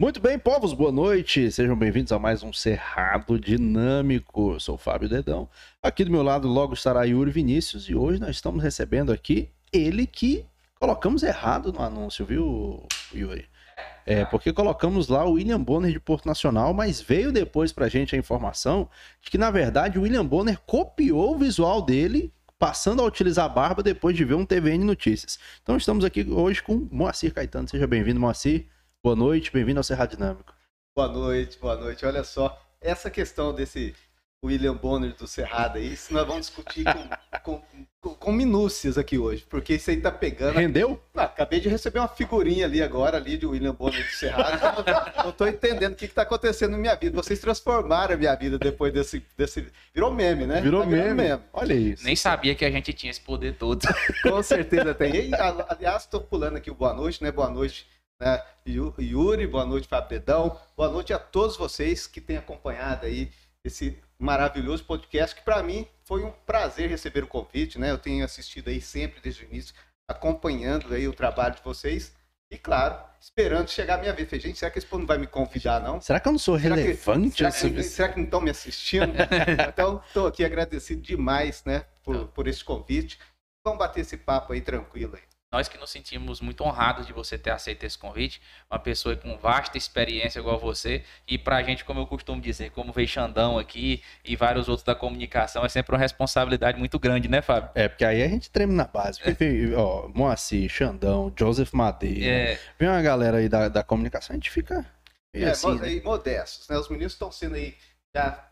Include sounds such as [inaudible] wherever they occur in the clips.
Muito bem, povos, boa noite. Sejam bem-vindos a mais um Cerrado Dinâmico. Eu sou o Fábio Dedão. Aqui do meu lado logo estará Yuri Vinícius e hoje nós estamos recebendo aqui ele que colocamos errado no anúncio, viu, Yuri? É, porque colocamos lá o William Bonner de Porto Nacional, mas veio depois pra gente a informação de que, na verdade, o William Bonner copiou o visual dele, passando a utilizar a barba depois de ver um TVN Notícias. Então estamos aqui hoje com Moacir Caetano. Seja bem-vindo, Moacir. Boa noite, bem-vindo ao Cerrado Dinâmico. Boa noite, boa noite. Olha só, essa questão desse William Bonner do Cerrado aí, isso nós vamos discutir [laughs] com, com, com, minúcias aqui hoje, porque isso aí tá pegando. Rendeu? Ah, acabei de receber uma figurinha ali agora, ali de William Bonner do Cerrado. não tô entendendo o que, que tá acontecendo na minha vida. Vocês transformaram a minha vida depois desse. desse... Virou meme, né? Virou tá meme. meme. Olha isso. Nem sabia que a gente tinha esse poder todo. com certeza tem. E, aliás, tô pulando aqui o boa noite, né? Boa noite né? Yuri, boa noite, Fábio Dedão. Boa noite a todos vocês que têm acompanhado aí esse maravilhoso podcast, que para mim foi um prazer receber o convite, né? Eu tenho assistido aí sempre desde o início, acompanhando aí o trabalho de vocês. E claro, esperando chegar a minha vez. Falei, gente, será que esse povo não vai me convidar, não? Será que eu não sou será relevante? Que, será, que, será que não estão me assistindo? [laughs] então, estou aqui agradecido demais, né, por, por esse convite. Vamos bater esse papo aí tranquilo aí. Nós que nos sentimos muito honrados de você ter aceito esse convite, uma pessoa com vasta experiência igual você, e para a gente, como eu costumo dizer, como veio Xandão aqui e vários outros da comunicação, é sempre uma responsabilidade muito grande, né, Fábio? É, porque aí a gente treme na base. Porque, [laughs] ó, Moacir, Xandão, Joseph Madeira, é... vem uma galera aí da, da comunicação, a gente fica. É, assim, né? modestos, né? Os meninos estão sendo aí já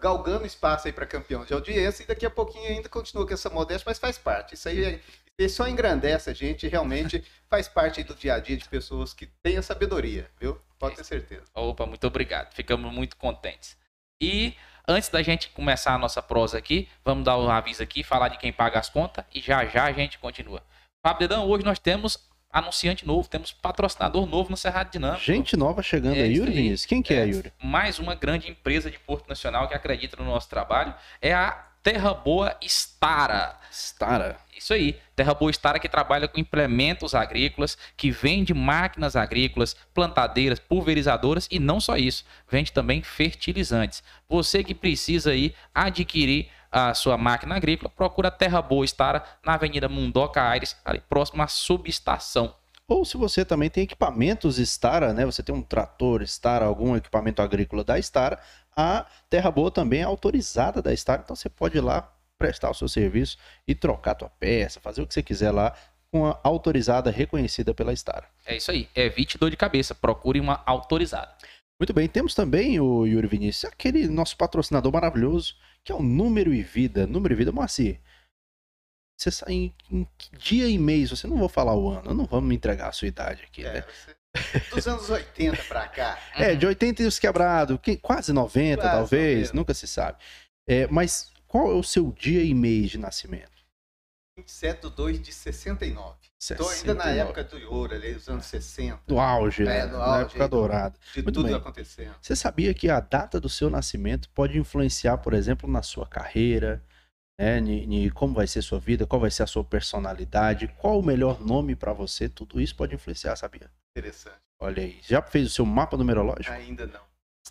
galgando espaço aí para campeão de audiência e daqui a pouquinho ainda continua com essa modéstia, mas faz parte. Isso aí é, e só engrandece a gente, realmente [laughs] faz parte do dia a dia de pessoas que têm a sabedoria, viu? Pode ter certeza. Opa, muito obrigado. Ficamos muito contentes. E antes da gente começar a nossa prosa aqui, vamos dar o um aviso aqui, falar de quem paga as contas e já já a gente continua. Fábio Dedão, hoje nós temos anunciante novo, temos patrocinador novo no Cerrado Dinâmico. Gente nova chegando é, aí, Yuri Vinícius. Quem que é, é, Yuri? Mais uma grande empresa de Porto Nacional que acredita no nosso trabalho é a Terra Boa Stara. Stara. Isso aí. Terra Boa Estara que trabalha com implementos agrícolas, que vende máquinas agrícolas, plantadeiras, pulverizadoras e não só isso, vende também fertilizantes. Você que precisa aí adquirir a sua máquina agrícola, procura Terra Boa Estara na Avenida Mundoca Aires, ali próximo à subestação. Ou se você também tem equipamentos Stara, né? Você tem um trator Stara, algum equipamento agrícola da Stara, a Terra Boa também é autorizada da Stara, então você pode ir lá prestar o seu serviço e trocar a tua peça, fazer o que você quiser lá com a autorizada reconhecida pela Star. É isso aí. Evite dor de cabeça. Procure uma autorizada. Muito bem. Temos também o Yuri Vinícius, aquele nosso patrocinador maravilhoso, que é o Número e Vida. Número e Vida, Moacir. Você sai em, em dia e mês, você não vou falar o ano, não vamos me entregar a sua idade aqui, é, né? Você... Dos anos 80 pra cá. é, de 80 e os quebrados, quase 90 quase talvez, 90. nunca se sabe. É, mas qual é o seu dia e mês de nascimento? 27 de 2 de 69. Estou ainda na época do ouro, ali, dos anos 60. Do auge, é, do auge, na época dourada. De Muito tudo bem. acontecendo. Você sabia que a data do seu nascimento pode influenciar, por exemplo, na sua carreira, né, em, como vai ser sua vida, qual vai ser a sua personalidade, qual o melhor nome para você, tudo isso pode influenciar, sabia? Interessante. Olha aí, já fez o seu mapa numerológico? Ainda não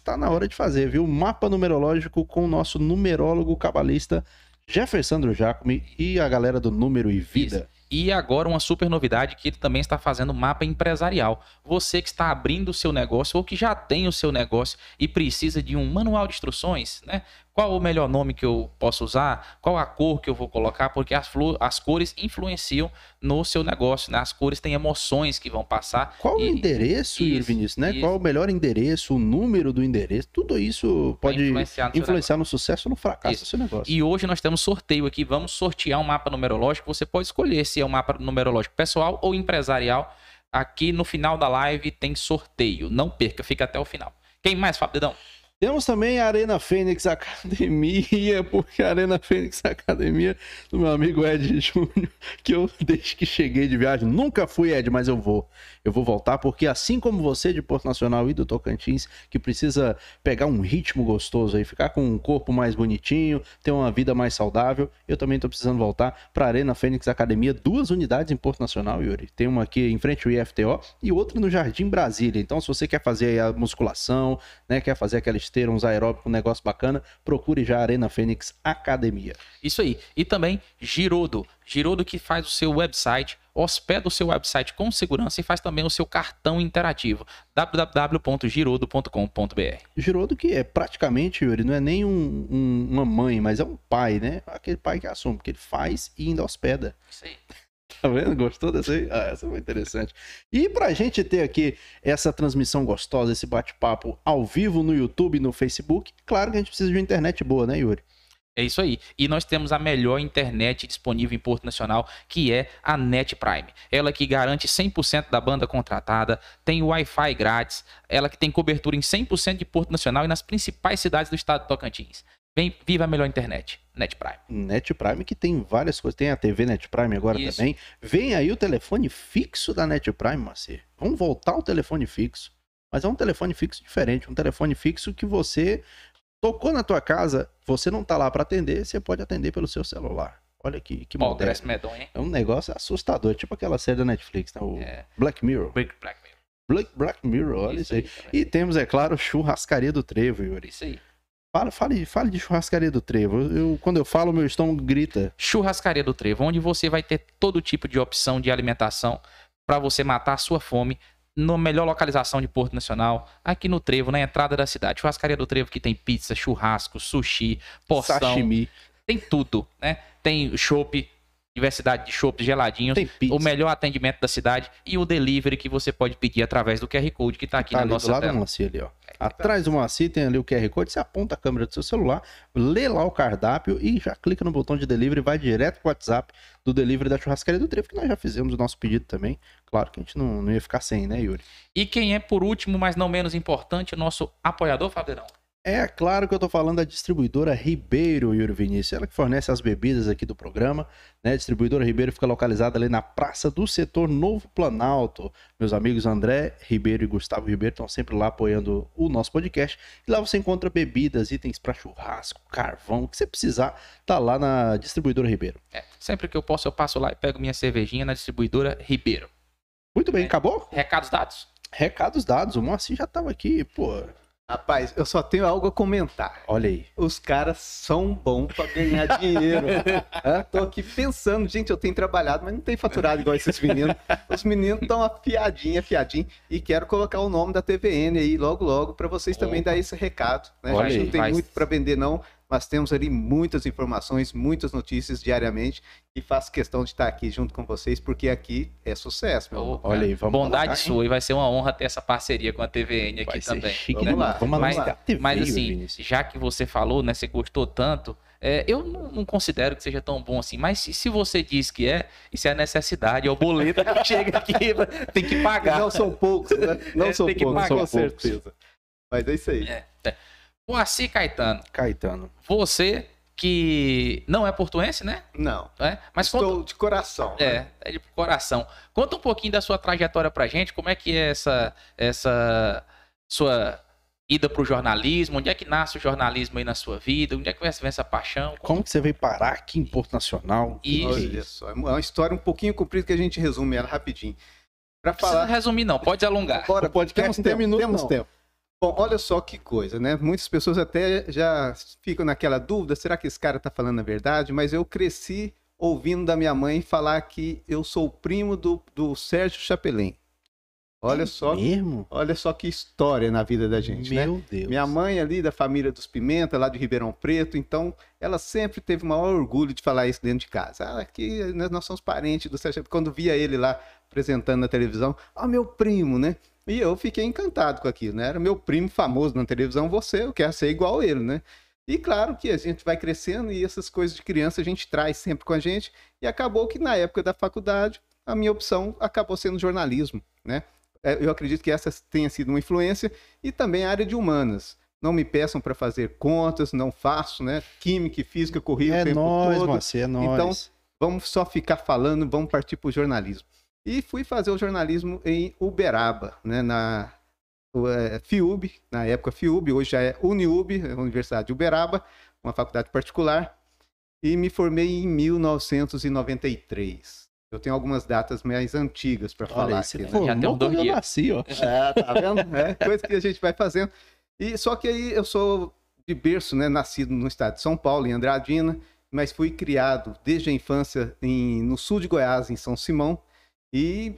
está na hora de fazer, viu? Mapa numerológico com o nosso numerólogo cabalista Jefferson Jacome e a galera do Número e Vida. Isso. E agora uma super novidade que ele também está fazendo mapa empresarial. Você que está abrindo o seu negócio ou que já tem o seu negócio e precisa de um manual de instruções, né? Qual o melhor nome que eu posso usar? Qual a cor que eu vou colocar? Porque as, as cores influenciam no seu negócio, né? As cores têm emoções que vão passar. Qual e, o endereço, isso, Vinícius, né? Isso. Qual o melhor endereço, o número do endereço? Tudo isso pode influenciar no, influenciar no sucesso ou no fracasso isso. do seu negócio. E hoje nós temos sorteio aqui. Vamos sortear um mapa numerológico. Você pode escolher se é um mapa numerológico pessoal ou empresarial. Aqui no final da live tem sorteio. Não perca, fica até o final. Quem mais, Fábio Dedão? Temos também a Arena Fênix Academia, [laughs] porque a Arena Fênix Academia do meu amigo Ed [laughs] Júnior, que eu desde que cheguei de viagem, nunca fui Ed, mas eu vou. Eu vou voltar porque assim como você de Porto Nacional e do Tocantins, que precisa pegar um ritmo gostoso aí, ficar com um corpo mais bonitinho, ter uma vida mais saudável, eu também tô precisando voltar para a Arena Fênix Academia, duas unidades em Porto Nacional, Yuri. Tem uma aqui em frente ao IFTO e outra no Jardim Brasília. Então, se você quer fazer a musculação, né, quer fazer aquela esteira, uns aeróbicos, um negócio bacana, procure já a Arena Fênix Academia. Isso aí. E também Girodo. Girodo que faz o seu website, hospeda o seu website com segurança e faz também o seu cartão interativo. www.girodo.com.br Girodo que é praticamente, Yuri, não é nem um- um- uma mãe, mas é um pai, né? Aquele pai que assume, que ele faz e ainda hospeda. Isso aí. Tá vendo? Gostou dessa aí? Ah, essa foi interessante. E pra gente ter aqui essa transmissão gostosa, esse bate-papo ao vivo no YouTube e no Facebook, claro que a gente precisa de uma internet boa, né, Yuri? É isso aí. E nós temos a melhor internet disponível em Porto Nacional, que é a Net Prime. Ela que garante 100% da banda contratada, tem Wi-Fi grátis, ela que tem cobertura em 100% de Porto Nacional e nas principais cidades do estado de Tocantins. Vem, viva a melhor internet. Net Prime. Net Prime que tem várias coisas. Tem a TV Net Prime agora Isso. também. Vem aí o telefone fixo da Net Prime. Vamos voltar ao telefone fixo. Mas é um telefone fixo diferente. Um telefone fixo que você tocou na tua casa, você não tá lá para atender, você pode atender pelo seu celular. Olha que, que. Cresce medonho, hein? É um negócio assustador, tipo aquela série da Netflix, né? O É. Black Mirror. Break Black Mirror. Black, Black Mirror, olha isso, aí. também. E temos, é claro, churrascaria do Trevo, Yuri. Isso aí. Fala, fale, fale de churrascaria do Trevo. Eu, quando eu falo, meu estômago grita. Churrascaria do Trevo, onde você vai ter todo tipo de opção de alimentação para você matar a sua fome na melhor localização de Porto Nacional, aqui no Trevo, na entrada da cidade. Churrascaria do Trevo que tem pizza, churrasco, sushi, porção, Sashimi. tem tudo, né? Tem chopp, diversidade de chopp geladinhos, Tem pizza. o melhor atendimento da cidade e o delivery que você pode pedir através do QR Code que tá aqui tá na nossa lado tela. Moacir ali, ó. Atrás do Moacir tem ali o QR Code, você aponta a câmera do seu celular, lê lá o cardápio e já clica no botão de delivery, vai direto pro WhatsApp do delivery da churrascaria do Trevo, que nós já fizemos o nosso pedido também. Claro que a gente não, não ia ficar sem, né, Yuri? E quem é, por último, mas não menos importante, o nosso apoiador, Fabiano. É claro que eu tô falando da distribuidora Ribeiro, Yuri Vinícius. Ela que fornece as bebidas aqui do programa. Né? A distribuidora Ribeiro fica localizada ali na Praça do Setor Novo Planalto. Meus amigos André Ribeiro e Gustavo Ribeiro estão sempre lá apoiando o nosso podcast. E lá você encontra bebidas, itens para churrasco, carvão, o que você precisar, tá lá na distribuidora Ribeiro. É, sempre que eu posso, eu passo lá e pego minha cervejinha na distribuidora Ribeiro. Muito bem, É. acabou? Recados dados? Recados dados. O Moacir já tava aqui, pô. Rapaz, eu só tenho algo a comentar. Olha aí. Os caras são bons pra ganhar dinheiro. [laughs] Hã? Tô aqui pensando, gente, eu tenho trabalhado, mas não tenho faturado igual esses meninos. Os meninos estão afiadinho, afiadinho. E quero colocar o nome da TVN aí logo, logo, pra vocês também Opa. dar esse recado. Né? Olha a gente aí, não tem vai- muito pra vender, não, mas temos ali muitas informações, muitas notícias diariamente. E faço questão de estar aqui junto com vocês, porque aqui é sucesso, meu. Opa, Olha aí, vamos Bondade hein? sua e vai ser uma honra ter essa parceria com a TVN aqui Vai ser também. chique Vamos demais. lá, Vamos vamos anunciar lá. TV, Mas assim, Vinícius. já que você falou, né, você gostou tanto, é, eu não, não considero que seja tão bom assim, mas se, se você diz que é, isso é a necessidade, é o boleto que [laughs] chega aqui, tem que pagar. Não são poucos, né? Não É, são tem que poucos, pagar. com certeza. Mas é isso aí. Moacir Caetano, Caetano. você que não é portuense, né? Não. É, mas conta, Estou de coração. né? É, é de coração. Conta um pouquinho da sua trajetória pra gente, como é que é essa, essa sua ida pro jornalismo, onde é que nasce o jornalismo aí na sua vida, onde é que vem essa paixão? Como que você veio parar aqui em Porto Nacional? E- Olha só, é uma história um pouquinho comprida que a gente resume ela rapidinho. Para Não precisa falar. resumir não, pode alongar. Bora, O podcast temos não tem tempo, minuto, temos não. tempo. Bom, olha só que coisa, né? Muitas pessoas até já ficam naquela dúvida: será que esse cara tá falando a verdade? Mas eu cresci ouvindo da minha mãe falar que eu sou primo do, do Sérgio Chapelin. Olha só, Mesmo? olha só que história na vida da gente, né? Meu Deus. Minha mãe ali da família dos Pimenta, lá de Ribeirão Preto, então ela sempre teve o maior orgulho de falar isso dentro de casa. Ah, aqui nós, nós somos parentes do Sérgio. Quando via ele lá apresentando na televisão, ah, meu primo, né? E eu fiquei encantado com aquilo, né? Era meu primo famoso na televisão, você, eu quero ser igual ele, né? E claro que a gente vai crescendo e essas coisas de criança a gente traz sempre com a gente. E acabou que na época da faculdade, a minha opção acabou sendo jornalismo, né? É, Eu acredito que essa tenha sido uma influência e também a área de humanas. Não me peçam para fazer contas, não faço, né? Química e física, corri o É tempo nóis, todo. É nóis. Então, Vamos só ficar falando, vamos partir para o jornalismo. E fui fazer o jornalismo em Uberaba, né? Na é, FIUB, na época FIUB, hoje já é Uniub, a Universidade de Uberaba, uma faculdade particular. E me formei em 1993. Eu tenho algumas datas mais antigas para falar. Aqui, né? formou Já tem um quando eu nasci, ó. É, tá vendo? É coisa que a gente vai fazendo. E só que aí eu sou de berço, né? Nascido no estado de São Paulo, em Andradina, mas fui criado desde a infância em, no sul de Goiás, em São Simão, e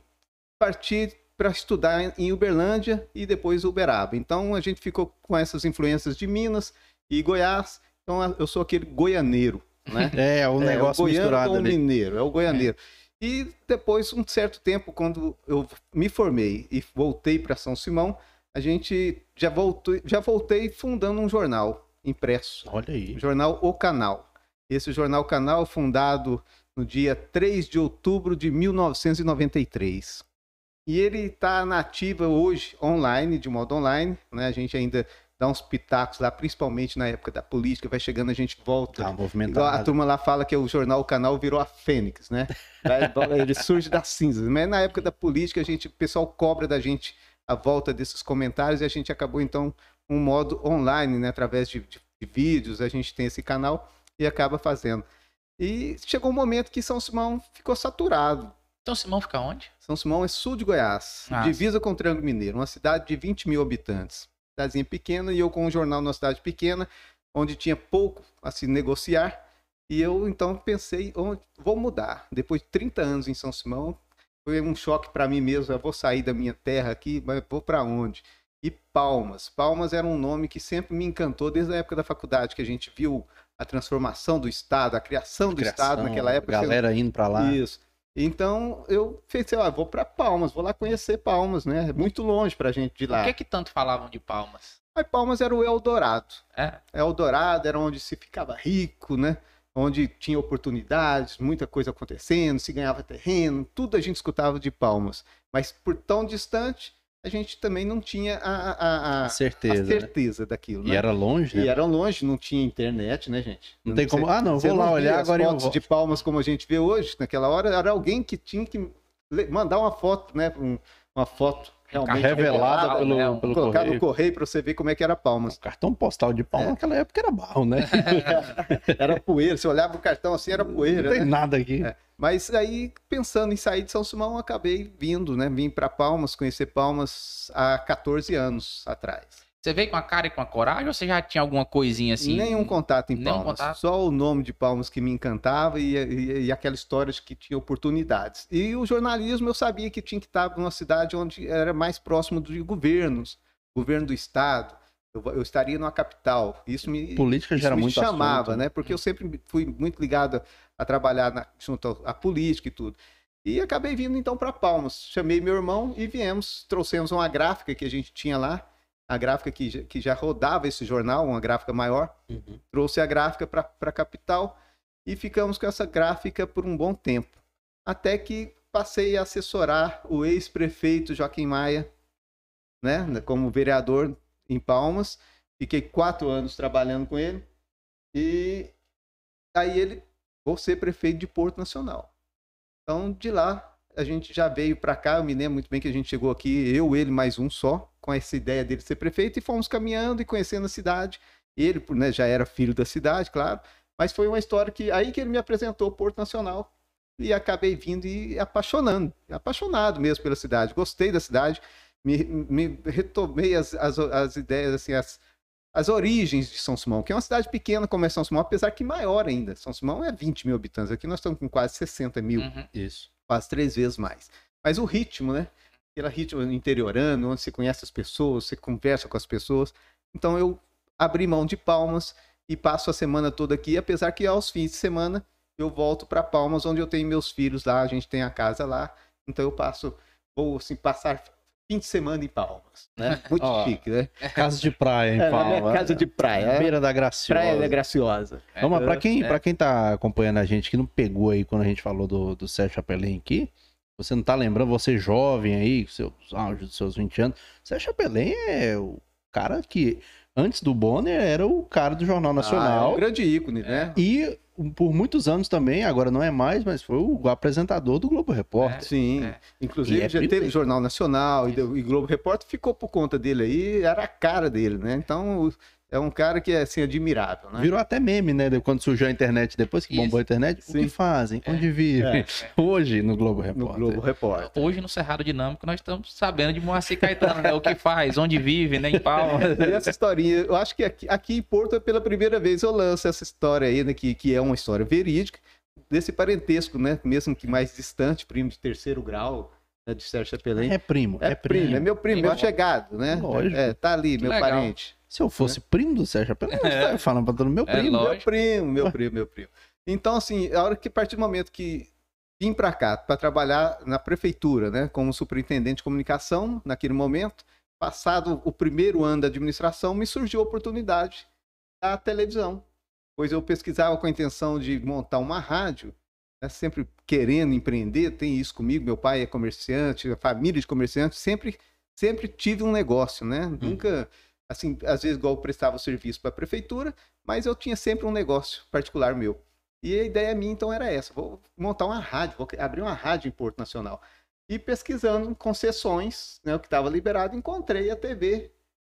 parti para estudar em Uberlândia e depois Uberaba. Então a gente ficou com essas influências de Minas e Goiás. Então eu sou aquele goianeiro, né? [laughs] É, o É, negócio o goiano misturado com o ali. mineiro, é o goianeiro. E depois, um certo tempo, quando eu me formei e voltei para São Simão, a gente já voltou, já voltei fundando um jornal impresso, Olha aí. o jornal O Canal. Esse jornal Canal fundado no dia 3 de outubro de 1993. E ele está na ativa hoje online, de modo online, né? A gente ainda dá uns pitacos lá, principalmente na época da política, vai chegando, a gente volta Tá Igual a movimentado. turma lá fala que o jornal, o canal virou a Fênix, né? Ele surge das cinzas. Mas na época da política, a gente, o pessoal cobra da gente a volta desses comentários e a gente acabou, então, um modo online, né? Através de, de- de vídeos, a gente tem esse canal e acaba fazendo. E chegou um momento que São Simão ficou saturado. Então Simão fica onde? São Simão é sul de Goiás, Ah, divisa com o Triângulo Mineiro, uma cidade de 20 mil habitantes. Cidadezinha pequena, e eu com um jornal numa cidade pequena, onde tinha pouco a se negociar. E eu então pensei, "Oh, vou mudar. Depois de 30 anos em São Simão, foi um choque para mim mesmo. Eu vou sair da minha terra aqui, mas vou para onde? E Palmas. Palmas era um nome que sempre me encantou desde a época da faculdade, que a gente viu a transformação do Estado, a criação do Estado naquela época. Galera indo pra lá. Isso. Então eu pensei, ó, vou para Palmas, vou lá conhecer Palmas, né? É muito longe pra gente de lá. Por que que tanto falavam de Palmas? Aí Palmas era o Eldorado. É, Eldorado era onde se ficava rico, né? Onde tinha oportunidades, muita coisa acontecendo, se ganhava terreno, tudo a gente escutava de Palmas. Mas por tão distante, a gente também não tinha a, a- a- a Certeza. né? certeza daquilo. E né? era longe, né? E era longe, não tinha internet, né, gente? Não tem como. sei- Ah, não, você vou lá não olhar as agora eu fotos de palmas como a gente vê hoje, naquela hora, era alguém que tinha que mandar uma foto, né? um- uma foto realmente Revelada revelado, pelo, né? pelo colocar correio. no correio para você ver como é que era palmas. O cartão postal de pau É. naquela época era barro, né? [laughs] Era poeira, você olhava o cartão assim, era poeira, Não tem né? nada aqui. É. Mas aí, pensando em sair de São Simão, acabei vindo, né? Vim para Palmas, conhecer Palmas há 14 anos atrás. Você veio com a cara e com a coragem ou você já tinha alguma coisinha assim? Nenhum contato em Nenhum Palmas. contato? Só o nome de Palmas que me encantava e, e- e aquela história de que tinha oportunidades. E o jornalismo eu sabia que tinha que estar numa cidade onde era mais próximo de governos, governo do estado. Eu, eu estaria numa capital. Isso me, Política isso gera me muito chamava, assunto. né? Porque eu sempre fui muito ligado a trabalhar na- junto à política e tudo. E acabei vindo então para Palmas. Chamei meu irmão e viemos, trouxemos uma gráfica que a gente tinha lá, a gráfica que, já- que já rodava esse jornal, uma gráfica maior. Uhum. Trouxe a gráfica para a capital e ficamos com essa gráfica por um bom tempo. Até que passei a assessorar o ex-prefeito Joaquim Maia, né, como vereador em Palmas. Fiquei quatro anos trabalhando com ele. E aí ele, vou ser prefeito de Porto Nacional. Então, de lá, a gente já veio para cá. Eu me lembro muito bem que a gente chegou aqui, eu, ele, mais um só, com essa ideia dele ser prefeito, e fomos caminhando e conhecendo a cidade. Ele né, já era filho da cidade, claro, mas foi uma história que aí que ele me apresentou o Porto Nacional e acabei vindo e apaixonando, apaixonado mesmo pela cidade. Gostei da cidade, me, me retomei as, as, as ideias, assim, as, as origens de São Simão, que é uma cidade pequena como é São Simão, apesar que maior ainda. São Simão é 20 mil habitantes, aqui nós estamos com quase 60 mil Uhum. Isso. Quase três vezes mais. Mas o ritmo, né? Aquele ritmo interiorano, onde você conhece as pessoas, você conversa com as pessoas. Então eu abri mão de Palmas e passo a semana toda aqui, apesar que aos fins de semana eu volto para Palmas, onde eu tenho meus filhos lá, a gente tem a casa lá. Então eu passo, vou assim, passar fim de semana em Palmas, né? [laughs] Muito Ó, chique, né? [laughs] Casa de praia, hein, É, Paulo? minha casa de praia. é. Beira da Graciosa. Praia da Graciosa. Não, mas pra quem, É. pra quem tá acompanhando a gente que não pegou aí quando a gente falou do, do Sérgio Chapelin aqui, você não tá lembrando, você jovem aí, com seus auge dos seus 20 anos, Sérgio Chapelin é o cara que, antes do Bonner, era o cara do Jornal Ah, é Nacional. um grande ícone, né? E por muitos anos também, agora não é mais, mas foi o apresentador do Globo Repórter. Sim. É. Inclusive é já teve dele. Jornal Nacional e, deu- e Globo Repórter ficou por conta dele aí, era a cara dele, né? Então o- é um cara que é assim admirável, né? Virou até meme, né? de Quando surgiu a internet, depois que Isso. bombou a internet, o Sim. que fazem? Onde vivem? É. Hoje no Globo No Repórter. Globo Repórter. Hoje no Cerrado Dinâmico nós estamos sabendo de Moacir Caetano, né? O que faz, onde vive, né? Em Palma. [laughs] E essa historinha, eu acho que aqui, aqui em Porto, pela primeira vez, eu lanço essa história aí, né, que, que é uma história verídica, desse parentesco, né? Mesmo que mais distante, primo de terceiro grau, né, de Sérgio Chapelin. É primo, É, é, primo, primo. é meu primo, Primo. meu chegado, né? Lógico. É, tá ali, Que meu legal. parente. Se eu fosse primo do Sérgio Chapelin, eu estaria [laughs] falando pra todo meu É primo. lógico. Meu primo, meu [laughs] primo, meu primo. Então, assim, a hora que a partir do momento que vim para cá para trabalhar na prefeitura, né, como superintendente de comunicação, naquele momento, passado o primeiro ano da administração, me surgiu a oportunidade da televisão. Pois eu pesquisava com a intenção de montar uma rádio, né, sempre querendo empreender, tem isso comigo, meu pai é comerciante, a família de comerciantes, sempre sempre tive um negócio, né? Nunca assim, às vezes igual eu prestava o serviço para a prefeitura, mas eu tinha sempre um negócio particular meu. E a ideia minha então era essa, vou montar uma rádio, vou abrir uma rádio em Porto Nacional. E pesquisando concessões, né, o que estava liberado, encontrei a TV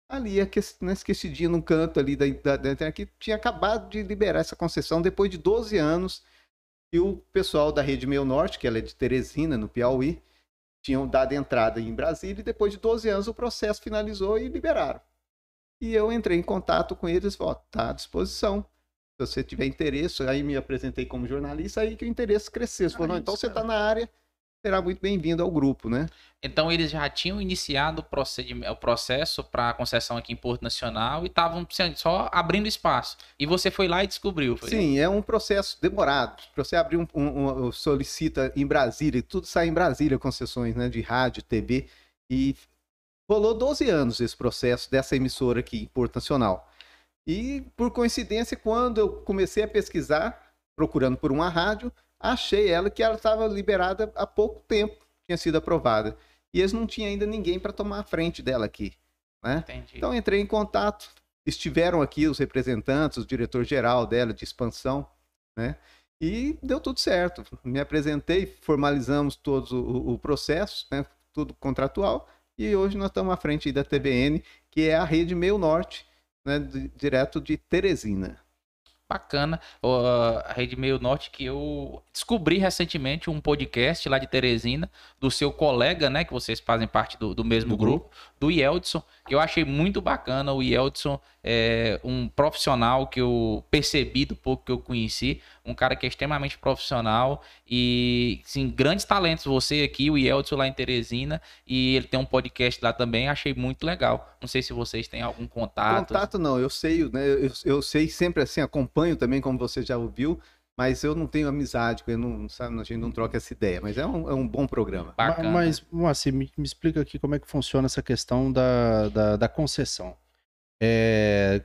ali, né, esquecidinha num canto ali da, da, da internet, que tinha acabado de liberar essa concessão depois de 12 anos. E o pessoal da Rede Meio Norte, que ela é de Teresina, no Piauí, tinham dado entrada em Brasília e depois de 12 anos o processo finalizou e liberaram. E eu entrei em contato com eles, falei, ó, tá à disposição. Se você tiver interesse, aí me apresentei como jornalista, aí que o interesse cresceu. Você falou, então você está na área, será muito bem-vindo ao grupo, né? Então eles já tinham iniciado o, o processo para concessão aqui em Porto Nacional e estavam só abrindo espaço. E você foi lá e descobriu. Foi? Sim, é um processo demorado. Você abrir um, um- um- solicita em Brasília, tudo sai em Brasília, concessões né, de rádio, TV, e rolou 12 anos esse processo dessa emissora aqui Nacional. E, por coincidência, quando eu comecei a pesquisar, procurando por uma rádio, achei ela que ela estava liberada há pouco tempo, tinha sido aprovada. E eles não tinham ainda ninguém para tomar a frente dela aqui. Né? Então entrei em contato, estiveram aqui os representantes, o diretor-geral dela de expansão, né? E deu tudo certo. Me apresentei, formalizamos todo o, o processo, né? Tudo contratual. E hoje nós estamos à frente da TBN, que é a rede Meio Norte, né? direto de Teresina. Bacana. A Rede Meio Norte que eu descobri recentemente um podcast lá de Teresina, do seu colega, né? Que vocês fazem parte do, do mesmo Do grupo, do Yeldson. Que eu achei muito bacana. O Yeldson é um profissional que eu percebi do pouco que eu conheci. Um cara que é extremamente profissional e, sim, grandes talentos. Você aqui, o Yeldson lá em Teresina. E ele tem um podcast lá também. Achei muito legal. Não sei se vocês têm algum contato. Contato não, eu sei, né? Eu, eu sei sempre assim, acompanho também, como você já ouviu, mas eu não tenho amizade com ele, não, sabe? A gente não troca essa ideia, mas é um, é um bom programa. Ma- Bacana. Mas, Moacir, me, me explica aqui como é que funciona essa questão da, da, da concessão. É,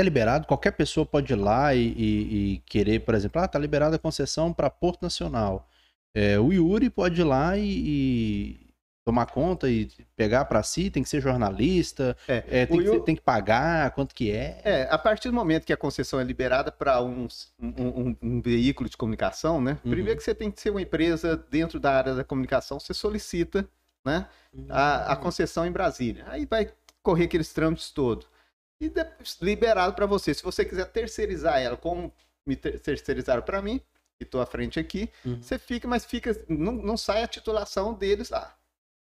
é liberado, qualquer pessoa pode ir lá e, e- e querer, por exemplo, ah, tá liberada a concessão para Porto Nacional. É, o Yuri pode ir lá e, e tomar conta e pegar para si, tem que ser jornalista, É, é, tem, o que tem que pagar, quanto que é. É, a partir do momento que a concessão é liberada para um, um, um veículo de comunicação, né? Uhum. Primeiro que você tem que ser uma empresa dentro da área da comunicação, você solicita né, a, a concessão em Brasília. Aí vai correr aqueles trâmites todos. E liberado para você. Se você quiser terceirizar ela, como me ter- terceirizaram para mim, que estou à frente aqui, Uhum. você fica, mas fica, não, não sai a titulação deles lá.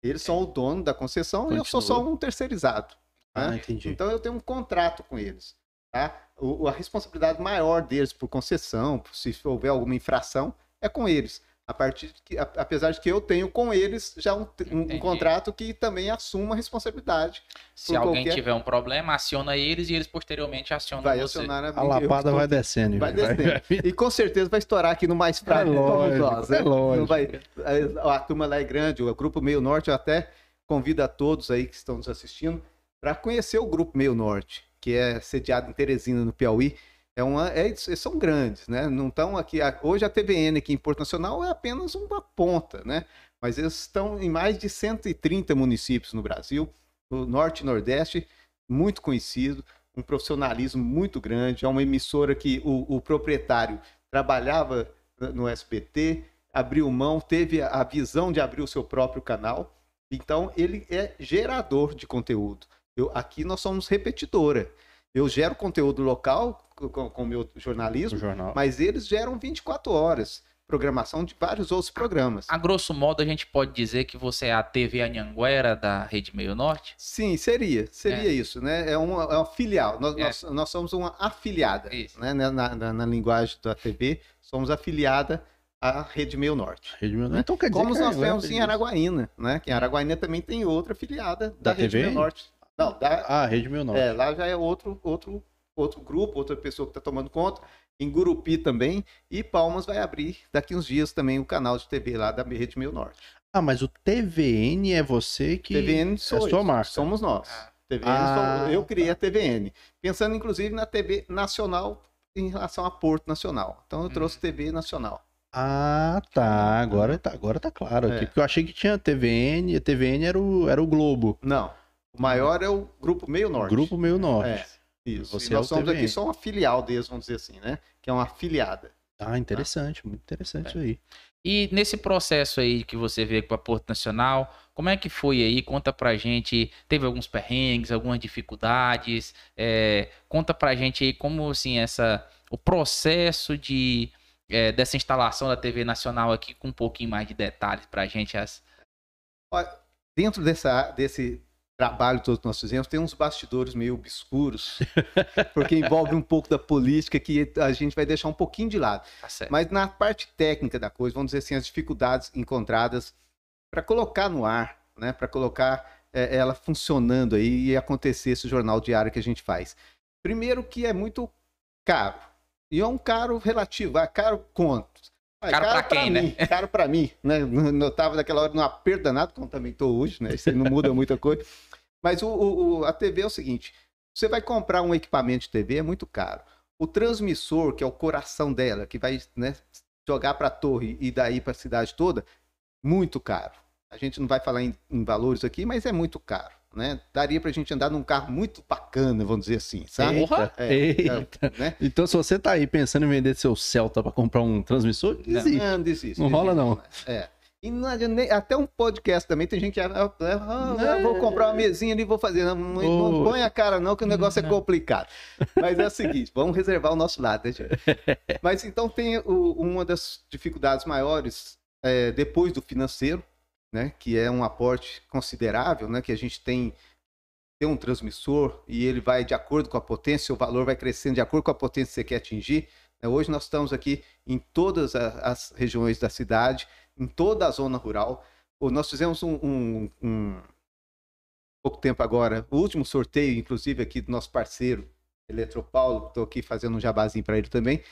Eles são o dono da concessão e eu sou só Continua. um terceirizado. Ah, né? entendi. Então eu tenho um contrato com eles. Tá? O- a responsabilidade maior deles por concessão, se houver alguma infração, é com eles. A partir de que, a- apesar de que eu tenho com eles já um, um- um contrato que também assuma a responsabilidade. Se alguém qualquer- tiver um problema, aciona eles e eles posteriormente acionam Vai você. acionar a A lapada vai descendo. vai descendo. E com certeza vai estourar aqui no mais fraco. É somos lógico, né? é lógico. Não vai- a, a turma lá é grande, o Grupo Meio Norte, eu até convido a todos aí que estão nos assistindo para conhecer o Grupo Meio Norte, que é sediado em Teresina, no Piauí. É uma, é- são grandes, né? Não estão aqui. Hoje a TVN aqui em Porto Nacional é apenas uma ponta, né? Mas eles estão em mais de 130 municípios no Brasil, no Norte e Nordeste, muito conhecido, um profissionalismo muito grande. É uma emissora que o, o proprietário trabalhava no SBT, abriu mão, teve a visão de abrir o seu próprio canal. Então, ele é gerador de conteúdo. Eu, aqui nós somos repetidora. Eu gero conteúdo local com o meu jornalismo, jornal. mas eles geram 24 horas programação de vários outros programas. A grosso modo, a gente pode dizer que você é a TV Anhanguera da Rede Meio Norte? Sim, seria. Seria É. isso, né? É uma, é uma filial. Nós, É. nós, nós somos uma afiliada. Isso. Né? Na, na, na linguagem da TV, somos afiliada à Rede Meio Norte. Rede Meio Norte. Então quer dizer Como que nós é, temos é em. Araguaína, né? Que em Araguaína também tem outra afiliada da, Da Rede TV? Meio Norte. Não, da, Ah, Rede Meio Norte. é, lá já é outro, outro, outro grupo, outra pessoa que está tomando conta. Em Gurupi também. E Palmas vai abrir daqui uns dias também o canal de TV lá da Rede Meio Norte. Ah, mas o TVN é você que. TVN é sou sua eu, marca. Somos nós. Ah. TVN Ah, sou- eu criei a TVN. Pensando inclusive na TV nacional em relação a Porto Nacional. Então eu Uhum. trouxe TV nacional. Ah, tá. Agora tá, agora tá claro aqui. É. Porque eu achei que tinha TVN, a TVN era o, era o Globo. Não. O maior é o Grupo Meio Norte. Grupo Meio Norte. É. Isso. Você e nós é somos TVN. aqui só uma filial deles, vamos dizer assim, né? Que é uma afiliada. Ah, interessante, muito interessante É. isso aí. E nesse processo aí que você veio para Porto Nacional, como é que foi aí? Conta pra gente. Teve alguns perrengues, algumas dificuldades. é, conta pra gente aí como assim essa o processo de é, dessa instalação da TV Nacional aqui com um pouquinho mais de detalhes pra gente. As... Dentro dessa, desse trabalho todo que nós fizemos, tem uns bastidores meio obscuros, [laughs] porque envolve um pouco da política que a gente vai deixar um pouquinho de lado. Tá. Mas na parte técnica da coisa, vamos dizer assim, as dificuldades encontradas para colocar no ar, né, para colocar é, ela funcionando aí e acontecer esse jornal diário que a gente faz. Primeiro que é muito caro. E é um caro relativo, é caro quanto? Ah, é Caro pra quem, mim, Caro para mim, né? Eu tava naquela hora num aperto danado, como também tô hoje, né? Isso aí não muda muita coisa. Mas o, o- a TV é o seguinte: você vai comprar um equipamento de TV, é muito caro. O transmissor, que é o coração dela, que vai né, jogar para a torre e daí para a cidade toda, muito caro. A gente não vai falar em, em valores aqui, mas é muito caro. Né? Daria para a gente andar num carro muito bacana, vamos dizer assim, sabe? Porra! É, Eita. né? Então, se você tá aí pensando em vender seu Celta pra comprar um transmissor, desiste. Não, desiste, Não rola, desiste. É. E não adianta nem- até um podcast também tem gente que ah, ah, ah, vou comprar uma mesinha ali, vou fazer. Não, não, põe a cara, não, que o negócio é complicado. Mas é o seguinte, vamos reservar o nosso lado, né, gente? [laughs] Mas então tem o- uma das dificuldades maiores é, depois do financeiro, né? Que é um aporte considerável, né? Que a gente tem tem um transmissor e ele vai de acordo com a potência, o valor vai crescendo de acordo com a potência que você quer atingir. né? Hoje nós estamos aqui em todas as regiões da cidade, em toda a zona rural. Nós fizemos um, um- um- pouco tempo agora, o último sorteio, inclusive, aqui do nosso parceiro, Eletropaulo, estou aqui fazendo um jabazinho para ele também.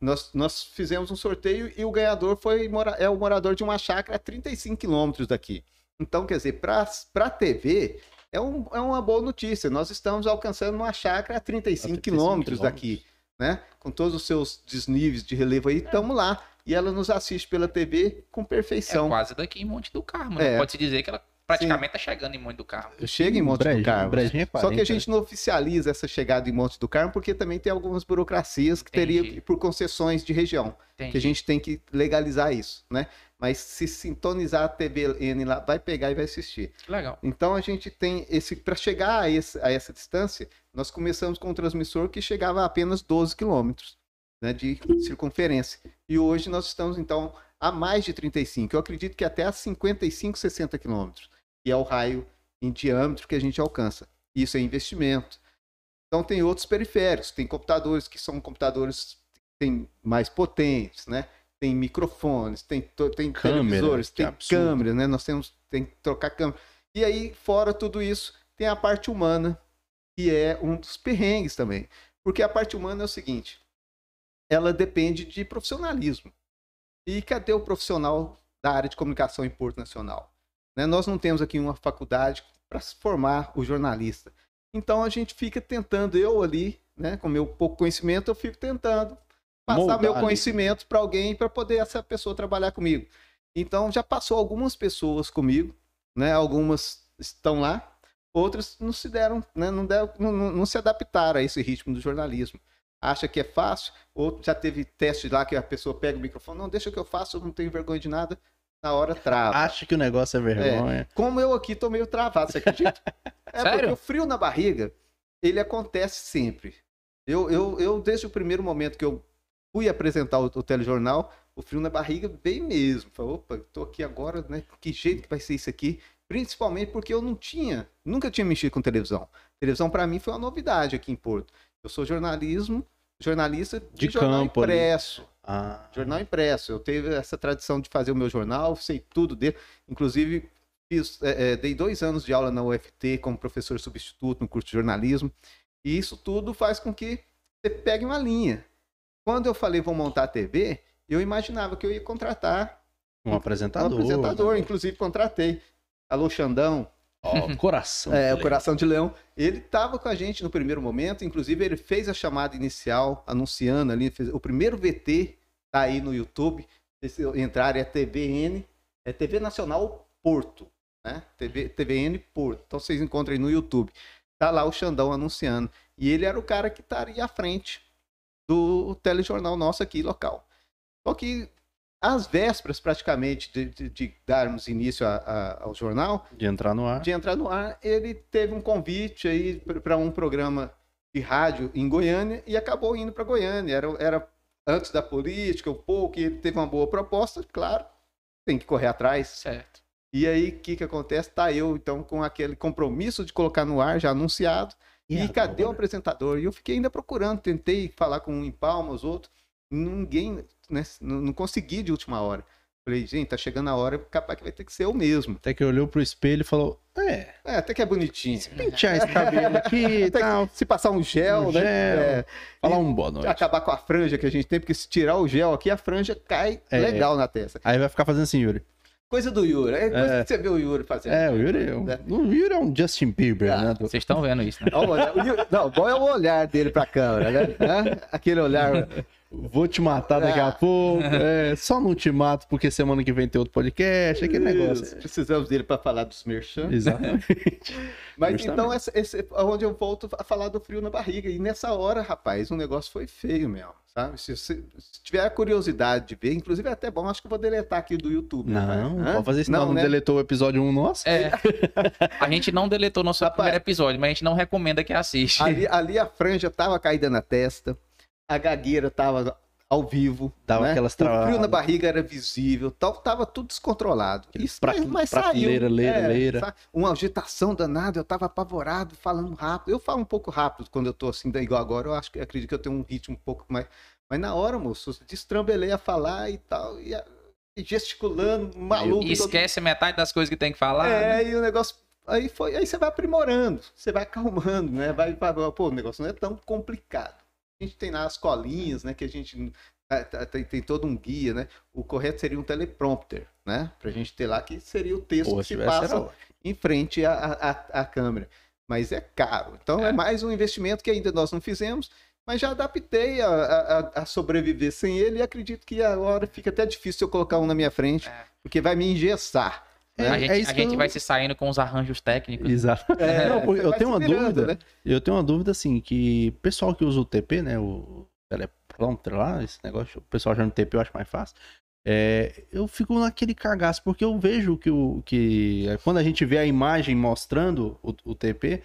Nós, nós fizemos um sorteio e o ganhador foi é o morador de uma chácara a 35 quilômetros daqui. Então, quer dizer, para a TV, é, um- é uma boa notícia. Nós estamos alcançando uma chácara a 35, 35 quilômetros quilômetros. daqui, né? Com todos os seus desníveis de relevo aí, estamos lá. E ela nos assiste pela TV com É perfeição. quase daqui em Monte do Carmo, né? É. Pode-se dizer que ela praticamente tá chegando em Monte do Carmo. Chega em Monte Brejinho, do Carmo. Brejinho é Só que a 40. gente não oficializa essa chegada em Monte do Carmo porque também tem algumas burocracias que teria Entendi. por concessões de região, Entendi. que a gente tem que legalizar isso, né? Mas se sintonizar a TVN lá, vai pegar e vai assistir. Que legal. Então a gente tem esse para chegar a, esse- a essa distância, nós começamos com um transmissor que chegava a apenas 12 quilômetros né, de circunferência. E hoje nós estamos então a mais de 35. Eu acredito que até a 55, 60 quilômetros, que é o raio em diâmetro que a gente alcança. Isso é investimento. Então tem outros periféricos, tem computadores que são computadores têm mais potentes, né? Tem microfones, tem, tem Câmera, televisores, tem absurdo. câmera, né? Nós temos tem que trocar câmera. E aí, fora tudo isso, tem a parte humana, que é um dos perrengues também. Porque a parte humana é o seguinte: ela depende de profissionalismo. E cadê o profissional da área de comunicação em Porto Nacional? Né? Nós não temos aqui uma faculdade para formar o jornalista. Então a gente fica tentando, eu ali, né, com meu pouco conhecimento, eu fico tentando passar Moldar meu conhecimento para alguém para poder essa pessoa trabalhar comigo. Então já passou algumas pessoas comigo, né? Algumas estão lá, Outros não se deram, né, não, deram não, não, não se adaptaram a esse ritmo do jornalismo. Acha que é fácil, ou já teve teste lá que a pessoa pega o microfone, não, deixa que eu faço, eu não tenho vergonha de nada, na hora trava. Acha que o negócio é vergonha. Como eu aqui tô meio travado, você acredita? [laughs] É Sério? porque o frio na barriga, ele acontece sempre. Eu, eu, eu, desde o primeiro momento que eu fui apresentar o, o telejornal, o frio na barriga veio mesmo. Falei, opa, tô aqui agora, né? Que jeito que vai ser isso aqui? Principalmente porque eu não tinha, nunca tinha mexido com televisão. Televisão para mim foi uma novidade aqui em Porto. Eu sou jornalismo, jornalista de, De jornal campo impresso. Ah, Jornal impresso. Eu tive essa tradição de fazer o meu jornal, sei tudo dele. Inclusive, fiz, é, é, dei dois anos de aula na UFT como professor substituto no curso de jornalismo. E isso tudo faz com que você pegue uma linha. Quando eu falei vou montar a TV, eu imaginava que eu ia contratar um um apresentador. apresentador. né? Inclusive, contratei. Alô, Xandão, Ó, coração. é, o. Coração de Leão. Ele estava com a gente no primeiro momento, inclusive ele fez a chamada inicial, anunciando ali, fez- o primeiro VT tá aí no YouTube. Se entrar é TVN, é TV Nacional Porto, né? TV, TVN Porto. Então vocês encontram aí no YouTube. Tá lá o Xandão anunciando. E ele era o cara que estaria à frente do telejornal nosso aqui, local. Só que às vésperas, praticamente, de, de- de darmos início a- a- ao jornal, De entrar no ar. de entrar no ar, ele teve um convite aí para um programa de rádio em Goiânia e acabou indo para Goiânia. Era, era antes da política, um pouco, e ele teve uma boa proposta, claro, tem que correr atrás. Certo. E aí, o que, que acontece? Tá eu, então, com aquele compromisso de colocar no ar já anunciado. E, agora? cadê o apresentador? E eu fiquei ainda procurando, tentei falar com um em Palmas, outro. Ninguém, né, não, não consegui de última hora. Falei, gente, tá chegando a hora, capaz que vai ter que ser eu mesmo. Até que olhou pro espelho e falou: É, É, até que é bonitinho. pentear esse cabelo aqui [laughs] tal. se passar um gel, Um né? gel. é, Falar um boa noite. acabar com a franja que a gente tem, porque se tirar o gel aqui, a franja cai É. legal na testa. Aí vai ficar fazendo assim, Yuri. Coisa do Yuri. É coisa É. que você vê o Yuri fazendo. É, o Yuri, é um- Né? o Yuri é um Justin Bieber, Ah, né? Vocês estão vendo isso, né? Olha o o Yuri- Não, bom é o olhar dele pra câmera, né? [laughs] Aquele olhar. Vou te matar daqui a Ah. pouco. [laughs] é, só não te mato porque semana que vem tem outro podcast. Aquele negócio. Precisamos dele pra falar dos merchan. Exatamente. [laughs] Mas Justamente. então, esse, esse, onde eu volto a falar do frio na barriga. E nessa hora, rapaz, o negócio foi feio mesmo, sabe? Se, você se tiver a curiosidade de ver, inclusive é até bom, acho que eu vou deletar aqui do YouTube. Não, rapaz. não Hã? pode fazer isso, não. Não, né? deletou o episódio 1 nosso. É. [laughs] A gente não deletou nosso Rapaz. primeiro episódio, mas a gente não recomenda que assiste. Ali, ali a franja tava caída na testa, a gagueira tava ao vivo. Dava né? aquelas O frio travadas. na barriga era visível, tal, tava tudo descontrolado. Isso, pra- mas, prateleira, saiu. leira, É, leira. sa- Uma agitação danada, eu tava apavorado, falando rápido. Eu falo um pouco rápido quando eu tô assim, igual agora, eu acho que acredito que eu tenho um ritmo um pouco mais. Mas na hora, moço, eu destrambelei a falar e tal, e, gesticulando, maluco. E todo- esquece metade das coisas que tem que falar. né? é, e o negócio. Aí foi, aí você vai aprimorando, você vai acalmando, né? Vai, vai, vai- pô, o negócio não é tão complicado. A gente tem lá as colinhas, né? Que a gente tá- tá- tem, tem todo um guia, né? O correto seria um teleprompter, né? Pra gente ter lá que seria o texto Pô, que se passa em frente à, à, à câmera. Mas é caro. Então é. É. mais um investimento que ainda nós não fizemos, mas já adaptei a, a, a- a sobreviver sem ele e acredito que agora fica até difícil eu colocar um na minha frente, É. porque vai me engessar. É, a gente, é isso a gente eu- vai se saindo com os arranjos técnicos. Exato. É, Não, porque você eu tenho uma virando, dúvida. né? Eu tenho uma dúvida assim, que o pessoal que usa o TP, né? O teleprompter lá, esse negócio, o pessoal chama de TP, eu acho mais fácil. É, eu fico naquele cagaço, porque eu vejo que, o, que é, quando a gente vê a imagem mostrando o, o TP,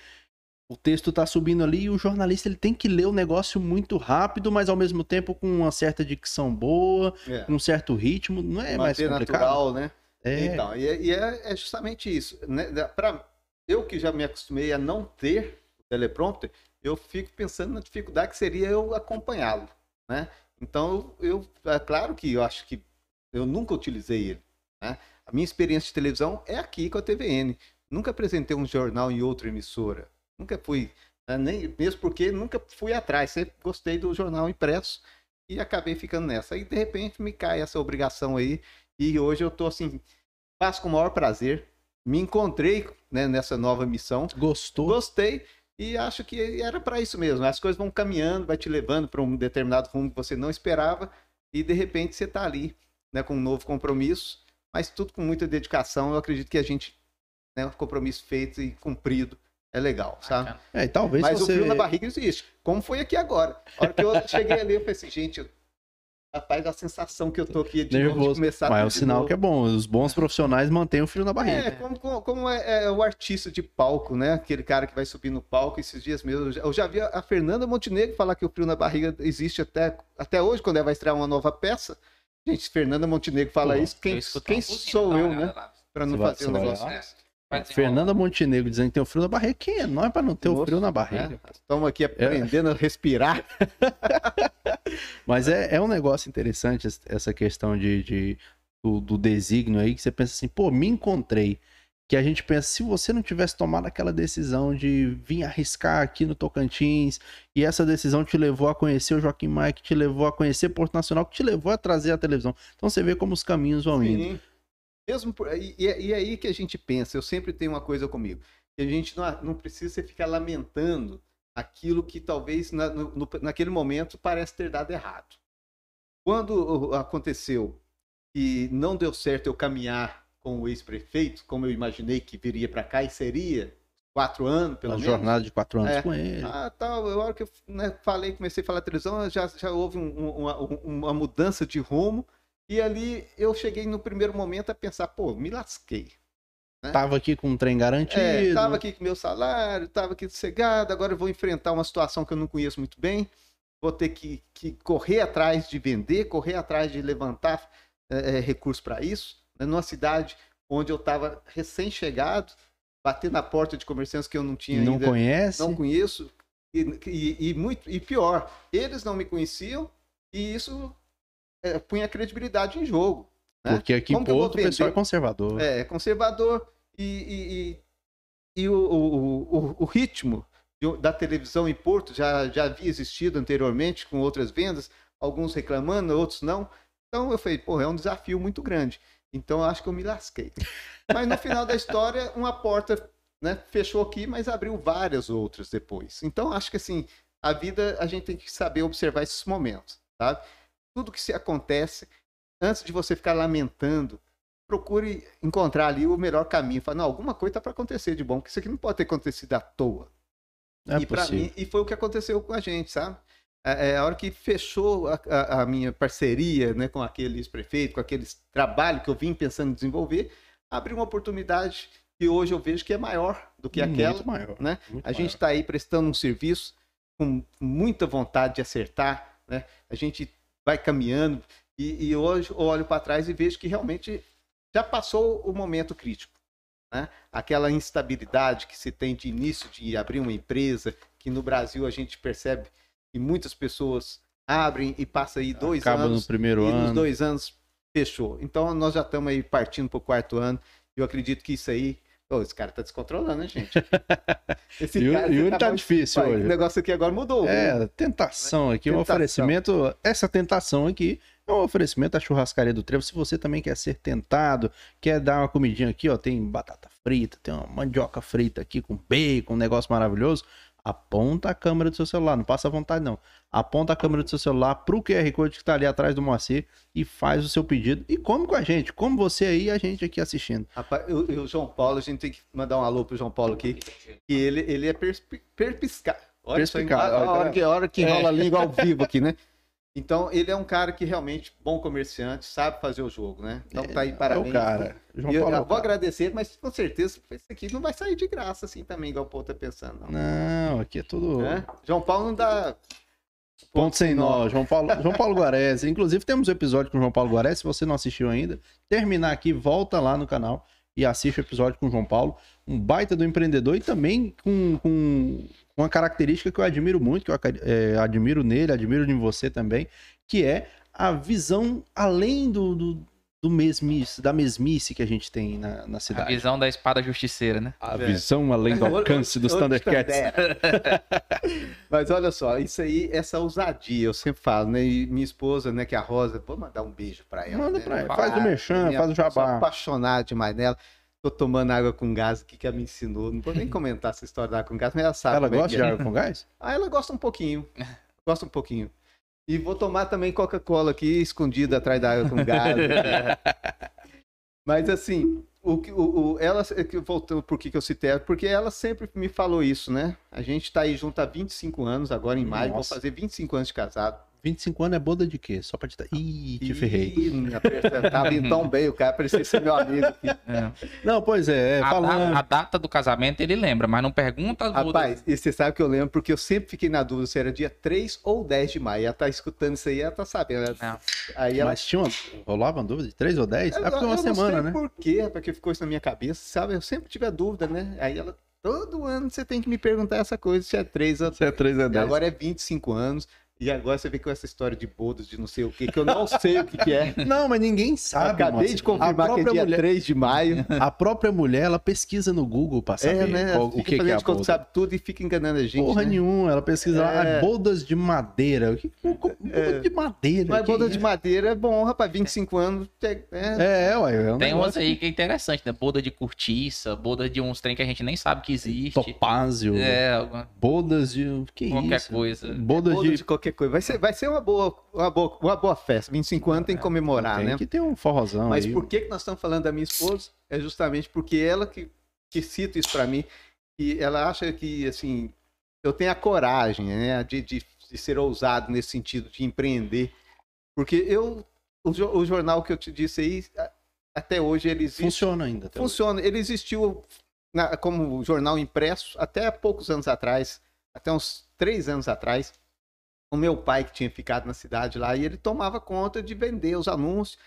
o texto tá subindo ali e o jornalista ele tem que ler o negócio muito rápido, mas ao mesmo tempo com uma certa dicção boa, É. com um certo ritmo, não é mais Manter complicado? natural, né? É, Então, e, é- e é, é justamente isso. Né? Pra, eu que já me acostumei a não ter o teleprompter, eu fico pensando na dificuldade que seria eu acompanhá-lo, né? Então, eu, é claro que eu acho que eu nunca utilizei ele, né? A minha experiência de televisão é aqui com a TVN. Nunca apresentei um jornal em outra emissora. Nunca fui, né? nem, mesmo porque nunca fui atrás. Sempre gostei do jornal impresso e acabei ficando nessa. Aí, de repente, me cai essa obrigação aí e hoje eu tô assim, faço com o maior prazer. Me encontrei né, nessa nova missão. gostou? Gostei e acho que era para isso mesmo. As coisas vão caminhando, vai te levando para um determinado rumo que você não esperava e de repente você tá ali, né, com um novo compromisso, mas tudo com muita dedicação. Eu acredito que a gente, né, um compromisso feito e cumprido, é legal, sabe? É, e talvez Mas você... o frio na barriga existe, como foi aqui agora. A hora que eu cheguei ali, eu falei assim, gente, eu- rapaz, a sensação que eu tô aqui de, nervoso. começar Mas é de sinal novo. que é bom. Os bons profissionais mantêm o frio na barriga. É, como, como, como é, é o artista de palco, né? Aquele cara que vai subir no palco esses dias mesmo. eu já- Eu já vi a a Fernanda Montenegro falar que o frio na barriga existe até, até hoje, quando ela vai estrear uma nova peça. Gente, se Fernanda Montenegro fala Pô, isso, quem, quem sou eu, né? Pra não Você vai- fazer um vai negócio lá? desse. Desenrolar. Fernanda Montenegro dizendo que tem o frio na barriga. Quem é nós pra não ter o Moço, frio na barriga? né? Estamos aqui aprendendo a respirar. [laughs] Mas é, é um negócio interessante es- essa questão de, de- do, do desígnio aí, que você pensa assim, pô, me encontrei. Que a gente pensa, se você não tivesse tomado aquela decisão de vir arriscar aqui no Tocantins, e essa decisão te levou a conhecer o Joaquim Maia, que te levou a conhecer Porto Nacional, que te levou a trazer a televisão. Então você vê como os caminhos vão indo. Mesmo por, e, e é aí que a gente pensa, eu sempre tenho uma coisa comigo, que a gente não, não precisa ficar lamentando aquilo que talvez na- no- naquele momento parece ter dado errado. Quando aconteceu e não deu certo eu caminhar com o ex-prefeito, como eu imaginei que viria para cá e seria quatro anos, pelo Uma menos. jornada de quatro anos É. com ele. Ah, tal. A hora que eu né, falei, comecei a falar televisão, já, já houve um- um- uma, um- uma mudança de rumo. E ali eu cheguei no primeiro momento a pensar, pô, me lasquei. Tava aqui com um trem garantido. É, tava aqui com meu salário, tava aqui sossegado, agora eu vou enfrentar uma situação que eu não conheço muito bem. Vou ter que, que correr atrás de vender, correr atrás de levantar é, é, recursos para isso. Né? Numa cidade onde eu estava recém-chegado, bater na porta de comerciantes que eu não tinha não ainda conhece. não conheço e, e- e muito e pior eles não me conheciam e isso é, punha a credibilidade em jogo né? Porque aqui em Como Porto o pessoal é conservador. é conservador e, e, e- e o, o, o, o ritmo da televisão em Porto já, já havia existido anteriormente com outras vendas alguns reclamando outros não então eu falei pô é um desafio muito grande então eu acho que eu me lasquei [laughs] mas no final da história uma porta né, fechou aqui, mas abriu várias outras depois. Então, acho que assim, a vida a gente tem que saber observar esses momentos, sabe? Tudo que se acontece, antes de você ficar lamentando, procure encontrar ali o melhor caminho. Fala, não, alguma coisa tá para acontecer de bom, porque isso aqui não pode ter acontecido à toa. É e, possível. mim, e foi o que aconteceu com a gente, sabe? É, é a hora que fechou a, a- a minha parceria né, com aquele ex-prefeito, com aquele trabalho que eu vim pensando em desenvolver, abriu uma oportunidade que hoje eu vejo que é maior do que aquela. Muito maior. né? muito A gente está aí prestando um serviço com muita vontade de acertar, né? A gente vai caminhando e, e hoje eu olho para trás e vejo que realmente já passou o momento crítico, né? Aquela instabilidade que se tem de início de abrir uma empresa, que no Brasil a gente percebe que muitas pessoas abrem e passa aí dois Acaba anos no primeiro e nos ano. dois anos fechou. Então nós já estamos aí partindo para o quarto ano. Eu acredito que isso aí. Ô, esse cara tá descontrolando, né, gente? [laughs] Esse Yuri, cara- Yuri tá bom- difícil Pai, hoje. O negócio aqui agora mudou. viu? É, tentação aqui, um Tentação. oferecimento. Essa tentação aqui é um oferecimento da churrascaria do Trevo. Se você também quer ser tentado, quer dar uma comidinha aqui, ó, tem batata frita, tem uma mandioca frita aqui com bacon, um negócio maravilhoso. Aponta a câmera do seu celular, não passa à vontade não. Aponta a câmera do seu celular pro QR Code que tá ali atrás do Moacir e faz o seu pedido e come com a gente, como você aí e a gente aqui assistindo. Rapaz, eu- o João Paulo, a gente tem que mandar um alô pro João Paulo aqui. Que ele, ele é Olha Perspicaz, a, a olha, hora tá que, a hora que É. rola a língua ao vivo aqui, né? [laughs] Então, ele é um cara que realmente, bom comerciante, sabe fazer o jogo, né? Então tá aí, É parabéns. o cara. João eu, Paulo é eu o vou cara. agradecer, mas com certeza isso aqui não vai sair de graça assim também, igual o povo tá pensando, não. Não, aqui é tudo Né? João Paulo não dá Ponto sem nó, João Paulo, João Paulo Guarese. Inclusive, temos um episódio com o João Paulo Guarese. Se você não assistiu ainda, terminar aqui, volta lá no canal e assiste o episódio com o João Paulo. Um baita do empreendedor e também com, com uma característica que eu admiro muito, que eu é, admiro nele, admiro em você também, que é a visão além do, do, do mesmice, da mesmice que a gente tem na, na A cidade. visão da espada justiceira, né? A É. visão além do alcance dos Thundercats. [laughs] Mas olha só, isso aí, essa ousadia, eu sempre falo, né? E minha esposa, né, que é a Rosa, vou mandar um beijo pra ela. Manda né? pra ela, Ah, faz o merchan, minha- faz o Sou jabá. apaixonado demais nela. Tô tomando água com gás aqui que ela me ensinou. Não vou nem comentar essa história da água com gás, mas ela sabe. Ela é gosta que de é. água com gás? Ah, ela gosta um pouquinho. [laughs] Gosta um pouquinho. E vou tomar também Coca-Cola aqui, escondida atrás da água com gás. [laughs] Mas assim, o, que- o, o- ela, é que voltando por que que eu citei ela, porque ela sempre me falou isso, né? A gente tá aí junto há 25 anos, agora em maio, vou fazer 25 anos de casado. 25 anos é boda de quê? Só pra te dar. Ih, te ferrei. Ih, me apresentava indo tão bem, o cara parecia ser meu amigo aqui. É. Não, pois é, é, A, falando. da- a data do casamento ele lembra, mas não pergunta as. Rapaz, e você sabe que eu lembro porque eu sempre fiquei na dúvida se era dia 3 ou 10 de maio. Ela tá escutando isso aí, ela tá sabendo. Ela- Não. Aí ela. Mas tinha uma. Rolava uma dúvida de 3 ou 10? É porque eu uma semana, sei né? por quê, porque ficou isso na minha cabeça, sabe? Eu sempre tive a dúvida, né? Aí ela. Todo ano você tem que me perguntar essa coisa, se é 3 ou Se é 3 ou E 10. agora é 25 anos. E agora você vê com essa história de bodas, de não sei o que, que eu não sei o que, que é. [laughs] Não, mas ninguém sabe. Acabei moça. de confirmar a que é própria dia mulher, 3 de maio. A própria mulher, ela pesquisa no Google pra saber é, né? qual- o que, que é a boda. sabe tudo e fica enganando a gente. Porra né? nenhuma, ela pesquisa lá, É. ah, bodas de madeira. O que boda de madeira? Mas que boda é de madeira é bom, rapaz. 25 anos. É, é, É, ué. É um Tem umas aí que é interessante, né? Boda de cortiça, boda de uns trem que a gente nem sabe que existe. Topázio, É, alguma- bodas de. Que qualquer isso? coisa. Bodas boda de. de qualquer coisa. Vai ser, vai ser uma, boa, uma, boa, uma boa festa. 25 anos tem que comemorar, Tem né? que ter um forrozão Mas aí. por que, que nós estamos falando da minha esposa? É justamente porque ela que, que cita isso pra mim. E ela acha que, assim, eu tenho a coragem, né? De, de, de ser ousado nesse sentido, de empreender. Porque eu. O, o jornal que eu te disse aí, até hoje ele existe. Funciona ainda. até hoje. Funciona. Ele existiu na- como jornal impresso até poucos anos atrás, até uns três anos atrás. O meu pai, que tinha ficado na cidade lá, e ele tomava conta de vender os anúncios.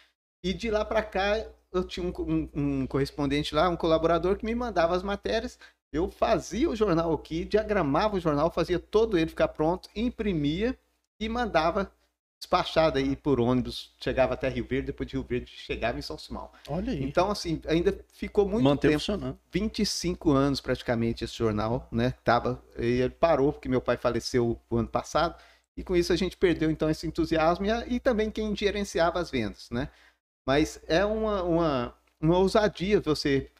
E de lá para cá, eu tinha um, um- um correspondente lá, um colaborador que me mandava as matérias. Eu fazia o jornal aqui, diagramava o jornal, fazia todo ele ficar pronto, imprimia e mandava despachado aí por ônibus. Chegava até Rio Verde, depois de Rio Verde chegava em São Simão. Olha aí. Então, assim, ainda ficou muito Mantém tempo, funcionando. 25 anos praticamente esse jornal, né? Tava, e ele parou porque meu pai faleceu o ano passado, e com isso a gente perdeu então esse entusiasmo e, a- e também quem gerenciava as vendas, né? Mas é uma, uma, uma ousadia você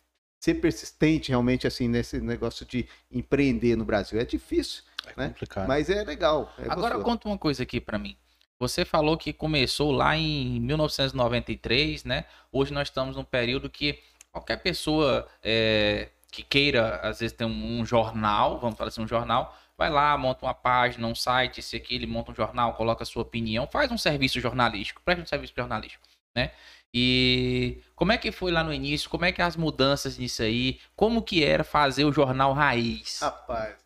ser persistente realmente assim nesse negócio de empreender no Brasil. É difícil, É né? complicado. mas é legal. é Agora gostoso. conta uma coisa aqui pra mim. Você falou que começou lá em 1993, né? Hoje nós estamos num período que qualquer pessoa é, que queira, às vezes, ter um, um jornal, vamos falar assim, um jornal, vai lá, monta uma página, um site, esse aqui, ele monta um jornal, coloca a sua opinião, faz um serviço jornalístico, presta um serviço jornalístico, né? E como é que foi lá no início? Como é que as mudanças nisso aí? Como que era fazer o jornal raiz? Rapaz,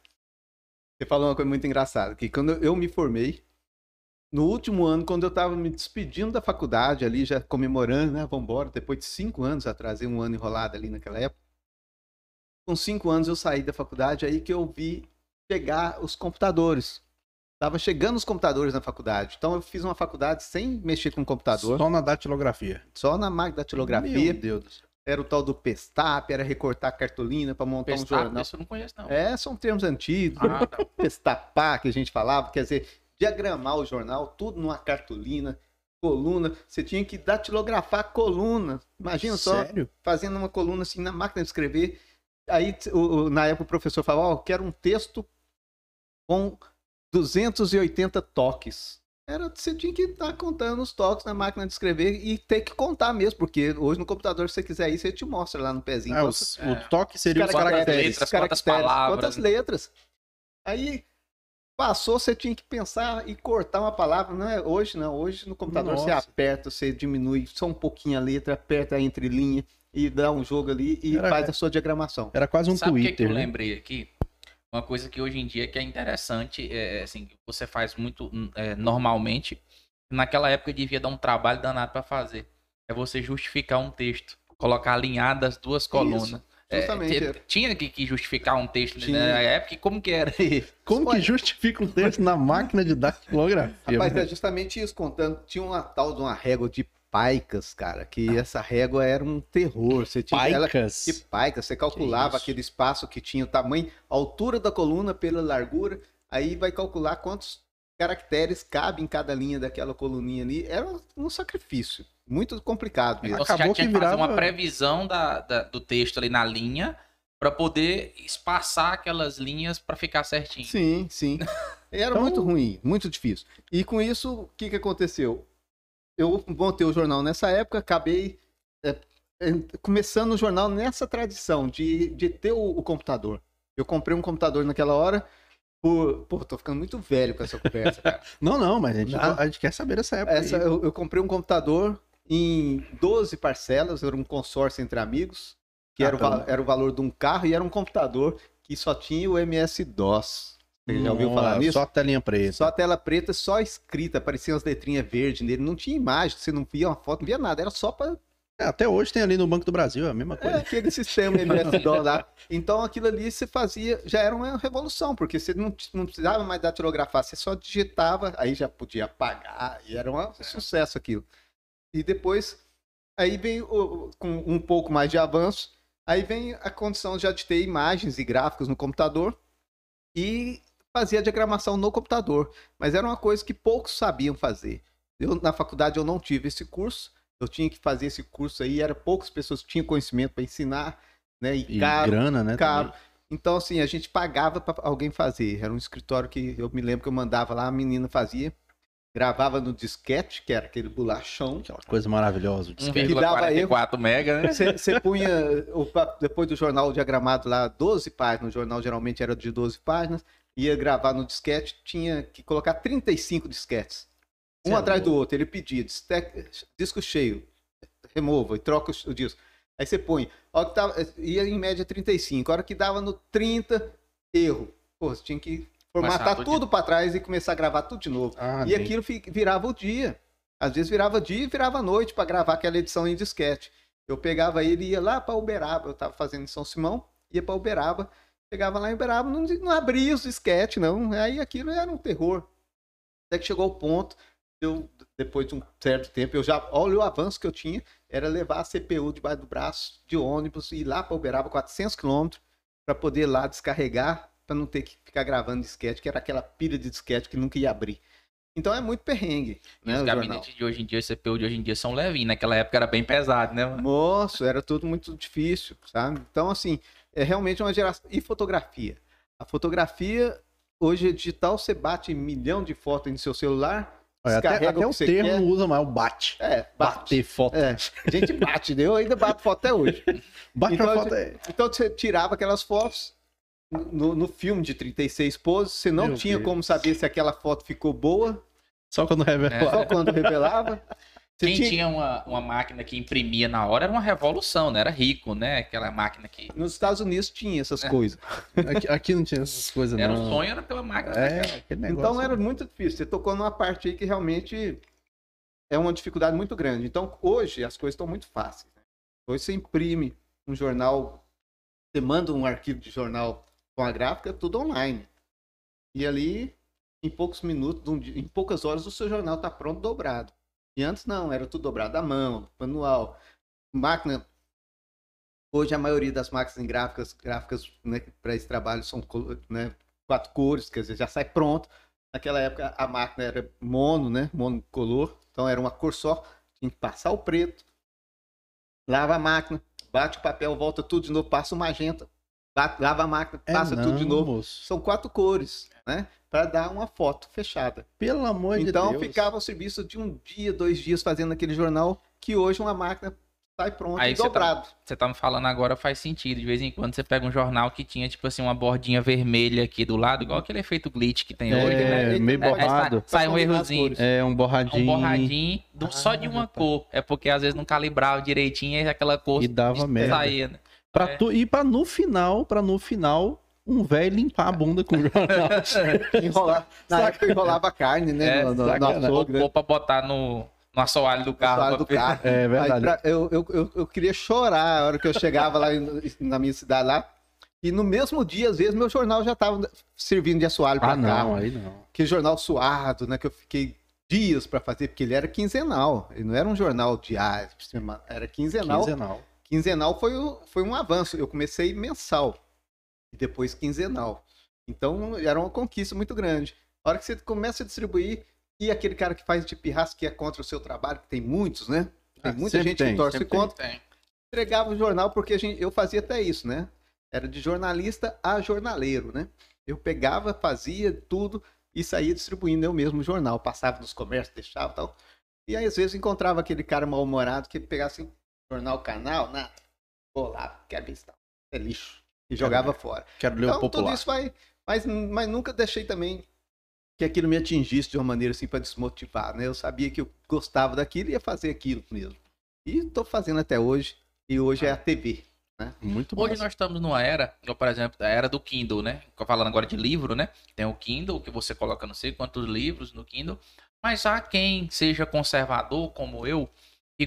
você falou uma coisa muito engraçada, que quando eu me formei, no último ano, quando eu estava me despedindo da faculdade ali, já comemorando, né, vambora, depois de cinco anos, atrasei um ano enrolado ali naquela época, com cinco anos eu saí da faculdade, aí que eu vi chegar os computadores. Tava chegando os computadores na faculdade, então eu fiz uma faculdade sem mexer com computador, Só na datilografia. só na máquina da datilografia, Meu Deus do céu. era o tal do Pestap, era recortar cartolina para montar um Pestap, jornal. isso eu não conheço, não. É, são termos antigos, Ah, tá. [laughs] pestapar que a gente falava, quer dizer, diagramar o jornal, tudo numa cartolina, coluna, você tinha que datilografar a coluna. Imagina só, Sério? fazendo uma coluna assim na máquina de escrever. Aí, o- o- na época, o professor falava, ó, quero um texto com 280 toques. Era, você tinha que estar contando os toques na máquina de escrever e ter que contar mesmo, porque hoje no computador, se você quiser ir, você te mostra lá no pezinho. Ah, Quantos- os- É. O toque seria os caracteres, caracteres. letras, quantas palavras, Quantas letras. Aí passou, você tinha que pensar e cortar uma palavra. Não é hoje, não. Hoje no computador você Nossa. aperta, você diminui só um pouquinho a letra, aperta a entrelinha e dá um jogo ali e Era- faz a sua diagramação. Era quase um Sabe o que, que Twitter, eu né? lembrei aqui? Uma coisa que hoje em dia que é interessante, é, assim, que você faz muito hum, é, normalmente. Naquela época devia dar um trabalho danado para fazer. É você justificar um texto, colocar alinhadas duas colunas. É, justamente, te- é. tinha que, que justificar um texto Tinha. na época, e como que era? Como que justifica um texto na máquina de datilografia? [laughs] Rapaz, né? é justamente isso, contando. Tinha uma tal de uma régua de paicas, cara, que essa régua era um terror. Você tinha, ela, Paicas. de paicas, você calculava aquele espaço que tinha o tamanho, a altura da coluna pela largura, aí vai calcular quantos caracteres cabe em cada linha daquela coluninha ali. Era um sacrifício, muito complicado mesmo. Então você já Acabou tinha que virava- uma previsão da, da- do texto ali na linha para poder espaçar aquelas linhas para ficar certinho. Sim, sim. [laughs] Era Então- muito ruim, muito difícil. E com isso, o que, que aconteceu? Eu montei o jornal nessa época, acabei é, en- começando o jornal nessa tradição de, de ter o, o computador. Eu comprei um computador naquela hora. Por... Pô, tô ficando muito velho com essa conversa, cara. [laughs] Não, não, mas a gente, Não. a gente quer saber dessa época. Essa, eu, eu comprei um computador em 12 parcelas, era um consórcio entre amigos, que Ah, era, o, tá. era o valor de um carro e era um computador que só tinha o MS-DOS. Você já ouviu falar nisso? Só a telinha preta. Só a tela preta, só escrita, apareciam as letrinhas verdes nele, não tinha imagem, você não via uma foto, não via nada, era só para É, até hoje tem ali no Banco do Brasil, é a mesma é, coisa. aquele sistema [laughs] MS-DOS lá. Então aquilo ali você fazia, já era uma revolução, porque você não, não precisava mais datilografar, você só digitava, aí já podia apagar, e era um sucesso aquilo. E depois, aí vem o- com um pouco mais de avanço, aí vem a condição já de ter imagens e gráficos no computador e fazia a diagramação no computador. Mas era uma coisa que poucos sabiam fazer. Eu, na faculdade eu não tive esse curso, eu tinha que fazer esse curso aí, era poucas pessoas que tinham conhecimento para ensinar, né? E, E caro, grana, né? caro. também. Então, assim, a gente pagava para alguém fazer. Era um escritório que eu me lembro que eu mandava lá, a menina fazia, gravava no disquete, que era aquele bolachão. Aquela coisa maravilhosa. o disquete. Que dava 1,44 mega, né? Você punha, o depois do jornal diagramado lá, 12 páginas, o jornal geralmente era de 12 páginas, ia gravar no disquete, tinha que colocar 35 disquetes. Um Cê é atrás do outro. Ele pedia, "Diste- disco cheio, remova e troca o disco. Aí você põe, hora que tava, ia em média 35, a hora que dava no 30, erro. Pô, você tinha que formatar tudo tudo para trás e começar a gravar tudo de novo. Ah, E nem- aquilo virava o dia. Às vezes virava dia e virava noite para gravar aquela edição em disquete. Eu pegava ele e ia lá para Uberaba. Eu estava fazendo em São Simão, ia para Uberaba. Chegava lá em Uberaba, não, não abria os disquete, não. Aí aquilo era um terror. Até que chegou o ponto, eu, depois de um certo tempo, eu já, olha o avanço que eu tinha, era levar a CPU debaixo do braço, de ônibus, e ir lá para Uberaba, 400 quilômetros, para poder lá descarregar, para não ter que ficar gravando disquete, que era aquela pilha de disquete que nunca ia abrir. Então é muito perrengue, né, os jornal. gabinetes de hoje em dia, o CPU de hoje em dia são levinhos. Naquela época era bem pesado, né? mano? Moço, era tudo muito difícil, sabe? Então, assim, é realmente uma geração. E fotografia? A fotografia, hoje é digital, você bate milhão de fotos no seu celular, Olha, até descarrega até o o termo quer. não usa mais o bate. É, bate. Bater foto. É, a gente bate, eu ainda bato foto até hoje. [laughs] Bate Então, foto. é- Então você tirava aquelas fotos no, no filme de 36 poses, você não Meu tinha Deus. como saber se aquela foto ficou boa, Só quando revela. É. só quando revelava. [laughs] Você Quem tinha- tinha uma, uma máquina que imprimia na hora era uma revolução, né? Era rico, né? Aquela máquina que. Nos Estados Unidos tinha essas É. coisas. [laughs] Aqui, aqui não tinha essas coisas, Era não. o sonho, era ter uma máquina É, negócio. Então era muito difícil. Você tocou numa parte aí que realmente é uma dificuldade muito grande. Então hoje as coisas estão muito fáceis. né? Hoje você imprime um jornal, você manda um arquivo de jornal com a gráfica, tudo online. E ali, em poucos minutos, um em poucas horas, o seu jornal está pronto dobrado. E antes não, era tudo dobrado à mão, manual, máquina. Hoje a maioria das máquinas gráficas, gráficas né, para esse trabalho são né, quatro cores, quer dizer, já sai pronto. Naquela época a máquina era mono, né? Monocolor. Então era uma cor só. Tinha que passar o preto. Lava a máquina, bate o papel, volta tudo de novo, passa o magenta, lava a máquina, É passa tudo de não, novo. moço. São quatro cores, né? Para dar uma foto fechada. Pelo amor de Então Deus. ficava o serviço de um dia, dois dias fazendo aquele jornal, que hoje uma máquina sai pronta Aí e você tá- dobrado. Você tá me falando agora faz sentido. De vez em quando você pega um jornal que tinha, tipo assim, uma bordinha vermelha aqui do lado, igual aquele efeito glitch que tem hoje, né? É, meio É, Aí sai- borrado. sai, um errozinho. É, um borradinho. Um borradinho do- Ah, só de uma rapaz. cor. É porque às vezes não calibrava direitinho e aquela cor E dava merda. saía, né? Pra É. tu, e pra no final, pra no final, um velho limpar a bunda com o jornal. [laughs] Enrolar, na época enrolava a carne, né? É, no, no, no sacanagem. açougue, né? Pra botar no, no assoalho do carro. Assoalho do carro. É verdade. pra- eu, eu, eu, eu queria chorar a hora que eu chegava lá na minha cidade lá. E no mesmo dia, às vezes, meu jornal já estava servindo de assoalho para Ah, não, carro. aí não. Aquele jornal suado, né? Que eu fiquei dias para fazer, porque ele era quinzenal. Ele não era um jornal diário, era quinzenal. Quinzenal. Quinzenal foi, o- foi um avanço. Eu comecei mensal e depois quinzenal. Então era uma conquista muito grande. A hora que você começa a distribuir, e aquele cara que faz de pirraça que é contra o seu trabalho, que tem muitos, né? Tem Ah, muita gente tem, que torce sempre tem. contra. Tem. Entregava o jornal porque a gente, eu fazia até isso, né? Era de jornalista a jornaleiro, né? Eu pegava, fazia tudo e saía distribuindo eu mesmo o jornal. Passava nos comércios, deixava e tal. E aí, às vezes, encontrava aquele cara mal-humorado que pegava assim, jornal canal, nada. Vou lá, quero não. É lixo. E jogava fora. Quero ler o Então, popular. tudo isso vai. Mas, mas nunca deixei também que aquilo me atingisse de uma maneira assim para desmotivar, né? Eu sabia que eu gostava daquilo e ia fazer aquilo mesmo. E estou fazendo até hoje. E hoje é a TV. Muito Hoje massa. nós estamos numa era, por exemplo, a era do Kindle, né? Falando agora de livro, né? Tem o Kindle, que você coloca não sei quantos livros no Kindle. Mas há quem seja conservador, como eu,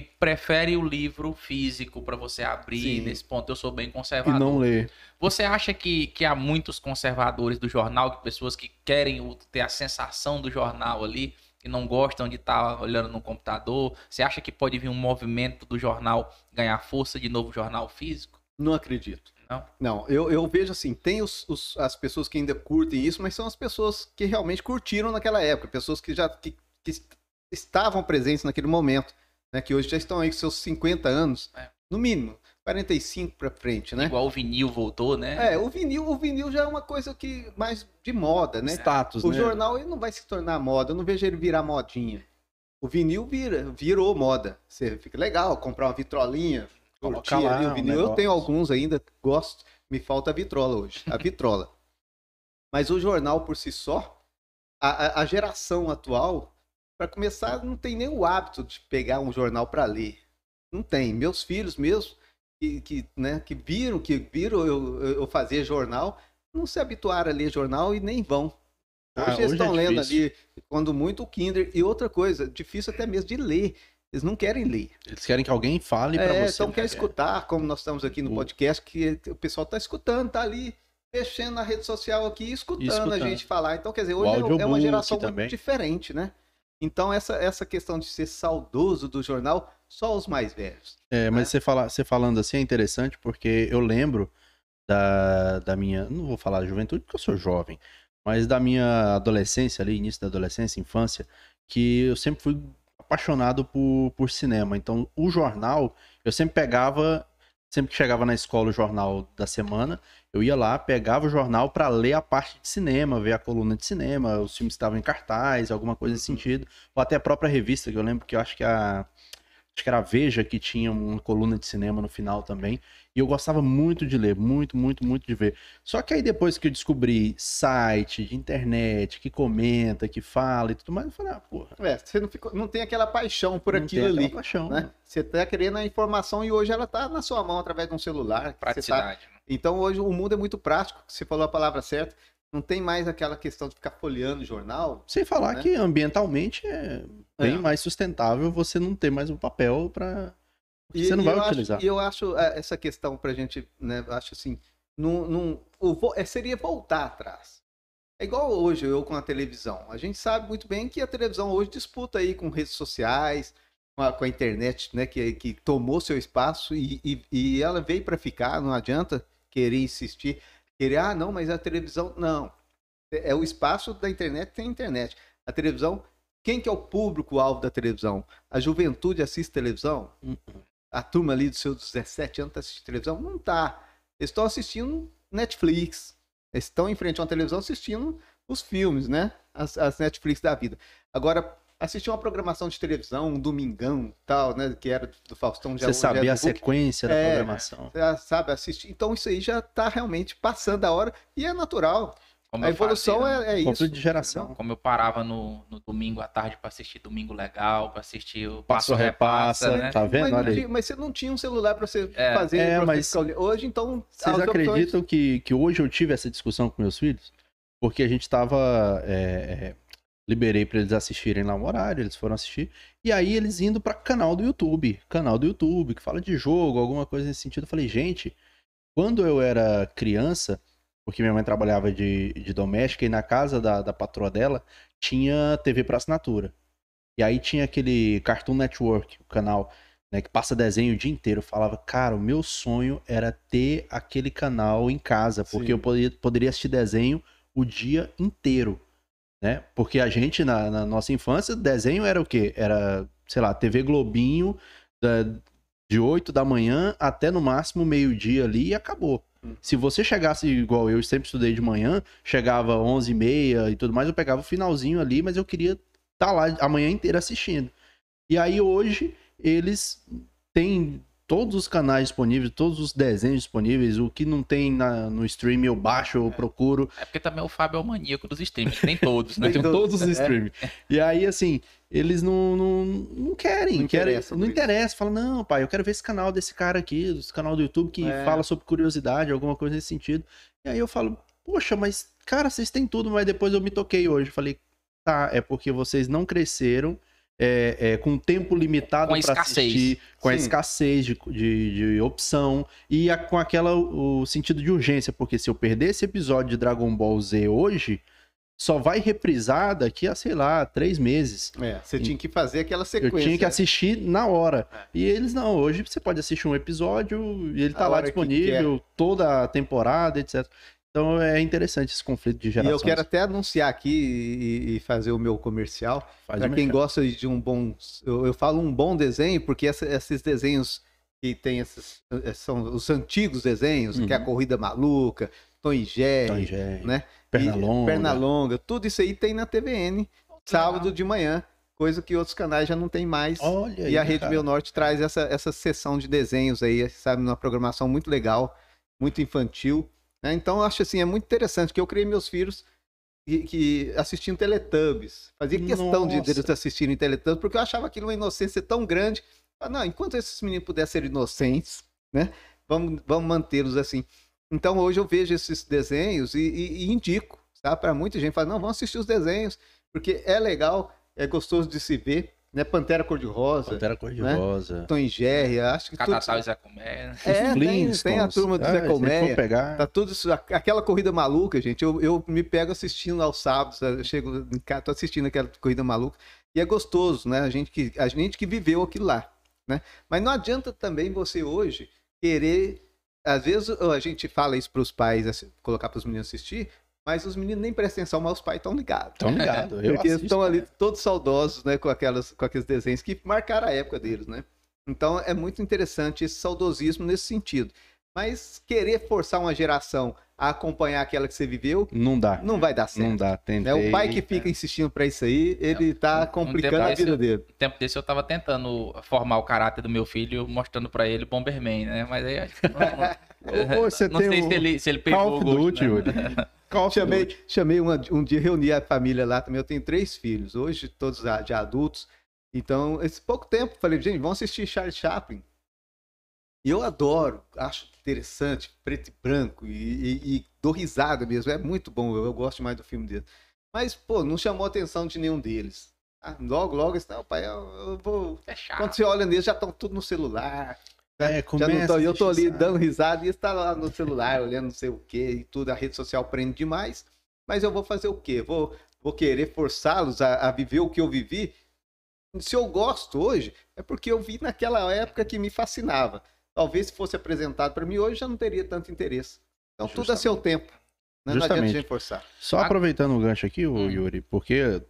que prefere o livro físico para você abrir. Sim. Nesse ponto, eu sou bem E conservador. não ler. Você acha que, que há muitos conservadores do jornal, que pessoas que querem ter a sensação do jornal ali, que não gostam de estar olhando no computador? Você acha que pode vir um movimento do jornal ganhar força de novo jornal físico? Não acredito. Não? Não, eu, eu vejo assim, tem os, os- as pessoas que ainda curtem isso, mas são as pessoas que realmente curtiram naquela época, pessoas que já que, que est- estavam presentes naquele momento, né? Que hoje já estão aí com seus 50 anos, É. no mínimo, 45 para frente, né? Igual o vinil voltou, né? É, o vinil, o vinil já é uma coisa que mais de moda, né? Status, O né? jornal ele não vai se tornar moda, eu não vejo ele virar modinha. O vinil vira, virou moda. Você fica legal comprar uma vitrolinha, Colocar curtir lá ali o um vinil. Eu negócio. tenho alguns ainda, gosto. Me falta a vitrola hoje, a vitrola. Mas o jornal por si só, a- a geração atual, para começar, não tem nem o hábito de pegar um jornal para ler. Não tem. Meus filhos mesmo, que, que, né, que viram, que viram eu, eu fazer jornal, não se habituaram a ler jornal e nem vão. Hoje Ah, eles hoje estão é lendo ali, quando muito o Kinder. E outra coisa, difícil até mesmo de ler. Eles não querem ler. Eles querem que alguém fale É, você. então quer né? escutar, como nós estamos aqui no O- podcast, que o pessoal está escutando, tá ali mexendo na rede social aqui, escutando, Escutando. a gente falar. Então, quer dizer, hoje é- é uma geração muito também. diferente, né? Então, essa, essa questão de ser saudoso do jornal, só os mais velhos. É, mas né? você, fala, você falando assim é interessante porque eu lembro da, da minha. Não vou falar juventude porque eu sou jovem, mas da minha adolescência ali, início da adolescência, infância, que eu sempre fui apaixonado por, por cinema. Então, o jornal, eu sempre pegava. Sempre que chegava na escola o jornal da semana, eu ia lá, pegava o jornal para ler a parte de cinema, ver a coluna de cinema, os filmes que estavam em cartaz, alguma coisa nesse sentido. Ou até a própria revista, que eu lembro que eu acho que a. Acho que era a Veja que tinha uma coluna de cinema no final também. E eu gostava muito de ler, muito, muito, muito de ver. Só que aí depois que eu descobri site de internet que comenta, que fala e tudo mais, eu falei, ah, porra. É, você não, ficou, não tem aquela paixão por não aquilo tem aquela ali. Paixão, Né? Você tá querendo a informação e hoje ela tá na sua mão através de um celular. Tá- Praticidade. Então hoje o mundo é muito prático, você falou a palavra certa. Não tem mais aquela questão de ficar folheando jornal. Sem falar Né? que ambientalmente é bem É. mais sustentável você não ter mais o papel para você não vai eu acho- utilizar. E eu acho é, essa questão pra gente, né, acho assim, não, não, o é, seria voltar atrás. É igual hoje eu com a televisão. A gente sabe muito bem que a televisão hoje disputa aí com redes sociais, com a, com a internet, né, que, que tomou seu espaço e, e, e ela veio para ficar, não adianta querer insistir, querer, ah, não, mas a televisão, não. É, é o espaço da internet, tem internet. A televisão, quem que é o público-alvo da televisão? A juventude assiste televisão? Uhum. a turma ali dos seus 17 anos tá assistindo televisão? Não tá. Eles estão assistindo Netflix. Eles estão em frente a uma televisão assistindo os filmes, né? As, as Netflix da vida. Agora, assistir uma programação de televisão, um domingão, tal, né? Que era do Faustão. Já, Você do a sequência da É. programação. já sabe assistir. Então, isso aí já tá realmente passando a hora e é natural. Como a evolução fazia, é, é isso. Conflito de geração. Como eu parava no, no domingo à tarde pra assistir Domingo Legal, pra assistir o Passo Passo Repassa, repassa, né? tá vendo? Mas, tinha- mas você não tinha um celular para você É. fazer. É, você mas olhando. Hoje, então. Vocês as opções- acreditam que, que hoje eu tive essa discussão com meus filhos? Porque a gente tava. é, é, liberei pra eles assistirem lá um horário, eles foram assistir. E aí eles indo pra canal do YouTube. Canal do YouTube, que fala de jogo, alguma coisa nesse sentido. Eu falei, gente, quando eu era criança, porque minha mãe trabalhava de, de doméstica e na casa da, da patroa dela tinha TV pra assinatura. E aí tinha aquele Cartoon Network, o canal né, que passa desenho o dia inteiro. Eu falava, cara, o meu sonho era ter aquele canal em casa, porque Sim. eu poderia, poderia assistir desenho o dia inteiro, né? Porque a gente, na, na nossa infância, desenho era o quê? Era, sei lá, TV Globinho, da- de 8 da manhã até no máximo meio-dia ali e acabou. Hum. Se você chegasse igual eu, sempre estudei de manhã, chegava 11 e meia e tudo mais, eu pegava o finalzinho ali, mas eu queria estar lá a manhã inteira assistindo. E aí hoje eles têm todos os canais disponíveis, todos os desenhos disponíveis, o que não tem na- no stream eu baixo, eu procuro. É porque também o Fábio é o maníaco dos streams. Tem todos, né? Tem todos, todos os é. streams. E aí, assim, eles não, não, não querem, Não querem, interessa não interessa. Fala, não, pai, eu quero ver esse canal desse cara aqui, esse canal do YouTube que É. fala sobre curiosidade, alguma coisa nesse sentido. E aí eu falo, poxa, mas, cara, vocês têm tudo, mas depois eu me toquei hoje. Falei, tá, é porque vocês não cresceram é, é, com tempo limitado a para assistir, com a Sim. escassez de, de, de opção e a- com aquela o sentido de urgência, porque se eu perder esse episódio de Dragon Ball Z hoje, só vai reprisar daqui a, sei lá, três meses. É, você tinha que fazer aquela Eu sequência. tinha que assistir na hora. É. E eles não, hoje você pode assistir um episódio e ele tá A lá disponível, toda a temporada, etc. Então é interessante esse conflito de E gerações. eu quero até anunciar aqui e, e fazer o meu comercial. Faz Para quem gosta de um bom. Eu, eu falo um bom desenho, porque essa- esses desenhos que tem esses. eh, São os antigos desenhos, que é a Uhum. Corrida Maluca, Tom e Jerry, Tom e Jerry, né? Perna E- longa. Perna longa, tudo isso aí tem na TVN, sábado de manhã, coisa que outros canais já não tem mais. Olha aí, E a Rede cara. Meu Norte traz essa, essa sessão de desenhos aí, sabe, uma programação muito legal, muito infantil. Né? Então, eu acho assim, é muito interessante, que eu criei meus filhos que, que assistindo Teletubbies. Fazia questão de Nossa. eles assistirem Teletubbies, porque eu achava aquilo uma inocência tão grande. Ah, Não, enquanto esses meninos puderem ser inocentes, né? Vamos, vamos mantê-los assim. Então, hoje eu vejo esses desenhos e, e- e indico, sabe? Para muita gente, fala, não, vamos assistir os desenhos, porque é legal, é gostoso de se ver, né? Pantera Cor-de-Rosa, Pantera Cor-de-Rosa. Tom e Jerry, acho que tudo... Catatal e Zé Comé. É, tem, tem a turma do Ah, Zé Colmeia. pegar... Tá tudo isso, aqu- aquela corrida maluca, gente. Eu, eu me pego assistindo aos sábados, eu chego em casa, tô assistindo aquela corrida maluca. E é gostoso, né? A gente que, a gente que viveu aquilo lá, né? Mas não adianta também você hoje querer. Às vezes a gente fala isso para os pais, assim, colocar para os meninos assistir, mas os meninos nem prestam atenção, mas os pais estão ligados. Tão ligado. Eu Porque estão ali cara. todos saudosos, né, com, aquelas, com aqueles desenhos que marcaram a época deles, né? Então é muito interessante esse saudosismo nesse sentido. Mas querer forçar uma geração a acompanhar aquela que você viveu, Não dá. não vai dar certo. Não dá. Tentei. né? O pai que fica insistindo pra isso aí, ele tá um complicando tempo a vida eu- dele. Tempo desse eu tava tentando formar o caráter do meu filho, mostrando pra ele Bomberman, né? Mas aí acho que não, [laughs] não tem sei o se ele, se ele pegou Call o of gosto, Duty, né? [laughs] Chamei, chamei uma- um dia, reuni a família lá também. Eu tenho três filhos, hoje todos já já adultos. Então, esse pouco tempo, falei, gente, vamos assistir Charles Chaplin. E eu adoro, acho interessante, preto e branco, e, e- e dou risada mesmo. É muito bom, eu, eu gosto mais do filme dele. Mas, pô, não chamou a atenção de nenhum deles. Ah, logo, logo, esse, não, pai, eu, eu vou. É chato. Quando você olha neles, já estão tudo no celular. É, começa tô, eu tô ali saco. dando risada e está lá no celular, olhando não sei o que e tudo. A rede social prende demais. Mas eu vou fazer o quê? Vou, vou querer forçá-los a, a viver o que eu vivi? Se eu gosto hoje, é porque eu vi naquela época que me fascinava. Talvez se fosse apresentado para mim hoje, já não teria tanto interesse. Então tudo a seu tempo. né? Não adianta a Justamente. gente forçar. Só aproveitando o gancho aqui, o Hum. Yuri, porque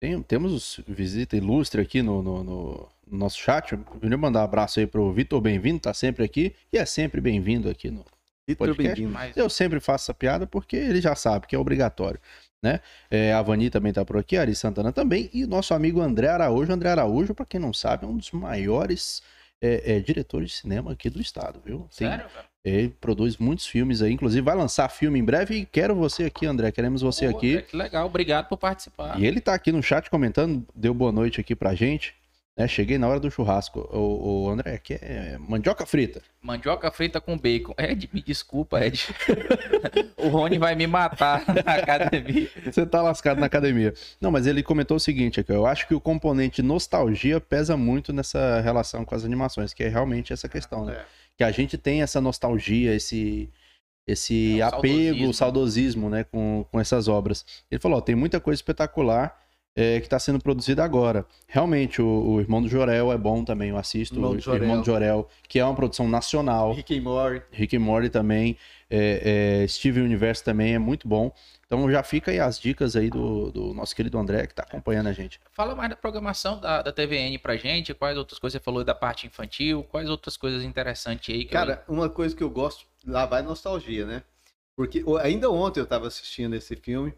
tem- temos visita ilustre aqui no, no- no- no nosso chat. Eu queria mandar um abraço aí pro Vitor Bem-vindo, tá sempre aqui e é sempre bem-vindo aqui no. Vitor, Podcast? bem-vindo. Eu sempre faço essa piada porque ele já sabe que é obrigatório, né? É, a Vani também tá por aqui, a Ari Santana também e o nosso amigo André Araújo. André Araújo, para quem não sabe, é um dos maiores é, é, diretores de cinema aqui do estado, viu? Tem- sério? Ele produz muitos filmes aí, inclusive vai lançar filme em breve e quero você aqui, André. Queremos você Pô, aqui. André, Que legal, obrigado por participar. E ele tá aqui no chat comentando, deu boa noite aqui pra gente. Né? Cheguei na hora do churrasco. O, o André, aqui é mandioca frita. Mandioca frita com bacon. Ed, me desculpa, Ed. [laughs] o Rony vai me matar [laughs] na academia. Você tá lascado na academia. Não, mas ele comentou o seguinte aqui, eu acho que o componente nostalgia pesa muito nessa relação com as animações, que é realmente essa questão, né? É. Que a gente tem essa nostalgia, esse esse É, o apego, saudosismo. saudosismo, né, com, com essas obras. Ele falou, ó, tem muita coisa espetacular é, que está sendo produzida agora. Realmente, o, o Irmão do Jorel é bom também, eu assisto. Irmão o Jorel. Irmão do Jorel, que é uma produção nacional. Rick and Morty. Rick and Morty também, é, é, Steven Universe também é muito bom. Então já fica aí as dicas aí do, do nosso querido André, que tá acompanhando a gente. Fala mais da programação da, da TVN pra gente. Quais outras coisas você falou da parte infantil? Quais outras coisas interessantes aí? Que Cara, uma coisa que eu gosto, lá vai nostalgia, né? Porque ainda ontem eu tava assistindo esse filme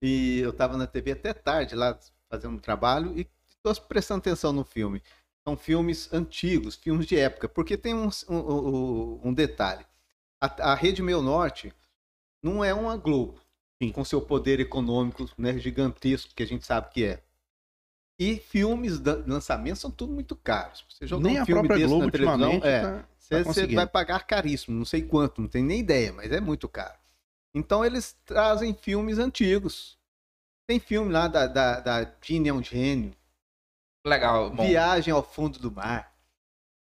e eu tava na TV até tarde lá fazendo um trabalho e tô prestando atenção no filme. são filmes antigos, filmes de época, porque tem um, um, um detalhe. A, a Rede Meio Norte não é uma Globo, Sim. com seu poder econômico né, gigantesco, que a gente sabe que é. E filmes de lançamento são tudo muito caros. Você jogar Nem um a filme própria desse Globo na televisão, é, tá- você, você conseguindo. vai pagar caríssimo, não sei quanto, não tem nem ideia, mas é muito caro. Então eles trazem filmes antigos. Tem filme lá da, da, da Gene é um gênio, Legal, bom. Viagem ao Fundo do Mar,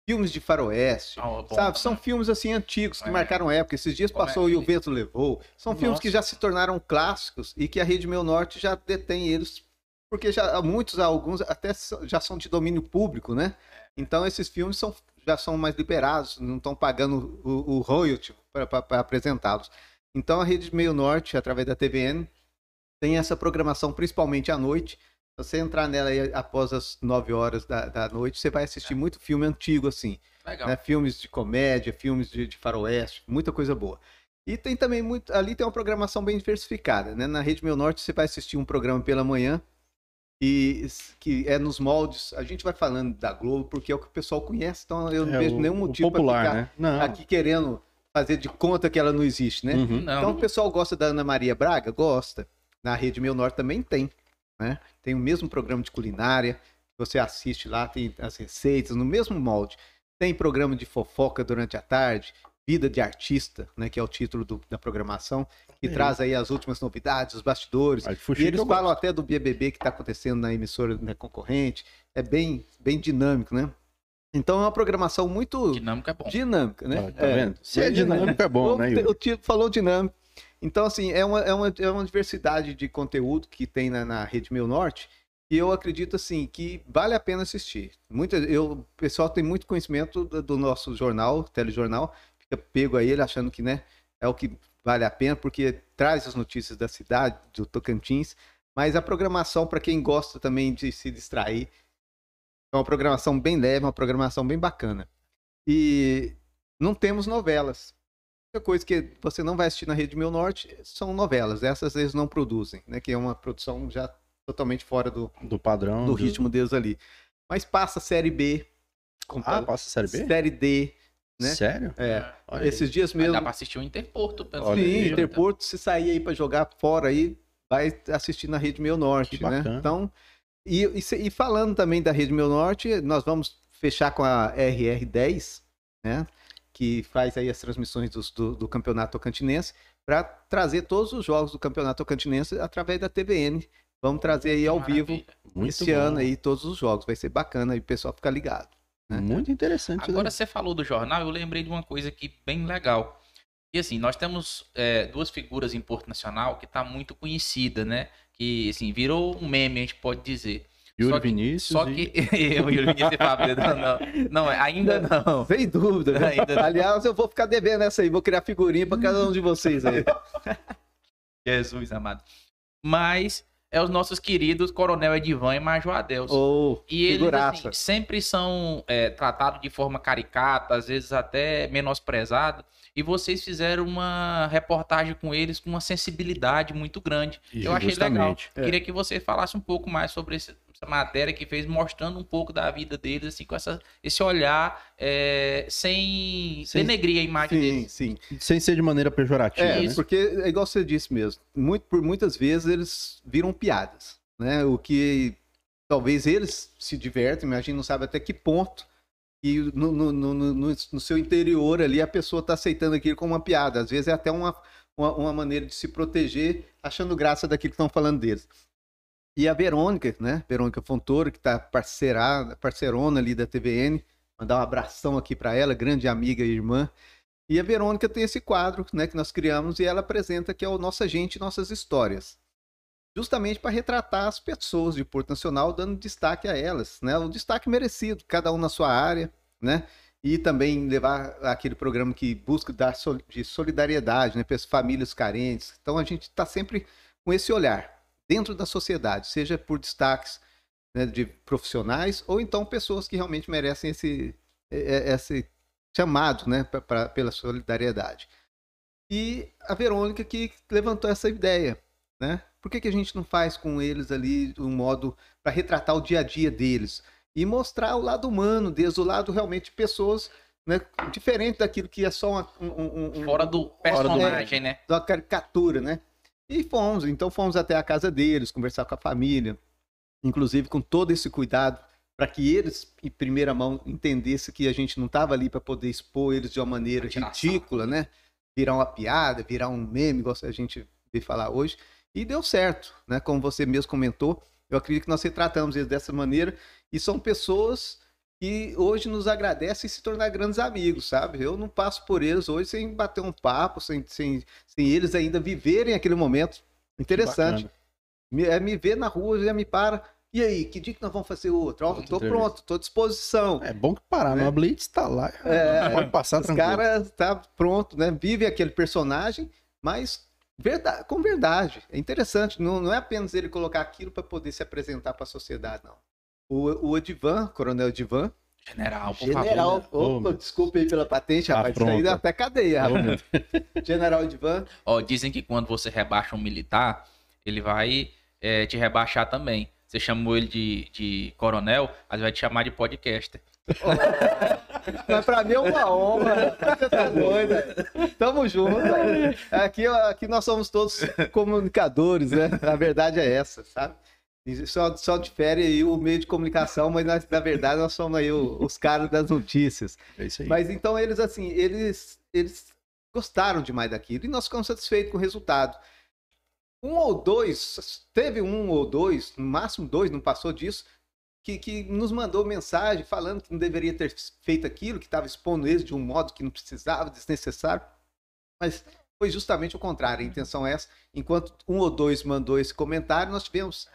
filmes de faroeste, Ah, bom, sabe? São né? filmes assim antigos que É. marcaram época. Esses dias é passou e o vento levou. São filmes Nossa. que já se tornaram clássicos e que a Rede Meu Norte já detém eles, porque já muitos, alguns até já são de domínio público, né? Então esses filmes são, já são mais liberados, não estão pagando o, o royalty para apresentá-los. Então a Rede Meio Norte, através da TVN, tem essa programação principalmente à noite. Se você entrar nela aí após as 9 horas da, da noite, você vai assistir muito filme antigo assim Legal. né? Filmes de comédia, filmes de, de faroeste, muita coisa boa. E tem também muito. Ali tem uma programação bem diversificada, né? Na Rede Meu Norte você vai assistir um programa pela manhã e que é nos moldes. A gente vai falando da Globo porque é o que o pessoal conhece, então eu não É vejo nenhum o motivo para ficar né? Não. aqui querendo fazer de conta que ela não existe, né? Uhum. Não, Então o pessoal gosta da Ana Maria Braga? Gosta. Na Rede Meu Norte também tem. Né? Tem o mesmo programa de culinária. Você assiste lá, tem as receitas no mesmo molde. Tem programa de fofoca durante a tarde. Vida de Artista, né? Que é o título do- da programação. Que É. traz aí as últimas novidades, os bastidores. E eles falam até do BBB que está acontecendo na emissora né, concorrente. É bem, bem dinâmico, né? Então é uma programação muito dinâmico é bom. dinâmica, né? gosto. Tá vendo? Se é bem dinâmico, é bom, o, né, te- Yuri? o tipo falou dinâmico. Então, assim, é uma, é uma, é uma diversidade de conteúdo que tem na, na Rede Meu Norte e eu acredito, assim, que vale a pena assistir. Muita, eu, o pessoal tem muito conhecimento do, do nosso jornal, telejornal, fica pego a ele achando que, né, é o que vale a pena, porque traz as notícias da cidade, do Tocantins, mas a programação, para quem gosta também de se distrair, é uma programação bem leve, uma programação bem bacana. E não temos novelas. A coisa que você não vai assistir na Rede Meu Norte são novelas. Essas eles não produzem, né? Que é uma produção já totalmente fora do, Do padrão. do ritmo deles ali. Mas passa série B, Ah, passa a série B? série D, né? Sério? É. Olha aí. Esses dias Mas mesmo. dá pra assistir o Interporto. pelo Olha Sim, aí, menos. Interporto, se sair aí pra jogar fora aí, vai assistir na Rede Meu Norte, Que né? Então, e, e, e falando também da Rede Meu Norte, nós vamos fechar com a RR10, né? Que faz aí as transmissões dos- do, do Campeonato Tocantinense, para trazer todos os jogos do Campeonato Tocantinense através da TVN. Vamos trazer aí ao vivo Maravilha. Muito esse bom. ano aí todos os jogos. Vai ser bacana e o pessoal fica ligado. né? Muito interessante. Agora né? você falou do jornal, eu lembrei de uma coisa aqui bem legal. E assim, nós temos é, duas figuras em Porto Nacional que tá muito conhecida, né? Que assim, virou um meme, a gente pode dizer. Yuri só que- Vinícius. Só e- que [laughs] eu e o Vinícius e Fábio, não, não, não, ainda não. Sem dúvida. né? Ainda. Aliás, eu vou ficar devendo essa aí. Vou criar figurinha para cada um de vocês aí. [laughs] Jesus amado. Mas é os nossos queridos Coronel Edivan e Major Adelson. Ou E eles figuraça. assim, sempre são é, tratados de forma caricata, às vezes até menosprezado. E vocês fizeram uma reportagem com eles com uma sensibilidade muito grande. Eu achei legal. É. Queria que você falasse um pouco mais sobre esse- essa matéria que fez, mostrando um pouco da vida deles, assim, com essa, esse olhar é, sem, Sem- denegrir a imagem Sim, deles. sim. Sem ser de maneira pejorativa, É, né? porque é igual você disse mesmo. Muito, por muitas vezes eles viram piadas, né? O que talvez eles se divertem, mas a gente não sabe até que ponto e no, no, no, no- no seu interior ali a pessoa está aceitando aquilo como uma piada. Às vezes é até uma, uma, uma maneira de se proteger, achando graça daquilo que estão falando deles. E a Verônica, né? Verônica Fontoura, que está parceira, parceirona ali da TVN, mandar um abração aqui para ela, grande amiga e irmã. E a Verônica tem esse quadro né, que nós criamos e ela apresenta que é o Nossa Gente, Nossas Histórias. Justamente para retratar as pessoas de Porto Nacional, dando destaque a elas, né? Um destaque merecido, cada um na sua área, né? E também levar aquele programa que busca dar de solidariedade né, para as famílias carentes. Então a gente está sempre com esse olhar dentro da sociedade, seja por destaques né, de profissionais ou então pessoas que realmente merecem esse, é- é- esse chamado né, pra- pra- pela solidariedade. E a Verônica que levantou essa ideia, né? Por que, que a gente não faz com eles ali um modo para retratar o dia a dia deles? e mostrar o lado humano, desde o lado realmente de pessoas né, diferente daquilo que é só uma, um, um, um, Fora do personagem, né? da caricatura, né? E fomos, então fomos até a casa deles, conversar com a família, inclusive com todo esse cuidado para que eles, em primeira mão, entendessem que a gente não estava ali para poder expor eles de uma maneira ridícula, né? Virar uma piada, virar um meme, igual a gente vê falar hoje. E deu certo, né? Como você mesmo comentou, eu acredito que nós retratamos eles dessa maneira e são pessoas que hoje nos agradecem e se tornar grandes amigos, sabe? Eu não passo por eles hoje sem bater um papo, sem, sem, sem eles ainda viverem aquele momento. Interessante. Me, é me ver na rua, já me para. E aí, que dia que nós vamos fazer outro? Ó, tô pronto, tô à disposição. É bom que parar, né? a Blitz tá lá. É, pode passar os tranquilo. Os caras tá pronto, né? Vive aquele personagem, mas verdade, com verdade. É interessante, não, não é apenas ele colocar aquilo para poder se apresentar para a sociedade, não. O, o Edivan, Coronel Edivan. General, por General, favor. Opa, oh, desculpa aí pela patente, rapaz. Isso aí dá até cadeia, rapaz. [laughs] General Edivan. Ó, dizem que quando você rebaixa um militar, ele vai é, te rebaixar também. Você chamou ele de, de coronel, mas vai te chamar de podcaster. [laughs] Mas pra mim é uma honra. Você tá doido. Tamo junto. Aqui, aqui nós somos todos comunicadores, né? A verdade é essa, sabe? Só, só difere aí o meio de comunicação, mas na, na verdade nós somos aí o, os caras das notícias. É isso aí. Mas então eles, assim, eles, eles gostaram demais daquilo e nós ficamos satisfeitos com o resultado. Um ou dois, teve um ou dois, no máximo dois, não passou disso, que, que nos mandou mensagem falando que não deveria ter feito aquilo, que estava expondo eles de um modo que não precisava, desnecessário. Mas foi justamente o contrário, a intenção é essa. Enquanto um ou dois mandou esse comentário, nós tivemos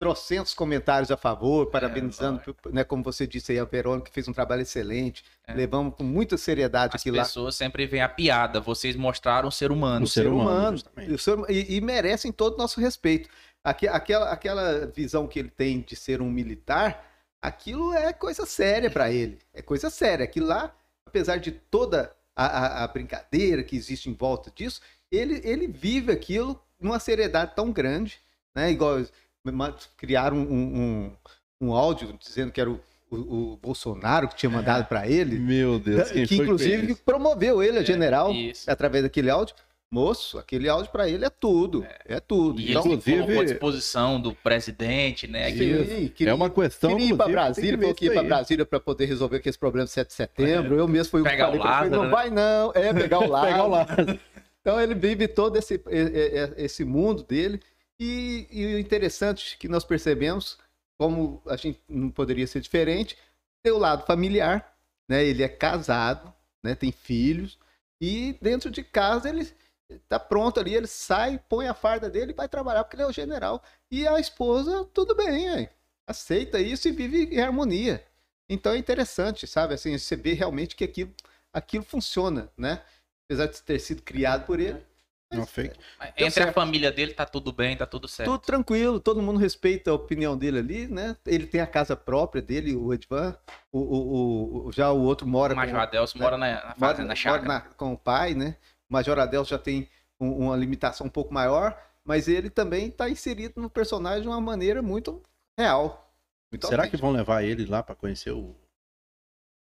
trocentos comentários a favor, é, parabenizando, é, né, como você disse aí, a Verônica, que fez um trabalho excelente. É. Levamos com muita seriedade As aquilo lá. As pessoas sempre veem a piada, vocês mostraram o ser humano. O ser, ser humano. humano e, e, merecem todo o nosso respeito. Aqui, aquela, aquela visão que ele tem de ser um militar, aquilo é coisa séria para ele. É coisa séria. Aquilo lá, apesar de toda a, a, a brincadeira que existe em volta disso, ele, ele vive aquilo numa seriedade tão grande, né? Igual criaram um, um, um áudio dizendo que era o, o, o Bolsonaro que tinha mandado para ele. [laughs] Meu Deus, que inclusive que promoveu ele a é, general é, através daquele áudio. Moço, aquele áudio para ele é tudo, é, é tudo. E então, inclusive à disposição do presidente, né? Sim, queria, é uma questão queria ir para Brasília, que ir para Brasília para poder resolver aquele problema de 7 de setembro. É. Eu mesmo fui o que falei, o Lázaro, não né? vai não, é pegar o lado. [laughs] pegar o lado. Então ele vive todo esse, esse mundo dele e, e o interessante que nós percebemos, como a gente não poderia ser diferente, tem o lado familiar, né? Ele é casado, né? Tem filhos e dentro de casa ele tá pronto ali, ele sai, põe a farda dele e vai trabalhar porque ele é o general. E a esposa, tudo bem, aí, aceita isso e vive em harmonia. Então é interessante, sabe? Assim, você vê realmente que aquilo, aquilo funciona, né? Apesar de ter sido criado por ele, não fake. Entre certo. a família dele tá tudo bem, tá tudo certo. Tudo tranquilo, todo mundo respeita a opinião dele ali, né? Ele tem a casa própria dele, o Edvan. O, o, o, já o outro mora. O Major com, Adelso né? mora na, na fazenda, na chácara. Mora na, com o pai, né? O Major Adelso já tem um, uma limitação um pouco maior, mas ele também está inserido no personagem de uma maneira muito real. Muito Será que vão levar ele lá para conhecer o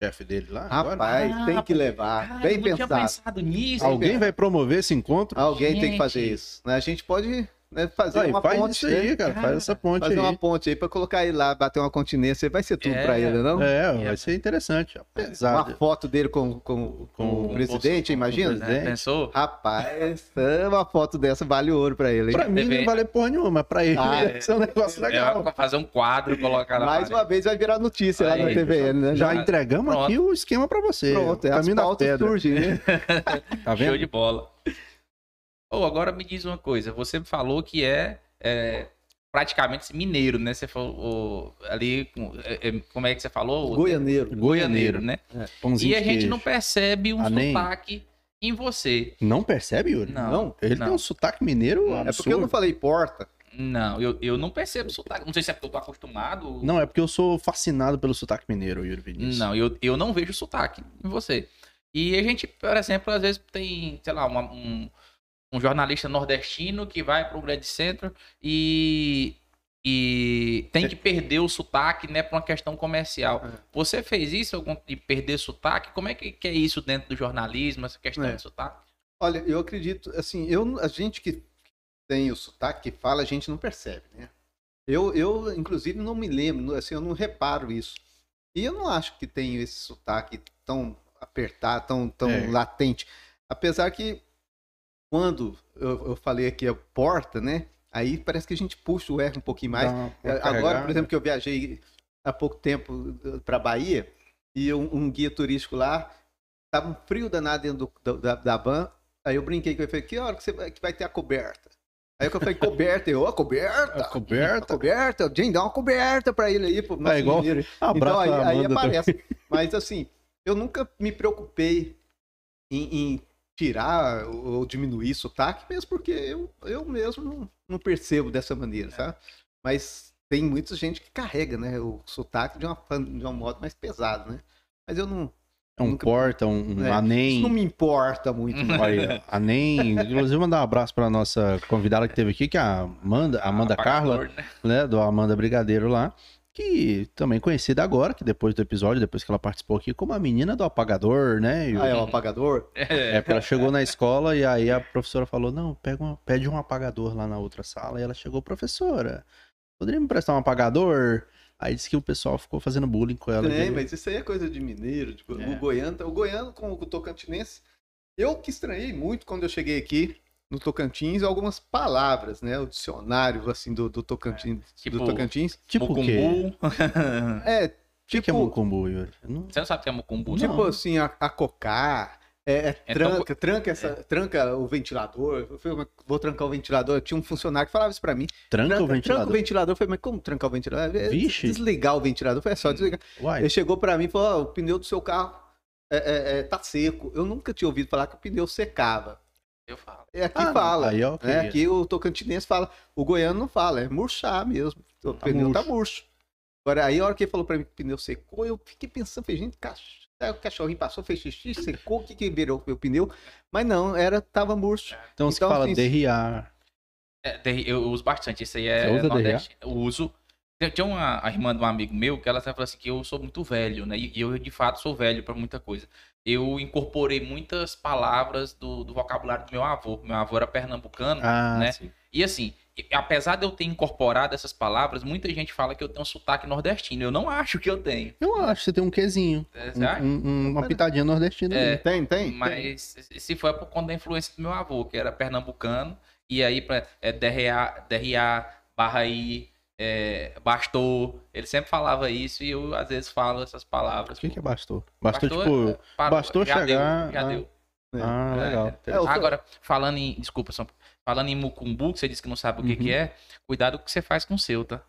chefe dele lá? Rapaz, agora? tem que levar. Cara, bem pensado. pensado nisso. Alguém vai promover esse encontro? Alguém gente. tem que fazer isso. Né? A gente pode né, fazer aí, uma faz ponte. Isso aí, cara, faz essa ponte fazer aí. uma ponte aí pra colocar ele lá, bater uma continência, vai ser tudo é, pra ele, não? É, vai ser interessante. Apesar uma foto dele com, com, com, com o presidente, com, imagina? Presidente. Pensou? Rapaz, uma foto dessa vale ouro pra ele. Hein? Pra mim não vale porra nenhuma, mas pra ele ah, é. é um negócio é, legal. É, pra fazer um quadro, colocar lá. Mais uma vez vai virar notícia aí, lá na TVN, né? Já, já entregamos Pronto. aqui o esquema pra você. Pronto, é as pautas surgem, né? [laughs] tá vendo? Show de bola. Oh, agora me diz uma coisa, você falou que é é, praticamente mineiro, né? Você falou ali, é, é, como é que você falou? Goianeiro. Goianeiro, né? É. E a gente não percebe um nem... sotaque em você. Não percebe, Yuri? Não. não? Ele não. tem um sotaque mineiro absurdo. É porque eu não falei porta. Não, eu, eu não percebo sotaque. Não sei se é porque eu tô acostumado. Não, é porque eu sou fascinado pelo sotaque mineiro, Yuri Vinícius. Não, eu, eu não vejo sotaque em você. E a gente, por exemplo, às vezes tem, sei lá, uma, um, um jornalista nordestino que vai para o grande centro e, e tem que perder o sotaque, né, para uma questão comercial. É. Você fez isso algum- de perder sotaque? Como é que, que é isso dentro do jornalismo, essa questão É. de sotaque? Olha, eu acredito, assim, eu, a gente que tem o sotaque, que fala, a gente não percebe, né? Eu, eu, inclusive, não me lembro, assim, eu não reparo isso. E eu não acho que tenho esse sotaque tão apertado, tão, tão É. latente. Apesar que, quando eu, eu falei aqui a porta, né? Aí parece que a gente puxa o R um pouquinho mais. Uma É, Agora, por exemplo, que eu viajei há pouco tempo para Bahia e um, um guia turístico lá, tava um frio danado dentro do- da, da van. Aí eu brinquei com ele, falei, que hora que, você vai, que vai ter a coberta? Aí eu falei, coberta, eu, a coberta? A coberta? A coberta? Jim, dá uma coberta pra ele aí, nosso É igual- mineiro. Então aí, a aí também. aparece. Mas assim, eu nunca me preocupei em, em tirar ou diminuir sotaque, mesmo porque eu, eu mesmo não, não percebo dessa maneira, sabe? Mas tem muita gente que carrega, né, o sotaque de, uma, de um modo mais pesado, né? Mas eu não. É um nunca- porta, um, um É, anem. Isso não me importa muito. não. Olha, a NEM, inclusive mandar um abraço para nossa convidada que teve aqui, que é a Amanda, a Amanda Carla, Apagador, né? né, do Amanda Brigadeiro lá, que também conhecida agora, que depois do episódio, depois que ela participou aqui, como a menina do apagador, né? E o- Ah, é o apagador? É, porque ela chegou na escola e aí a professora falou, não, pega uma- pede um apagador lá na outra sala, e ela chegou, professora, poderia me prestar um apagador? Aí disse que o pessoal ficou fazendo bullying com ela. De- mas isso aí é coisa de mineiro, de, É. o goiano, o goiano com o tocantinense. Eu que estranhei muito quando eu cheguei aqui no Tocantins algumas palavras, né? O dicionário assim do, do Tocantins, Tipo, do Tocantins. Tipo o quê? Mucumbu. [laughs] É, O que, é tipo, mucumbu, Yuri? Eu não- Você não sabe o que é mucumbu, tipo não? assim, a, a cocar, é, é Então, tranca, tranca, essa, tranca o ventilador. Eu falei, mas vou trancar o ventilador. Tinha um funcionário que falava isso pra mim. Tranca, o Tranca ventilador? o ventilador. Eu falei, mas como trancar o ventilador? É, Vixe. Desligar o ventilador. Eu é só desligar. Uai, Ele chegou pra mim e falou: "Ó, o pneu do seu carro é, é- é- tá seco. Eu nunca tinha ouvido falar que o pneu secava. Eu falo. É aqui Ah, fala. aí, ok. né? Aqui o tocantinense fala. O goiano não fala, é murchar mesmo. O Tá pneu tá murcho. murcho. Agora, aí a hora que ele falou pra mim que o pneu secou, eu fiquei pensando, falei, gente, cach... aí o cachorrinho passou, fez xixi, secou, o que que virou o meu pneu? Mas não, era, tava murcho. então se então, fala assim, derriar. É, eu uso bastante, isso aí Você é usa nordeste. Eu uso. Tinha uma a irmã de um amigo meu que ela sempre falou assim que eu sou muito velho, né? E eu de fato sou velho pra muita coisa. Eu incorporei muitas palavras do, do vocabulário do meu avô. Meu avô era pernambucano, Ah, né? sim. E assim, apesar de eu ter incorporado essas palavras, muita gente fala que eu tenho um sotaque nordestino. Eu não acho que eu tenho. Eu acho que você tem um quezinho. É, Você Um- acha? um- um- uma pitadinha nordestina. É. Tem, tem? Tem. Mas se foi por conta da influência do meu avô, que era pernambucano, e aí pra é, derrear, derrear, barraí, é, bastou. Ele sempre falava isso e eu às vezes falo essas palavras. O que, que é bastou? Bastou, Bastou, tipo. é, parou, bastou já chegar Deu, já a- deu. Ah, É, legal. É, eu- Agora, falando em. Desculpa, só, falando em mucumbu, que você disse que não sabe o que, Uhum. que é, cuidado com o que você faz com o seu, tá?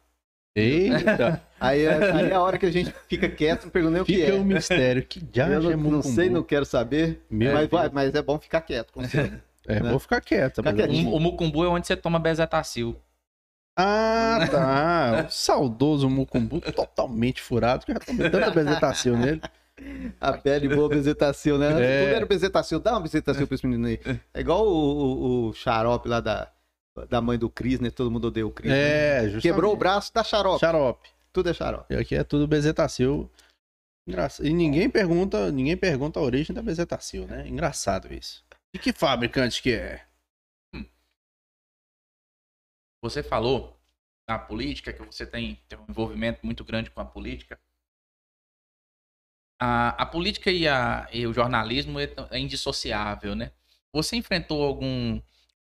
Eita, [laughs] Aí, é- aí é a hora que a gente fica quieto, não pergunta o que fica é. um mistério. Que não, é não mucumbu? sei, não quero saber, Meu mas, vai- mas é bom ficar quieto. com você. É, né? vou ficar quieta. Fica mas. O, o mucumbu é onde você toma bezetacil. Ah, tá. O saudoso mucumbu totalmente furado, que eu já tomei tanta [laughs] bezetacil nele. A pele boa, bezetacil, né? É. Tudo era bezetacil. Dá uma bezetacil pra esse menino aí. É igual o, o- o xarope lá da, da mãe do Cris, né? Todo mundo odeia o Cris. né? É, justamente. Quebrou o braço, dá xarope. Xarope. Tudo é xarope. E aqui é tudo bezetacil. Engraçado. E ninguém pergunta, ninguém pergunta a origem da bezetacil, né? Engraçado isso. De que fabricante que é? Você falou na política que você tem, tem um envolvimento muito grande com a política. A, a política e, a, e o jornalismo é, é indissociável, né? Você enfrentou algum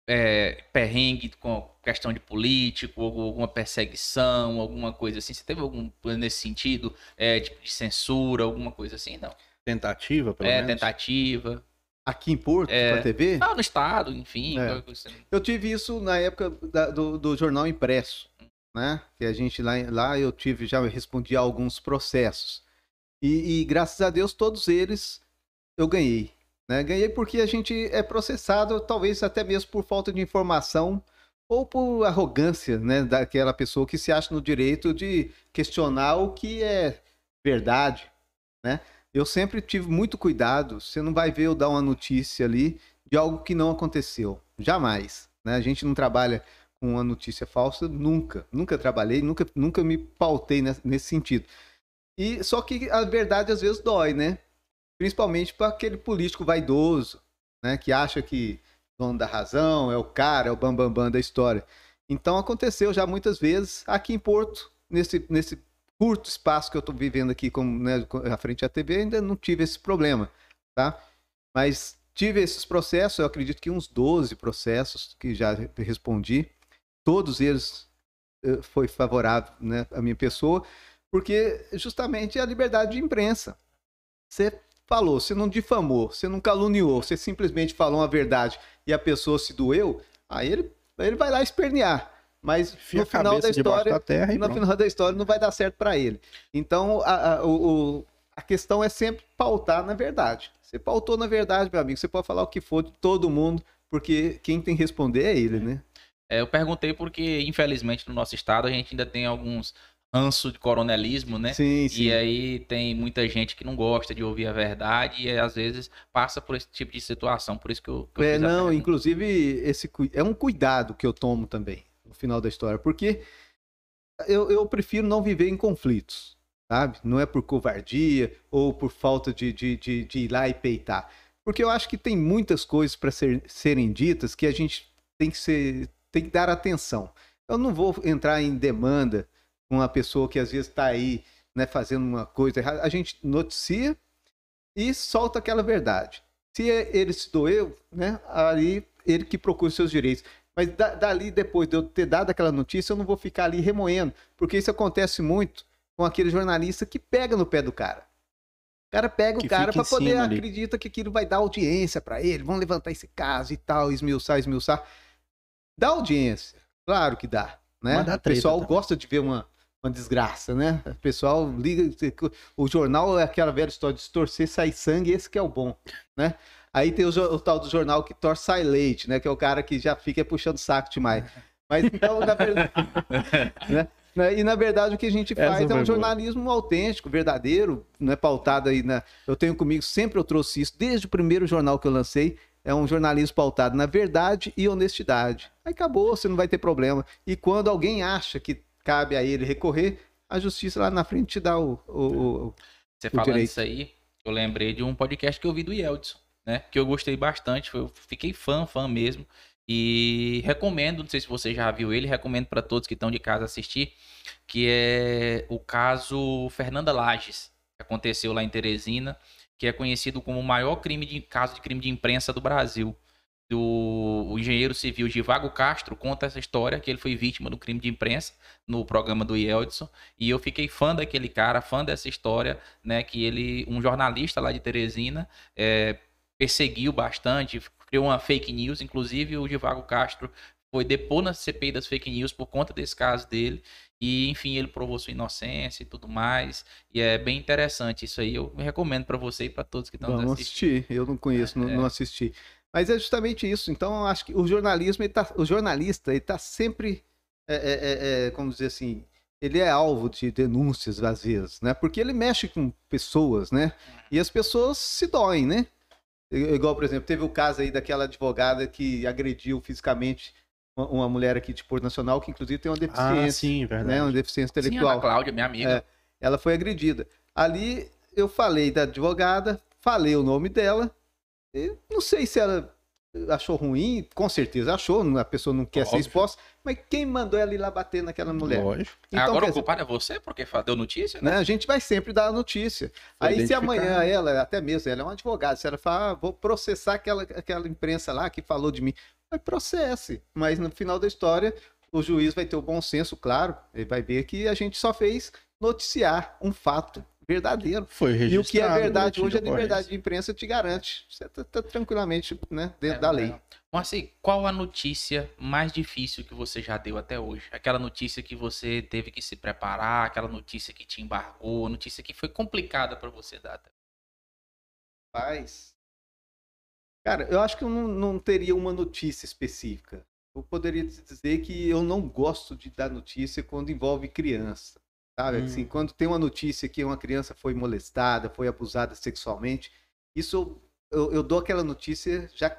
é, perrengue com questão de político, ou alguma perseguição, alguma coisa assim? Você teve algum nesse sentido, é, tipo de censura, alguma coisa assim? Não. Tentativa, pelo é, menos? tentativa. Aqui em Porto, É. pra TV, Ah, no estado, enfim. É. assim. eu tive isso na época da- do, do jornal impresso, né? Que a gente lá, lá eu tive, já respondi a alguns processos. E, e graças a Deus, todos eles eu ganhei. Né? Ganhei porque a gente é processado, talvez até mesmo por falta de informação ou por arrogância né, daquela pessoa que se acha no direito de questionar o que é verdade. Né? Eu sempre tive muito cuidado, você não vai ver eu dar uma notícia ali de algo que não aconteceu. Jamais. Né? A gente não trabalha com uma notícia falsa, nunca. Nunca trabalhei, nunca, nunca me pautei nesse, sentido. E só que a verdade às vezes dói, né? Principalmente para aquele político vaidoso, né? Que acha que dono da razão é o cara, é o bambambam bam, bam da história. Então aconteceu já muitas vezes aqui em Porto, nesse, nesse curto espaço que eu estou vivendo aqui como, né, à frente da TV, ainda não tive esse problema, tá? Mas tive esses processos, eu acredito que uns 12 processos que já respondi, todos eles eh, foi favorável né, à minha pessoa, porque justamente é a liberdade de imprensa. Você falou, você não difamou, você não caluniou, você simplesmente falou a verdade e a pessoa se doeu, aí ele, ele vai lá espernear. Mas no final da história, da terra no final da história não vai dar certo para ele. Então a, a, o, a questão é sempre pautar na verdade. Você pautou na verdade, meu amigo. Você pode falar o que for de todo mundo, porque quem tem que responder é ele, né? É, eu perguntei porque, infelizmente, no nosso estado a gente ainda tem alguns ranço de coronelismo, né? Sim, sim. E aí tem muita gente que não gosta de ouvir a verdade e às vezes passa por esse tipo de situação. Por isso que eu. Que eu é, não, inclusive, esse é um cuidado que eu tomo também no final da história, porque eu, eu prefiro não viver em conflitos, sabe? Não é por covardia ou por falta de, de, de, de ir lá e peitar. Porque eu acho que tem muitas coisas para ser, serem ditas que a gente tem que, ser, tem que dar atenção. Eu não vou entrar em demanda com uma pessoa que às vezes está aí né, fazendo uma coisa errada. A gente noticia e solta aquela verdade. Se ele se doeu, né, aí ele que procura os seus direitos. Mas da, dali, depois de eu ter dado aquela notícia, eu não vou ficar ali remoendo, porque isso acontece muito com aquele jornalista que pega no pé do cara. O cara pega o cara para poder acredita que aquilo vai dar audiência para ele, vão levantar esse caso e tal, esmiuçar, esmiuçar. Dá audiência, claro que dá, né? Dá o pessoal também. gosta de ver uma, uma desgraça, né? O pessoal liga, o jornal é aquela velha história de torcer sai sangue, esse que é o bom, né? Aí tem o, o, tal do jornal que torce sai leite, né? Que é o cara que já fica puxando saco demais. Mas então, na verdade. [laughs] né? né? E na verdade o que a gente faz Essa é um jornalismo boa. autêntico, verdadeiro, né? pautado aí na. Eu tenho comigo, sempre eu trouxe isso, desde o primeiro jornal que eu lancei, é um jornalismo pautado na verdade e honestidade. Aí acabou, você não vai ter problema. E quando alguém acha que cabe a ele recorrer, a justiça lá na frente te dá o. o, o você o falando direito. isso aí, eu lembrei de um podcast que eu vi do Yeldson né? Que eu gostei bastante, eu fiquei fã, fã mesmo. E recomendo, não sei se você já viu ele, recomendo para todos que estão de casa assistir, que é o caso Fernanda Lages, que aconteceu lá em Teresina, que é conhecido como o maior crime de caso de crime de imprensa do Brasil. Do, o engenheiro civil Givago Castro conta essa história, que ele foi vítima do crime de imprensa no programa do Yeldson, e eu fiquei fã daquele cara, fã dessa história, né, que ele, um jornalista lá de Teresina, é, perseguiu bastante, criou uma fake news, inclusive o Givago Castro foi depor na CPI das fake news por conta desse caso dele. E, enfim, ele provou sua inocência e tudo mais. E é bem interessante isso aí. Eu recomendo para você e para todos que estão Vamos assistir. Eu não conheço, é, não, é. não, assisti. Mas é justamente isso. Então, eu acho que o jornalismo, tá, o jornalista, ele está sempre, é, é, é, é, como dizer assim, ele é alvo de denúncias às vezes, né? Porque ele mexe com pessoas, né? E as pessoas se doem, né? Igual, por exemplo, teve o caso aí daquela advogada que agrediu fisicamente uma, mulher aqui de Porto Nacional, que inclusive tem uma ah, deficiência. Ah, sim, verdade. Né, uma deficiência intelectual. Sim, a Cláudia, minha amiga. É, ela foi agredida. Ali eu falei da advogada, falei o nome dela. não sei se ela achou ruim, com certeza achou, a pessoa não quer Óbvio. ser exposta, mas quem mandou ela ir lá bater naquela mulher? Lógico. Então, Agora o culpado é você, porque deu notícia, né? né? A gente vai sempre dar a notícia. Aí se amanhã ela, até mesmo, ela é uma advogada, se ela falar, ah, vou processar aquela, aquela imprensa lá que falou de mim, vai processe. Mas no final da história, o juiz vai ter o bom senso, claro, ele vai ver que a gente só fez noticiar um fato verdadeiro. Foi registrado. E o que é verdade hoje, a liberdade de imprensa te garante. Você está tá tranquilamente né, dentro é, da lei. Mas assim, qual a notícia mais difícil que você já deu até hoje? Aquela notícia que você teve que se preparar, aquela notícia que te embargou, a notícia que foi complicada para você dar? Paz. Cara, eu acho que eu não, não teria uma notícia específica. Eu poderia dizer que eu não gosto de dar notícia quando envolve criança. Sabe? Hum. Assim, quando tem uma notícia que uma criança foi molestada, foi abusada sexualmente, isso eu, eu dou aquela notícia já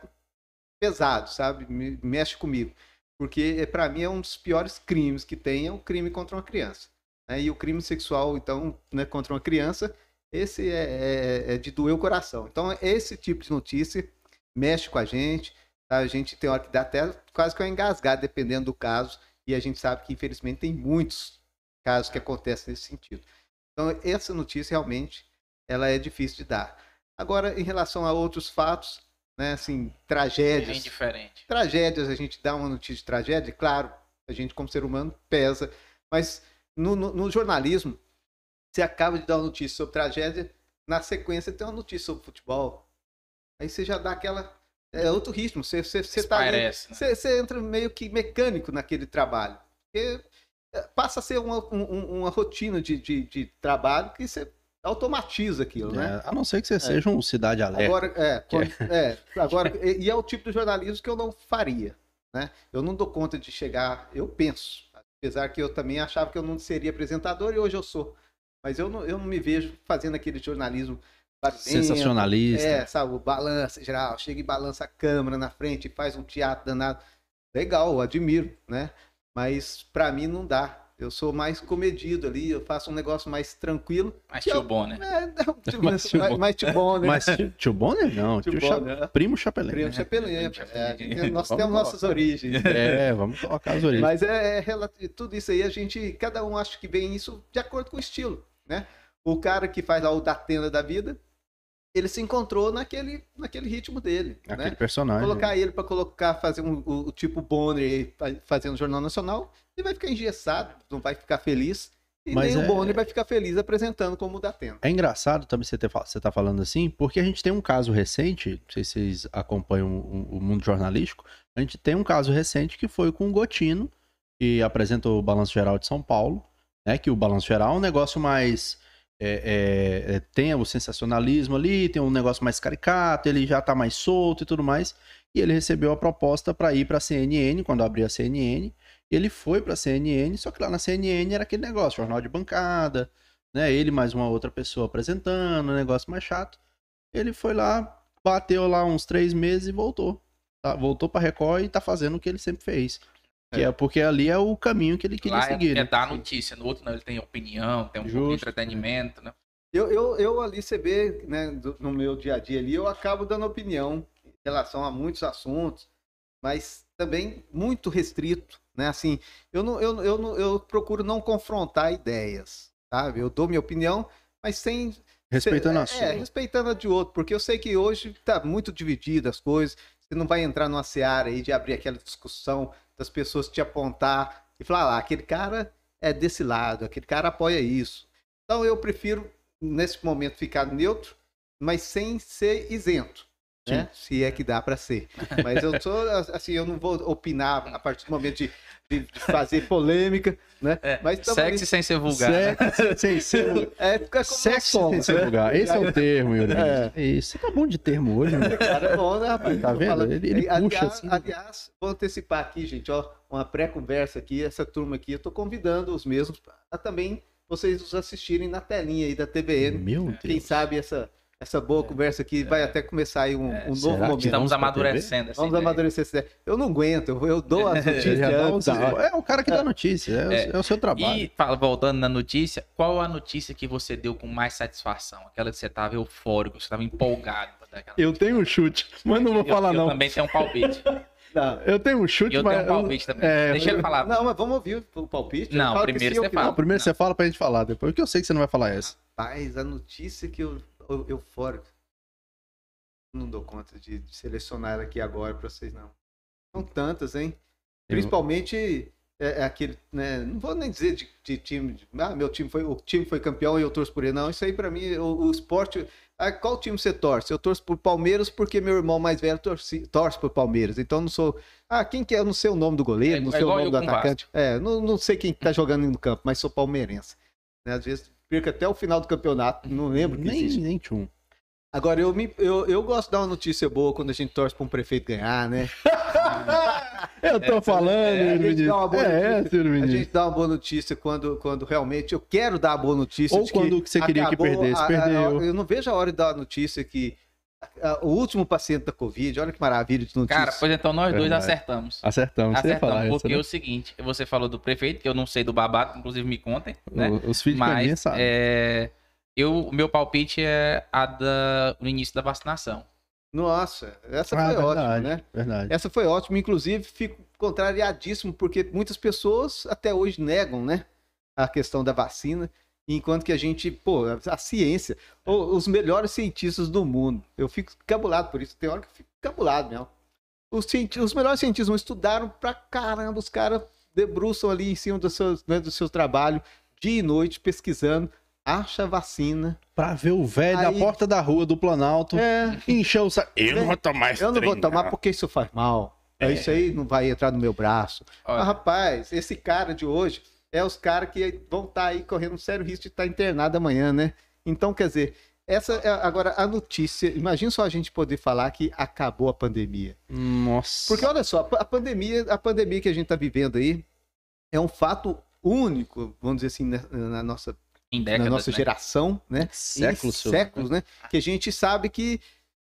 pesado, sabe? Me, mexe comigo. porque para mim é um dos piores crimes que tem, é o crime contra uma criança. Né? E o crime sexual, então, né, contra uma criança, esse é, é, é, de doer o coração. Então, esse tipo de notícia mexe com a gente, tá? a gente tem hora que dá até quase que uma engasgada, dependendo do caso, e a gente sabe que, infelizmente, tem muitos casos que acontecem nesse sentido. Então, essa notícia realmente ela é difícil de dar. Agora, em relação a outros fatos, né, assim, tragédias. Bem diferente. Tragédias, a gente dá uma notícia de tragédia, claro, a gente, como ser humano, pesa. Mas no, no, no jornalismo, você acaba de dar uma notícia sobre tragédia, na sequência tem uma notícia sobre futebol. Aí você já dá aquela. É outro ritmo. Você, você, você, tá, Parece, né? você, você entra meio que mecânico naquele trabalho. Porque é, passa a ser uma, um- uma rotina de, de, de trabalho que você automatiza aquilo, né? É, a não ser que você seja um cidade alerta. Agora, é, quando- é, agora, [laughs] e, e é o tipo de jornalismo que eu não faria, né? Eu não dou conta de chegar, eu penso, apesar que eu também achava que eu não seria apresentador e hoje eu sou, mas eu não, eu não me vejo fazendo aquele jornalismo Sensacionalista. é, sabe, balança geral, chega e balança a câmera na frente faz um teatro danado. Legal, eu admiro, né? Mas pra mim não dá. Eu sou mais comedido ali, eu faço um negócio mais tranquilo. Mas Que tio bom, né? É, não, tipo, [laughs] Mais tio mais, bom. mais tio bom, né? Mas tio, tio Bonner não, Tio tio Cha- Bonner, né? primo Chapelin. Primo Chapelin, Primo é, tem- nós Vamos temos nossas origens. É, vamos colocar as origens. Mas é, é tudo isso aí, a gente, cada um acha que vem isso de acordo com o estilo, né? O cara que faz lá o da tenda da vida, ele se encontrou naquele, naquele ritmo dele, Aquele né? personagem. Colocar ele para colocar, fazer um, o, o tipo Bonner fazendo Jornal Nacional, ele vai ficar engessado, não vai ficar feliz. E Mas nem é- o Bonner vai ficar feliz apresentando como o da tenda. É engraçado também você, ter, fa- você tá falando assim, porque a gente tem um caso recente, não sei se vocês acompanham o, o mundo jornalístico, a gente tem um caso recente que foi com o Gotino, que apresenta o Balanço Geral de São Paulo, né? Que o Balanço Geral é um negócio mais. É, é, é, tem o sensacionalismo ali, tem um negócio mais caricato, ele já tá mais solto e tudo mais. E ele recebeu a proposta para ir para a CNN, quando abriu a CNN. Ele foi para a CNN, só que lá na CNN era aquele negócio, jornal de bancada, né? Ele mais uma outra pessoa apresentando, um negócio mais chato. Ele foi lá, bateu lá uns três meses e voltou. Tá? Voltou pra Record e tá fazendo o que ele sempre fez. Que é, porque ali é o caminho que ele queria Lá é, seguir. é né? dar notícia, no outro não, ele tem opinião, tem um pouco de Justo. entretenimento, né? Eu, eu, eu ali, você vê, né, do- no meu dia a dia ali, eu acabo dando opinião em relação a muitos assuntos, mas também muito restrito, né? Assim, eu, não, eu, eu, não, eu procuro não confrontar ideias, sabe? Eu dou minha opinião, mas sem... Respeitando é, a sua. É, respeitando a de outro, porque eu sei que hoje tá muito dividido as coisas, você não vai entrar numa seara aí de abrir aquela discussão das pessoas te apontar e falar, ah, aquele cara é desse lado, aquele cara apoia isso. Então eu prefiro, nesse momento, ficar neutro, mas sem ser isento. Né? Se é que dá para ser. Mas eu sou assim, eu não vou opinar a partir do momento de, de- de fazer polêmica, né? É, Mas Sexy ali. sem ser vulgar. né? [laughs] Sexy sem ser, É, sexy nós somos, sem ser né? vulgar. Esse é o termo, Yuri. É. É. Isso. Você tá bom de termo hoje, né? Cara, é bom, né, rapaz? Tá vendo? Ele- ele aliás, puxa assim. Aliás, vou antecipar aqui, gente, ó, uma pré-conversa aqui, essa turma aqui, eu tô convidando os mesmos a também vocês nos assistirem na telinha aí da TVN. Meu Deus. Quem sabe essa, essa boa conversa aqui vai até começar aí um, um será novo que momento. Estamos amadurecendo. essa Vamos ideia. amadurecer essa ideia. Eu não aguento, eu, eu dou as [laughs] notícias antes. É o cara que dá notícia. É, o- É. é o seu trabalho. E fala- voltando na notícia, qual a notícia que você deu com mais satisfação? Aquela que você estava eufórico, você estava empolgado. pra dar aquela Eu tenho um chute, mas não vou Eu- falar eu não. também tenho um palpite. [laughs] Não, Eu tenho um chute, eu mas... tenho um palpite também. É, Deixa ele falar. não, mas vamos ouvir o palpite. Não, que primeiro sim você que fala. não. Primeiro você fala pra gente falar depois, porque eu sei que você não vai falar essa. Rapaz, a notícia que eu, eu eufórico. Não dou conta de, de selecionar ela aqui agora pra vocês, não. São tantas, hein? Principalmente é, é aquele, né? Não vou nem dizer de, de time. de- ah, meu time foi. O time foi campeão e eu torço por ele. Não, isso aí pra mim, o, o esporte. Ah, qual time você torce? Eu torço por Palmeiras porque meu irmão mais velho torce, torce por Palmeiras. Então eu não sou. Ah, quem que é? Eu não sei o nome do goleiro, É- não sei o nome do atacante. É, não, não sei quem tá jogando no campo, mas sou palmeirense. Né? Às vezes perca até o final do campeonato, não lembro que Nem, existe. nem tchum. Agora, eu, me, eu, eu gosto de dar uma notícia boa quando a gente torce para um prefeito ganhar, né? [laughs] Eu tô falando, é, a gente dá uma boa. É, notícia. Yuri A gente dá uma boa notícia quando, quando realmente eu quero dar a boa notícia. Ou de quando que você queria que perdesse, a- a- perdeu. eu não vejo a hora de dar a notícia que a- o último paciente da Covid, olha que maravilha de notícia. Cara, pois então nós dois Verdade. acertamos. Acertamos. Acertamos, falar essa, porque né? é o seguinte, você falou do prefeito, que eu não sei do babado, inclusive me contem, né? O- Os filhos de caminha Mas sabem. é, eu, o meu palpite é a da, no início da vacinação. Nossa, essa Ah, foi ótima, verdade, né? Verdade. Essa foi ótima, inclusive fico contrariadíssimo, porque muitas pessoas até hoje negam, né? A questão da vacina, enquanto que a gente, pô, a ciência, o- os melhores cientistas do mundo, eu fico cabulado por isso, tem hora que eu fico cabulado mesmo. Os, os melhores cientistas estudaram pra caramba, os caras debruçam ali em cima do seu, né, do seu trabalho, dia e noite, pesquisando, acha a vacina. Pra ver o velho Aí- na porta da rua do Planalto É, encher o saco. Eu não vou tomar esse eu não vou tomar não. porque isso faz mal. É. Isso aí não vai entrar no meu braço. Olha, Mas, rapaz, esse cara de hoje é os caras que vão estar aí correndo um sério risco de estar internado amanhã, né? Então, quer dizer, essa é agora a notícia. Imagina só a gente poder falar que acabou a pandemia. Nossa. Porque olha só, a pandemia, a pandemia que a gente está vivendo aí é um fato único, vamos dizer assim, na, na nossa, em na décadas, nossa né? geração, né? séculos, séculos, né? Que a gente sabe que,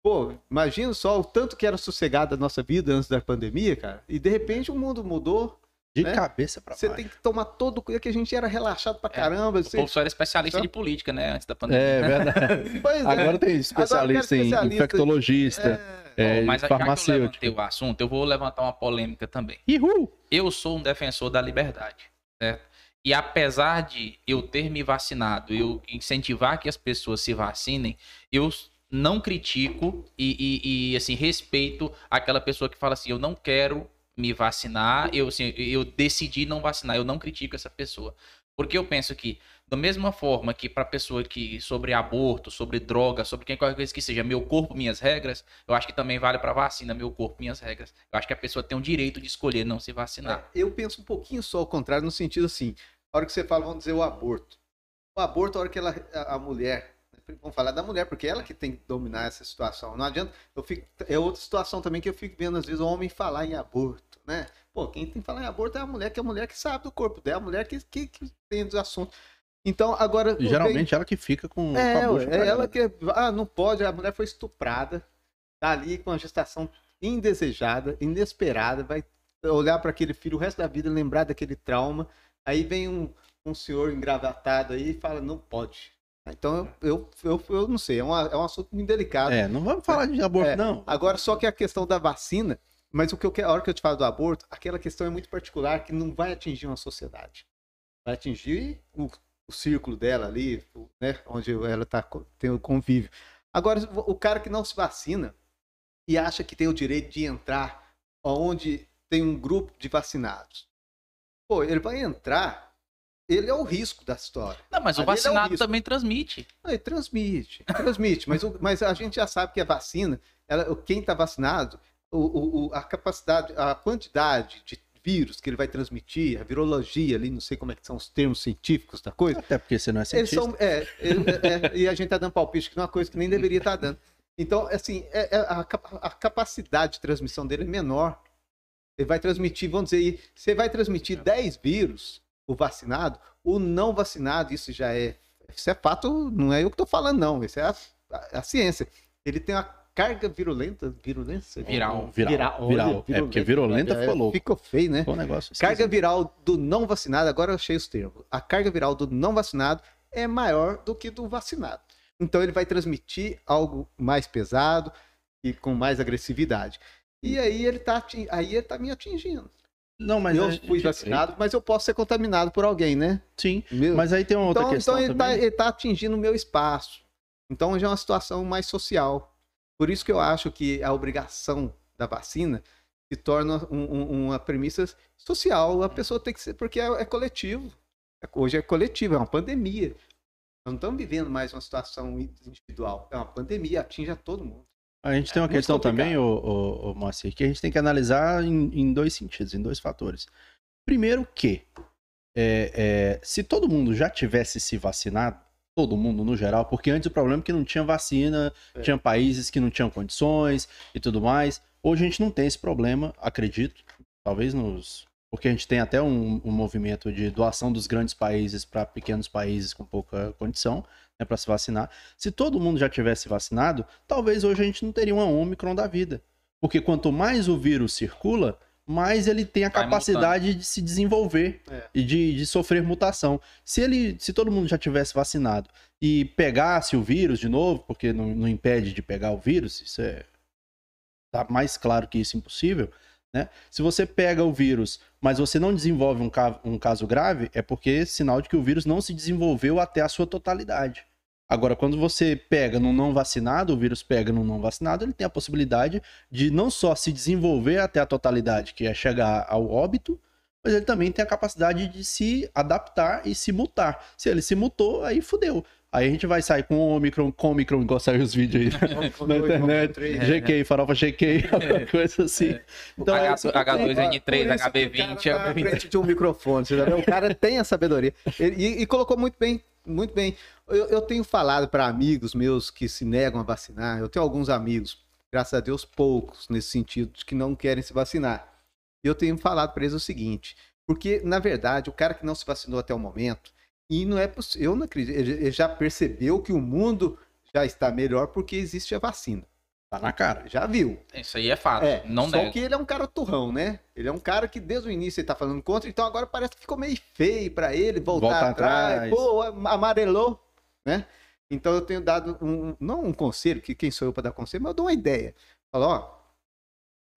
pô, imagina só o tanto que era sossegada a nossa vida antes da pandemia, cara. E de repente o mundo mudou. De né? cabeça pra Você baixo. tem que tomar todo o cuidado que a gente era relaxado pra caramba. O Você... povo só era especialista Só- de política, né? Antes da pandemia. É verdade. [laughs] Pois é. Agora tem especialista em especialista. infectologista, É, é, Mas já que eu farmacêutico. levantei o assunto, eu vou levantar uma polêmica também. Ihu! Eu sou um defensor da liberdade, certo? E apesar de eu ter me vacinado, eu incentivar que as pessoas se vacinem, eu não critico e, e- e, assim, respeito aquela pessoa que fala assim, eu não quero me vacinar, eu, assim, eu decidi não vacinar, eu não critico essa pessoa. Porque eu penso que, da mesma forma que para pessoa que sobre aborto, sobre droga, sobre qualquer coisa que seja, meu corpo, minhas regras, eu acho que também vale para vacina, meu corpo, minhas regras. Eu acho que a pessoa tem o direito de escolher não se vacinar. eu penso um pouquinho só ao contrário, no sentido assim, a hora que você fala, vamos dizer, o aborto. O aborto, a hora que ela, a, a mulher, vamos falar da mulher, porque é ela que tem que dominar essa situação. Não adianta, eu fico, é outra situação também que eu fico vendo, às vezes, o homem falar em aborto, né? Pô, quem tem que falar em aborto é a mulher, que é a mulher que sabe do corpo dela, a mulher que, que, que tem dos assuntos. Então, agora... Geralmente ela que fica com, com é, a ué, é ela que. Ah, não pode, a mulher foi estuprada, tá ali com uma gestação indesejada, inesperada, vai olhar para aquele filho o resto da vida, lembrar daquele trauma. Aí vem um, um senhor engravatado aí e fala: não pode. Então eu, eu, eu, eu não sei, é, uma- é um assunto muito delicado. É, não vamos falar de aborto, É, não. Agora, só que a questão da vacina, mas o que eu quero, a hora que eu te falo do aborto, aquela questão é muito particular que não vai atingir uma sociedade. Vai atingir o, o círculo dela ali, o- né, onde ela tá, tem o convívio. Agora, o cara que não se vacina e acha que tem o direito de entrar onde tem um grupo de vacinados. Pô, ele vai entrar, ele é o risco da história. Não, mas o Ali é o vacinado risco. também transmite. Não, ele transmite, transmite, mas, o- mas a gente já sabe que a vacina, ela, quem está vacinado, o, o- a capacidade, a quantidade de vírus que ele vai transmitir, a virologia ali, não sei como é que são os termos científicos da coisa, Até porque você não é cientista. são, é, ele- é, é, e a gente tá dando palpite que não é uma coisa que nem deveria estar dando. Então, assim, é- é a, a capacidade de transmissão dele é menor. Ele vai transmitir, vamos dizer, você vai transmitir 10 vírus, o vacinado, o não vacinado, isso já é. Isso é fato, não é eu que estou falando, não. Isso é a, a- a ciência. Ele tem uma carga virulenta, virulência? Viral. Viral. olha, Viral. É, porque virulenta ficou louco. Ficou feio, né? Ficou um negócio Carga esquisito. viral do não vacinado, agora eu achei os termos. A carga viral do não vacinado é maior do que do vacinado. Então ele vai transmitir algo mais pesado e com mais agressividade. E aí ele tá, aí ele tá me atingindo. Não, mas eu gente- fui vacinado, mas eu posso ser contaminado por alguém, né? Sim, Meu- mas aí tem uma outra então, questão então ele, tá, ele tá atingindo o meu espaço. Então já é uma situação mais social. Por isso que eu acho que a obrigação da vacina se torna um- um- uma premissa social. A pessoa tem que ser, porque é, é coletivo. É- Hoje é coletivo, é uma pandemia. Nós não estamos vivendo mais uma situação individual. É uma pandemia, atinge a todo mundo. A gente tem uma muito questão também, ô, ô, ô, Moacir, que a gente tem que analisar em, em dois sentidos, em dois fatores. Primeiro que, é, é, se todo mundo já tivesse se vacinado, todo mundo no geral, porque antes o problema é que não tinha vacina, É. tinha países que não tinham condições e tudo mais. Hoje a gente não tem esse problema, acredito. Talvez nos porque a gente tem até um, um movimento de doação dos grandes países para pequenos países com pouca condição né, para se vacinar. Se todo mundo já tivesse vacinado, talvez hoje a gente não teria uma Omicron da vida. Porque quanto mais o vírus circula, mais ele tem a Vai capacidade de se desenvolver É. e de, de sofrer mutação. Se ele, se todo mundo já tivesse vacinado e pegasse o vírus de novo, porque não, não impede de pegar o vírus, isso é tá mais claro que isso é impossível, né? Se você pega o vírus, mas você não desenvolve um, ca- um caso grave, é porque é sinal de que o vírus não se desenvolveu até a sua totalidade. Agora, quando você pega no não vacinado, o vírus pega no não vacinado, ele tem a possibilidade de não só se desenvolver até a totalidade, que é chegar ao óbito, mas ele também tem a capacidade de se adaptar e se mutar. Se ele se mutou, aí fudeu. Aí a gente vai sair com o Omicron, com Omicron, igual saiu os vídeos aí [laughs] na internet. GK, farofa GK, [laughs] alguma coisa assim. Então, é tenho. H2N3, Por isso que o HB20, cara tá à HB20. frente de um microfone, você já viu? O cara tem a sabedoria. E, e colocou muito bem, muito bem. Eu, eu tenho falado para amigos meus que se negam a vacinar. Eu tenho alguns amigos, graças a Deus, poucos nesse sentido, que não querem se vacinar. E eu tenho falado para eles o seguinte: porque, na verdade, o cara que não se vacinou até o momento, e não é possível, eu não acredito, ele já percebeu que o mundo já está melhor porque existe a vacina. Tá na cara. Já viu. Isso aí é fato. É, não só que ele é um cara turrão, né? Ele é um cara que desde o início ele tá falando contra, então agora parece que ficou meio feio pra ele voltar Volta atrás. atrás. Pô, amarelou, né? Então eu tenho dado um, não um conselho, que quem sou eu pra dar conselho, mas eu dou uma ideia. Falo, ó,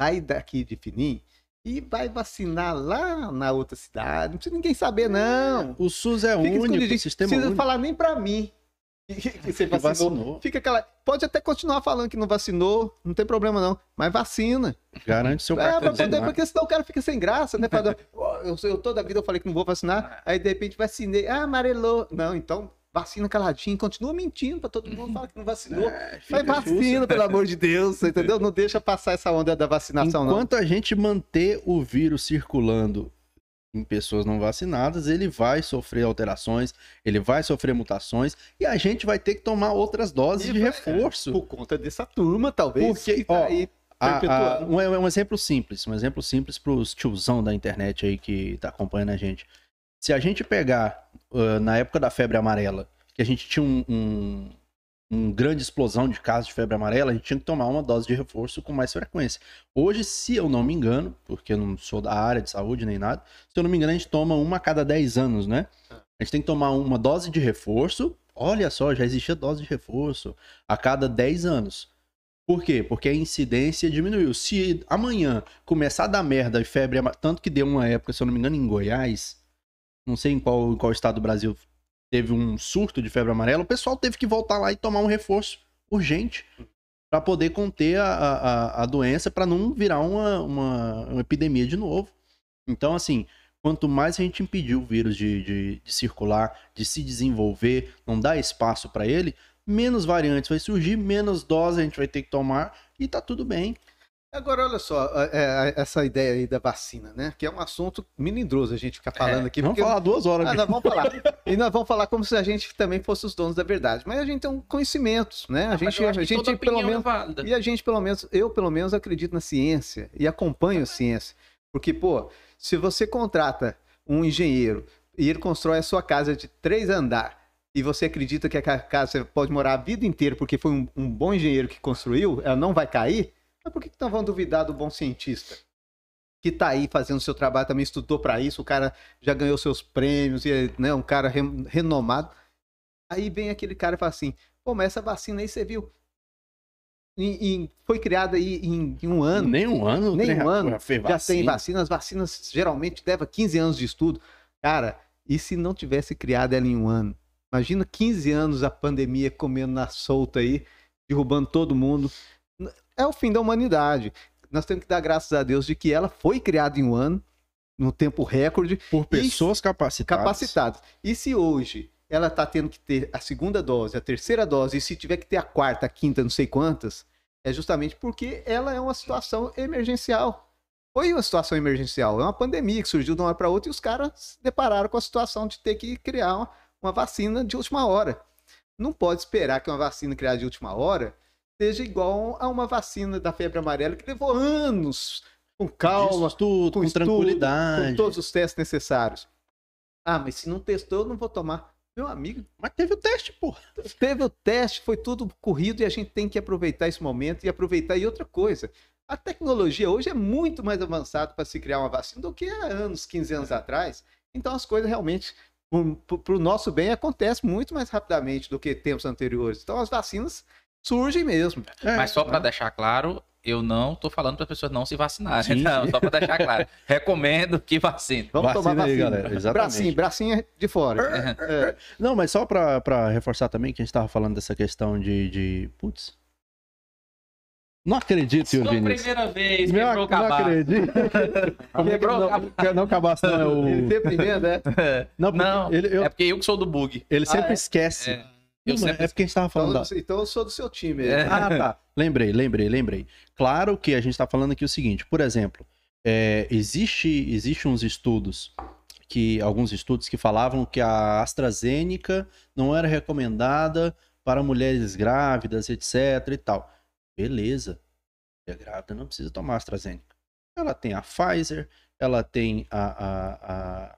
sai daqui de fininho e vai vacinar lá na outra cidade. Não precisa ninguém saber, não. O SUS é Fica único, o sistema precisa único. falar nem pra mim [laughs] que, que você vacinou. vacinou. Fica aquela. Pode até continuar falando que não vacinou, não tem problema não, mas vacina. Garante seu É, pra cartão. poder, porque senão o cara fica sem graça, né? [laughs] "Ó, eu, eu toda a vida eu falei que não vou vacinar, aí de repente vacinei, ah, amarelou. Não, então vacina caladinho, continua mentindo pra todo mundo, fala que não vacinou. [laughs] É, Mas vacina, sussa. pelo [laughs] amor de Deus, entendeu? Não deixa passar essa onda da vacinação, não. Enquanto a gente manter o vírus circulando em pessoas não vacinadas, ele vai sofrer alterações, ele vai sofrer mutações e a gente vai ter que tomar outras doses E de vai- reforço. Por conta dessa turma, talvez. Porque, que tá ó, aí A- a- um, um exemplo simples, um exemplo simples para os tiozão da internet aí que tá acompanhando a gente. Se a gente pegar ah, na época da febre amarela, que a gente tinha um, um, um grande explosão de casos de febre amarela, a gente tinha que tomar uma dose de reforço com mais frequência. Hoje, se eu não me engano, porque eu não sou da área de saúde nem nada, se eu não me engano, a gente toma uma a cada 10 anos, né? A gente tem que tomar uma dose de reforço. Olha só, já existia dose de reforço a cada 10 anos. Por quê? Porque a incidência diminuiu. Se amanhã começar a dar merda e febre, tanto que deu uma época, se eu não me engano, em Goiás, não sei em qual, em qual estado do Brasil teve um surto de febre amarela, o pessoal teve que voltar lá e tomar um reforço urgente para poder conter a, a, a doença, para não virar uma, uma, uma epidemia de novo. Então, assim, quanto mais a gente impedir o vírus de, de, de circular, de se desenvolver, não dar espaço para ele, menos variantes vai surgir, menos dose a gente vai ter que tomar e tá tudo bem. Agora, olha só, é, é, essa ideia aí da vacina, né? Que é um assunto melindroso a gente ficar falando aqui. Vamos porque- falar duas horas. Ah, nós vamos falar. [laughs] E nós vamos falar como se a gente também fosse os donos da verdade. Mas a gente tem um conhecimentos, né? A Mas gente, a gente pelo é menos. E a gente, pelo menos, eu pelo menos acredito na ciência e acompanho a ciência. Porque, pô, se você contrata um engenheiro e ele constrói a sua casa de três andares e você acredita que a ca- casa você pode morar a vida inteira porque foi um, um bom engenheiro que construiu, ela não vai cair, mas por que, que vamos duvidar do bom cientista? Que tá aí fazendo seu trabalho, também estudou para isso, o cara já ganhou seus prêmios, e é né, um cara re- renomado. Aí vem aquele cara e fala assim: pô, mas essa vacina aí você viu? Em- em- foi criada aí em, em um ano. Nem um ano. Nem um ano, já tem vacina. As vacinas geralmente levam 15 anos de estudo. Cara, e se não tivesse criado ela em um ano? Imagina 15 anos a pandemia comendo na solta aí, derrubando todo mundo. É o fim da humanidade. Nós temos que dar graças a Deus de que ela foi criada em um ano, no tempo recorde, Por pessoas capacitadas. capacitadas. E se hoje ela está tendo que ter a segunda dose, a terceira dose, e se tiver que ter a quarta, a quinta, não sei quantas, é justamente porque ela é uma situação emergencial. Foi uma situação emergencial, é uma pandemia que surgiu de uma hora para outra e os caras se depararam com a situação de ter que criar uma, uma vacina de última hora. Não pode esperar que uma vacina criada de última hora seja igual a uma vacina da febre amarela que levou anos Com calma, Disso tudo, com com, estudo, tranquilidade. com todos os testes necessários. Ah, mas se não testou, eu não vou tomar. Meu amigo, Mas teve o teste, pô. teve o teste, foi tudo corrido e a gente tem que aproveitar esse momento e aproveitar. E outra coisa, a tecnologia hoje é muito mais avançada para se criar uma vacina do que há anos, 15 anos atrás. Então as coisas realmente, para o nosso bem, acontecem muito mais rapidamente do que tempos anteriores. Então as vacinas surgem mesmo. É, Mas só para né? deixar claro, eu não tô falando para as pessoas não se vacinarem. Sim, [laughs] não, sim. só para deixar claro. Recomendo que vacine. Vamos Vacina tomar aí, vacina. galera, exatamente. Bracinho, bracinho é de fora. É. Não, mas só pra, pra reforçar também que a gente tava falando dessa questão de. de... Putz. Não acredito, senhor Vinícius. primeira vez, Não, quebrou o não cabaço. acredito. [laughs] É que Quebrou o não, não, cabaço não é o. Ele primeiro, né? Não, porque Não, ele, eu- É porque eu que sou do bug. ele sempre Ah, é? esquece. É, Não, sempre É porque a gente tava falando. Então, da- então eu sou do seu time. É. Ah, tá. [laughs] Lembrei, lembrei, lembrei. Claro que a gente tá falando aqui o seguinte, por exemplo, é, existe, existe uns estudos que alguns estudos que falavam que a AstraZeneca não era recomendada para mulheres grávidas, etc e tal. Beleza. Mulher grávida não precisa tomar AstraZeneca. Ela tem a Pfizer, ela tem a, a, a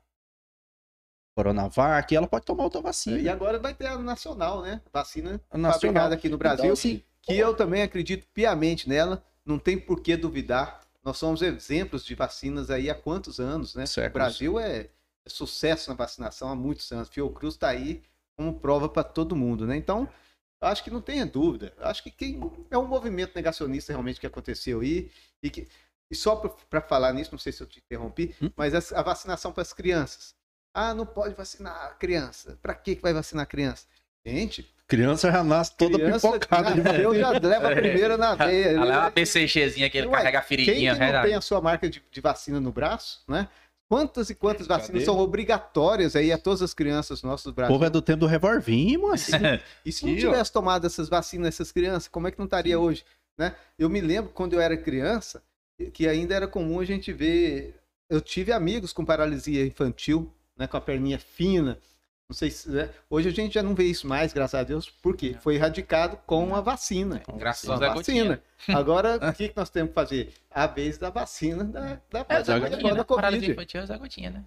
Coronavac, ela pode tomar outra vacina. E agora vai ter a nacional, né? Vacina nacional. fabricada aqui no Brasil. Então, assim, que eu também acredito piamente nela, não tem por que duvidar. Nós somos exemplos de vacinas aí há quantos anos, né? Séculos. O Brasil é, é sucesso na vacinação há muitos anos. Fiocruz está aí como prova para todo mundo, né? Então, acho que não tenha dúvida. Acho que quem é um movimento negacionista realmente que aconteceu aí e que e só para falar nisso, não sei se eu te interrompi, Hum? mas a, a vacinação para as crianças. Ah, não pode vacinar a criança. Para que que vai vacinar a criança? Gente, Criança já nasce toda criança pipocada de nasceu, já leva a primeira na veia. Ela é uma PCGzinha que ele Ué, carrega a Quem feridinha. que não tem a sua marca de, de vacina no braço, né? Quantas e quantas Cadê? vacinas são obrigatórias aí a todas as crianças nossas do O Brasil? povo é do tempo do revolvinho, moço. E se não tivesse tomado essas vacinas, essas crianças, como é que não estaria hoje? Né? Eu me lembro quando eu era criança, que ainda era comum a gente ver. Eu tive amigos com paralisia infantil, né, com a perninha fina. Não sei se. né? Hoje a gente já não vê isso mais, graças a Deus, porque foi erradicado com a vacina. Graças Com a Zé vacina. Gotinha. Agora, [laughs] o que, que nós temos que fazer? A vez da vacina da, da, É, da, da, Gotinha, da Paralisia Covid. infantil é Zé Gotinha, né?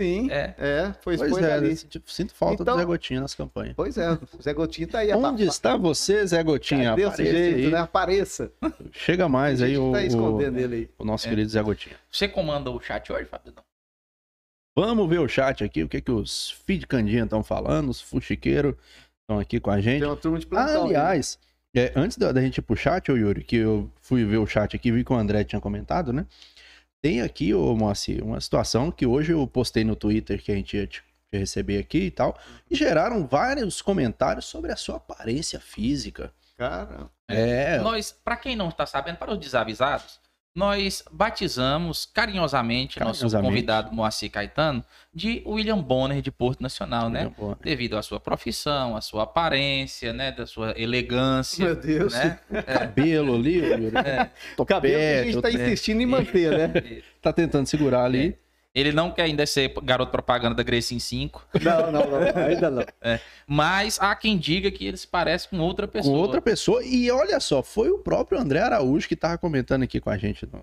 Sim, É. é, foi Pois é, ali. tipo, sinto falta Então- do Zé Gotinha nas campanhas. Pois é, o Zé Gotinho tá aí. Onde está você, Zé Gotinha? Cadê esse Apareça jeito, aí. né? Apareça. Chega mais aí tá o, escondendo ele aí. o nosso É. querido Zé Gotinha. Você comanda o chat hoje, Fábio? Não. Vamos ver o chat aqui, o que, que os feed candinha estão falando, os fuxiqueiros estão aqui com a gente. Tem uma turma de plantão. aí. Aliás, é, antes da, da gente ir pro chat, ô Yuri, que eu fui ver o chat aqui e vi que o André tinha comentado, né? Tem aqui, ô Moacir, uma situação que hoje eu postei no Twitter que a gente ia te, te receber aqui e tal, e geraram vários comentários sobre a sua aparência física. Cara, É, Nós, para quem não está sabendo, para os desavisados, nós batizamos carinhosamente, nosso Carinhosamente. convidado Moacir Caetano de William Bonner de Porto Nacional, né? Bom, Devido à sua profissão, à sua aparência, né? Da sua elegância, meu Deus. né? [laughs] cabelo ali. O cabelo que a gente tá topete. insistindo em manter, né? [laughs] tá tentando segurar ali. Ele não quer ainda ser garoto propaganda da Grecin 5, Não, não, não, ainda não. [laughs] mas há quem diga que ele se parece com outra com pessoa. outra pessoa. E olha só, foi o próprio André Araújo que tava comentando aqui com a gente no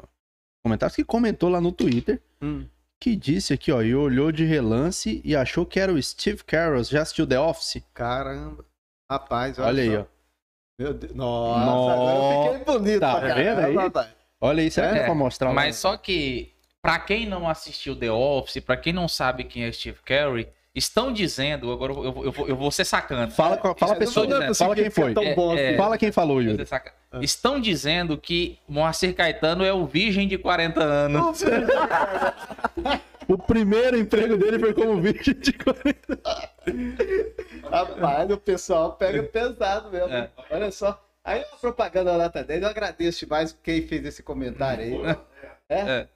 comentários, que comentou lá no Twitter, Hum. que disse aqui, ó, e olhou de relance e achou que era o Steve Carell, já assistiu The Office? Caramba. Rapaz, olha, Olha aí, ó. Meu Deus. Nossa, Nossa. agora eu fiquei bonito. Tá pra vendo aí? Olha aí, será que É, é pra mostrar? Mas só que, pra quem não assistiu The Office, pra quem não sabe quem é Steve Carey, estão dizendo, agora eu, eu, eu, vou, eu vou ser sacando. Fala, com a- fala a pessoa, é possível fala quem foi. tão bom É, assim. Fala quem falou, Yuri. Estão dizendo que Moacir Caetano é o virgem de 40 anos. O primeiro emprego dele foi como vídeo de Rapaz, o pessoal pega pesado mesmo. É. Olha só. Aí a propaganda nota 10, eu agradeço demais quem fez esse comentário aí. É?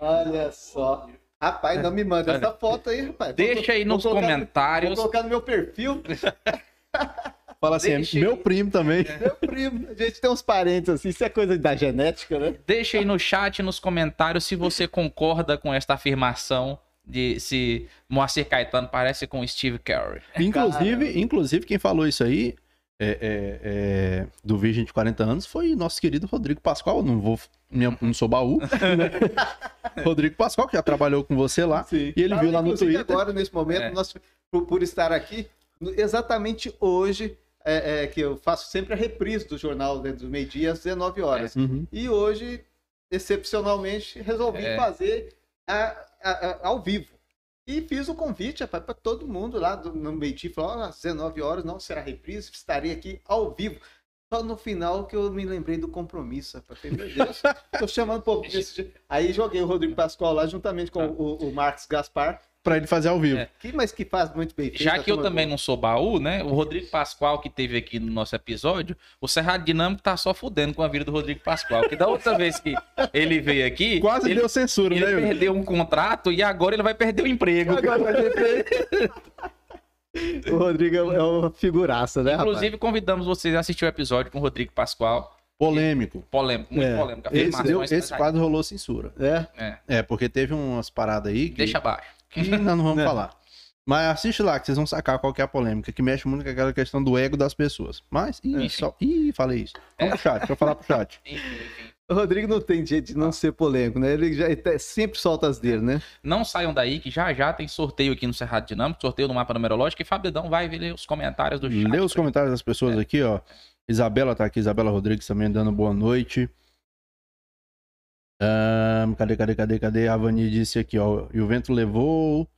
Olha só. Rapaz, não me manda essa foto aí, rapaz. Deixa aí nos comentários. Vou colocar no meu perfil. [laughs] Fala assim, Deixa meu aí. primo também. Meu primo. A gente tem uns parentes assim. Isso é coisa da genética, né? Deixa aí no chat, nos comentários, se você concorda com esta afirmação de se Moacir Caetano parece com Steve Carey. Inclusive, inclusive, quem falou isso aí, é, é, é, do Virgem de 40 anos, foi nosso querido Rodrigo Pascoal. Não vou minha- não sou baú. né? [laughs] Rodrigo Pascoal, que já trabalhou com você lá. Sim. E ele viu lá no Twitter. agora, nesse momento, É. nós, por, por estar aqui, no- exatamente hoje, é, é, que eu faço sempre a reprise do jornal né, do meio-dia às 19 horas. Uhum. E hoje, excepcionalmente, resolvi É. fazer a- a- a- ao vivo. E fiz o convite para todo mundo lá do, no meio-dia. Falou, "Ó, às 19 horas não será reprise, estarei aqui ao vivo. Só no final que eu me lembrei do compromisso. Falei, meu Deus, tô chamando o povo desse. Aí joguei o Rodrigo Pascoal lá juntamente com o, o Marcos Gaspar, Pra ele fazer ao vivo. É. que, mas que faz muito bem feito. Já a que eu também boa. não sou baú, né? O Rodrigo Pascoal que teve aqui no nosso episódio, o Cerrado Dinâmico tá só fudendo com a vida do Rodrigo Pascoal. Que da outra vez que ele veio aqui, Quase ele, deu censura, ele né? Yuri? perdeu um contrato e agora ele vai perder o emprego. Agora vai ter- [laughs] O Rodrigo é uma figuraça, né, rapaz? Inclusive, convidamos vocês a assistir o episódio com o Rodrigo Pascoal. Polêmico. Polêmico, muito É. polêmico. Esse, deu, esse quadro rolou censura. É. É, É, porque teve umas paradas aí que, deixa abaixo. que nós não vamos É. falar. Mas assiste lá, que vocês vão sacar qual que é a polêmica, que mexe muito com aquela questão do ego das pessoas. Mas, ih, só, ih falei isso. Vamos pro chat, deixa eu falar pro chat. [laughs] Enfim, enfim. O Rodrigo não tem jeito de não ser polêmico, né? Ele já ele sempre solta as dele, né? Não saiam daí, que já já tem sorteio aqui no Cerrado Dinâmico, sorteio no mapa numerológico, e Fabidão vai ver os comentários do chat. Lê os comentários das pessoas É. aqui, ó. Isabela tá aqui, Isabela Rodrigues também dando boa noite. Ahn, cadê, cadê, cadê, cadê? A Vani disse aqui, ó. E o vento levou.